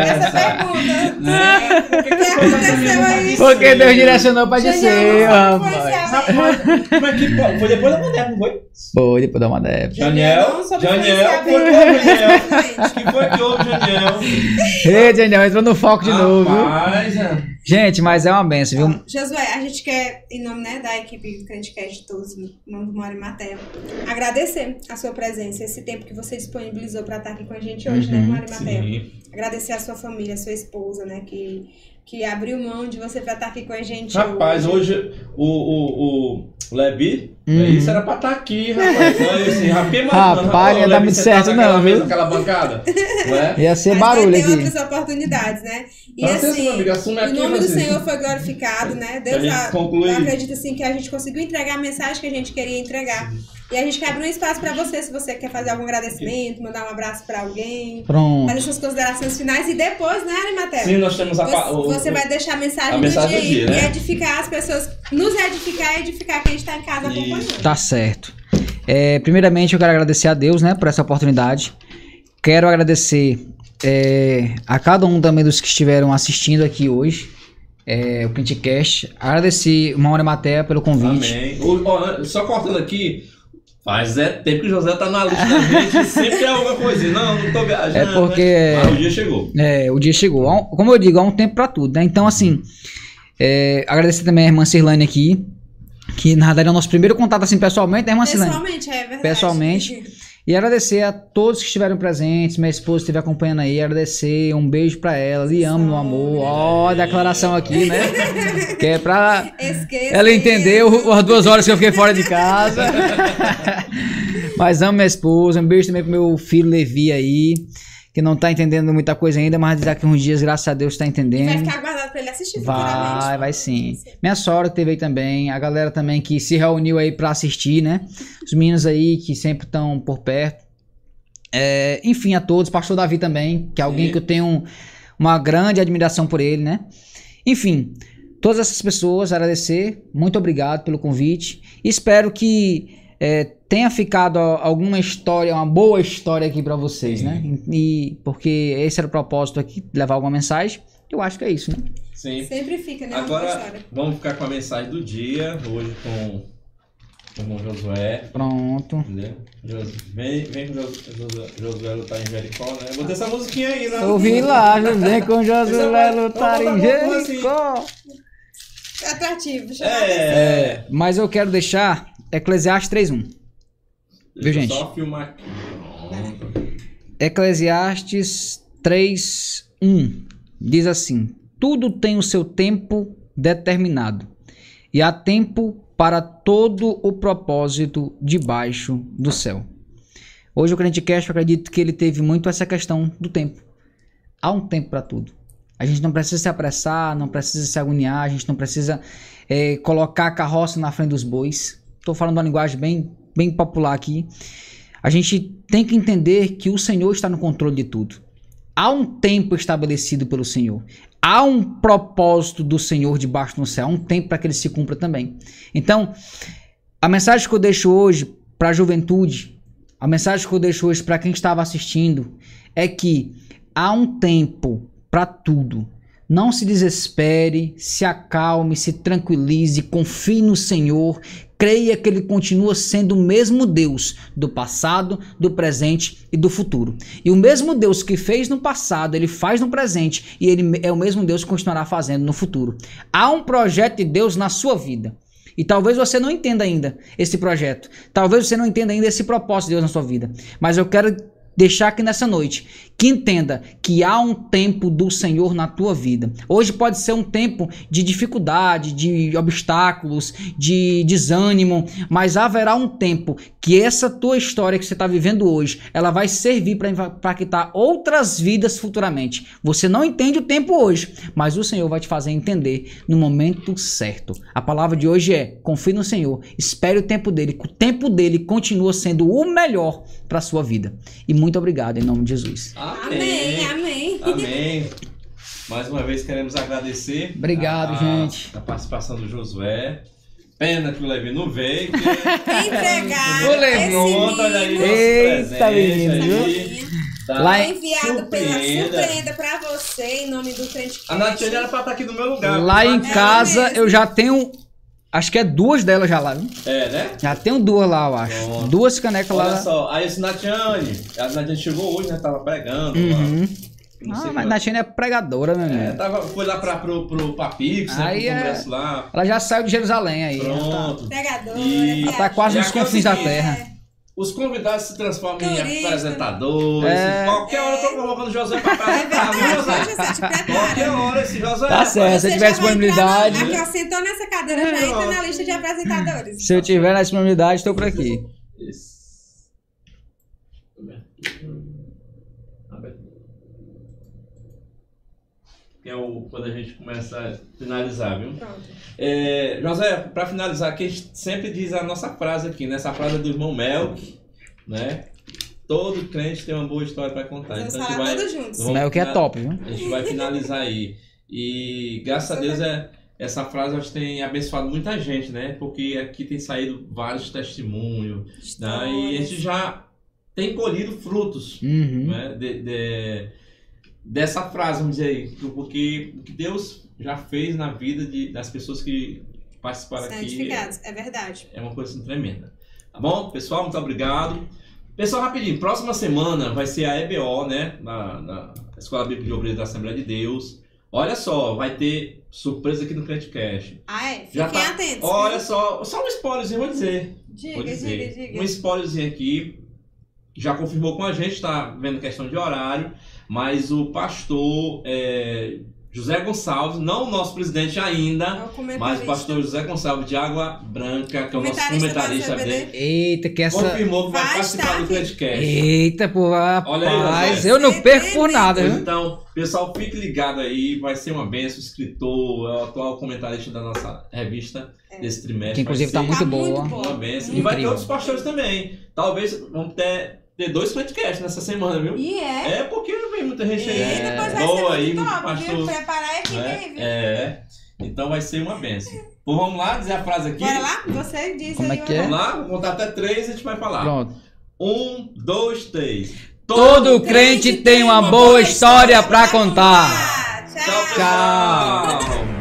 Essa pergunta. Né? O que aconteceu aí? Porque Deus direcionou pra dizer, foi rapaz. Como é que pode? Foi depois da mulher, não foi? Pô, depois. Janiel, não soube Janiel, influenciar foi Janiel? O que foi que houve, Janiel? Ei, Daniel, entrou no foco de novo. viu? Rapaz, é. Gente, mas é uma benção, viu? Josué, a gente quer, em nome né, da equipe do Crentecast de todos, em nome do Mário Matéria, agradecer a sua presença, esse tempo que você disponibilizou para estar aqui com a gente hoje, né, Uhum, Mário Matéria? Sim. Agradecer a sua família, a sua esposa, né, que, que abriu mão de você para estar aqui com a gente Rapaz, hoje o, o, o Lebi, Uhum. é isso era pra estar aqui, rapaz. <laughs> Assim, rapaz, mas, Rapaz, não ia dar muito certo não, viu? Naquela bancada, não é? Ia ser Mas barulho vai ter aqui. outras oportunidades, né? E Francisco, assim, amigo, assume o aqui, nome do. Senhor foi glorificado, né? Deus a- eu acredito assim que a gente conseguiu entregar a mensagem que a gente queria entregar. E a gente quer abrir um espaço para você, se você quer fazer algum agradecimento, mandar um abraço para alguém, Pronto. fazer suas considerações finais e depois, né, Arimatea? Sim, nós temos a, pa- Você, o, você vai deixar a mensagem, a do mensagem dia, do dia, aí né? e edificar as pessoas, nos edificar e edificar quem está em casa Isso. acompanhando. Tá certo. É, primeiramente, eu quero agradecer a Deus, né, por essa oportunidade. Quero agradecer é, a cada um também dos que estiveram assistindo aqui hoje, é, o Printcast. Agradecer o Mauro Matéria pelo convite. Amém. O- ó, só cortando aqui, faz é tempo que o José tá na lista da gente, <laughs> sempre é alguma coisinha. Não, não tô viajando. É porque- Mas o dia chegou. É, o dia chegou. Como eu digo, há um tempo pra tudo, né? Então, assim, é, agradecer também a irmã Cirlane aqui, que na verdade é o nosso primeiro contato, assim, pessoalmente, né, irmã Cirlane? Pessoalmente, é verdade. Pessoalmente. <laughs> E agradecer a todos que estiveram presentes, minha esposa estiver acompanhando aí, agradecer, um beijo pra ela, lhe amo, meu amor. Ó, a declaração aqui, né? <laughs> que é pra ela entender o- as duas horas que eu fiquei fora de casa. <laughs> mas amo minha esposa, um beijo também pro meu filho Levi aí, que não tá entendendo muita coisa ainda, mas daqui uns dias, graças a Deus, tá Vai entendendo. ficar guardado pra ele assistir Vai, vai sim. Minha sogra que teve aí também, a galera também que se reuniu aí pra assistir, né? Os meninos aí que sempre estão por perto. É, enfim, a todos, pastor Davi também, que é alguém Sim. que eu tenho uma grande admiração por ele, né? Enfim, todas essas pessoas, agradecer, muito obrigado pelo convite. Espero que é, tenha ficado alguma história, uma boa história aqui pra vocês, Sim. né? E porque esse era o propósito aqui, levar alguma mensagem. Eu acho que é isso, né? Sim. Sempre fica, né? uma boa Agora, história. vamos ficar com a mensagem do dia, hoje com, com o Josué. Pronto. Entendeu? Vem, vem com Josué, Josué lutar em Jericó, né? Vou ter essa musiquinha aí, né? Eu vi lá, José com Josué lutar em Jericó. Atrativo. chama É, é. Mas eu quero deixar Eclesiastes 3.1. Viu, gente? Só filmar aqui. Eclesiastes 3.1 diz assim: tudo tem o seu tempo determinado, e há tempo para todo o propósito debaixo do céu. Hoje o Crente Cast, eu acredito que ele teve muito essa questão do tempo. Há um tempo para tudo. A gente não precisa se apressar, não precisa se agoniar, a gente não precisa é, colocar a carroça na frente dos bois. Estou falando uma linguagem bem, bem popular aqui. A gente tem que entender que o Senhor está no controle de tudo. Há um tempo estabelecido pelo Senhor. Há um propósito do Senhor debaixo do céu. Há um tempo para que ele se cumpra também. Então, a mensagem que eu deixo hoje para a juventude, a mensagem que eu deixo hoje para quem estava assistindo, é que há um tempo para tudo. Não se desespere, se acalme, se tranquilize, confie no Senhor, creia que Ele continua sendo o mesmo Deus do passado, do presente e do futuro. E o mesmo Deus que fez no passado, Ele faz no presente e Ele é o mesmo Deus que continuará fazendo no futuro. Há um projeto de Deus na sua vida. E talvez você não entenda ainda esse projeto. Talvez você não entenda ainda esse propósito de Deus na sua vida. Mas eu quero deixar aqui nessa noite que entenda que há um tempo do Senhor na tua vida. Hoje pode ser um tempo de dificuldade, de obstáculos, de desânimo, mas haverá um tempo que essa tua história que você está vivendo hoje, ela vai servir para impactar outras vidas futuramente. Você não entende o tempo hoje, mas o Senhor vai te fazer entender no momento certo. A palavra de hoje é: confie no Senhor, espere o tempo dele, o tempo dele continua sendo o melhor para sua vida. E muito obrigado em nome de Jesus. Amém, amém. Amém. Mais uma vez queremos agradecer. Obrigado, a, gente. A participação do Josué. Pena que o Levi não veio. Que... Entregar. O Levi, olha aí, Eita, menino. Tá. Lá enviado pela surpreenda pra você em nome do crente. A Natiane era pra estar aqui no meu lugar. Lá em casa eu já tenho Acho que é duas delas já lá, viu? É, né? Já tenho duas lá, eu acho. Duas canecas Olha lá. Olha só, aí esse Natiane, a Natiane chegou hoje, né? Tava pregando. Uhum. Ah, mas Natiane é pregadora, amigo. É, tava, foi lá pra, pro, pro Papix, né? Aí pro é... lá. Ela já saiu de Jerusalém aí. Pronto. Tá... Pregadora. E... Ela tá quase nos confins da terra. É. Os convidados se transformam Turista. em apresentadores. É. Qualquer hora eu tô convocando o José pra apresentar, viu, José? Qualquer hora esse José. Tá certo, se tiver disponibilidade. Aqui, ó, sentou nessa cadeira, já entra na lista de apresentadores. Se eu tiver na disponibilidade, estou por aqui. Isso. Que é o, quando a gente começa a finalizar, viu? Pronto. É, José, para finalizar aqui, a gente sempre diz a nossa frase aqui, nessa né? frase do irmão Melk, né? Todo crente tem uma boa história para contar. Vamos então a gente vai. Juntos. Melk é top, viu? A gente vai finalizar aí. E graças a Deus é, essa frase acho que tem abençoado muita gente, né? Porque aqui tem saído vários testemunhos, né? e a gente já tem colhido frutos uhum. né? de, de dessa frase, vamos dizer aí, porque o que Deus já fez na vida de, das pessoas que participaram aqui. É, é verdade. É uma coisa assim, tremenda. Tá bom? Pessoal, muito obrigado. Pessoal, rapidinho, próxima semana vai ser a EBO, né? Na, na Escola Bíblica de Obreiros da Assembleia de Deus. Olha só, vai ter surpresa aqui no CreditCast. Ah, é? Fiquem tá... atentos. Olha só, só um spoilerzinho, vou dizer. Diga, vou dizer. diga, diga. Um spoilerzinho aqui. Já confirmou com a gente, tá vendo questão de horário mas o pastor é, José Gonçalves, não o nosso presidente ainda, é o mas o pastor José Gonçalves de Água Branca, que é o nosso comentarista dele. Eita, que essa. Confirmou que vai, vai participar do podcast. Eita, pô, rapaz, aí, eu não perco por nada? Então, pessoal, fique ligado aí, vai ser uma benção, escritor, é o atual comentarista da nossa revista é. desse trimestre. Que inclusive está muito, tá boa. muito boa. Uma benção. E vai ter outros pastores também. Talvez vamos ter ter dois podcasts nessa semana, viu? E é. É porque não vem muita gente aí. E depois vai Boa ser aí, top, pastor. Viu? Preparar é, aí, viu? É. Então vai ser uma benção. Então vamos lá dizer a frase aqui. Bora lá? Você diz Como aí. É que é? Vamos lá, vou contar até três e a gente vai falar. Pronto. Um, dois, três. Todo, Todo crente tem uma boa história para contar. Tchau. Tchau. Tchau.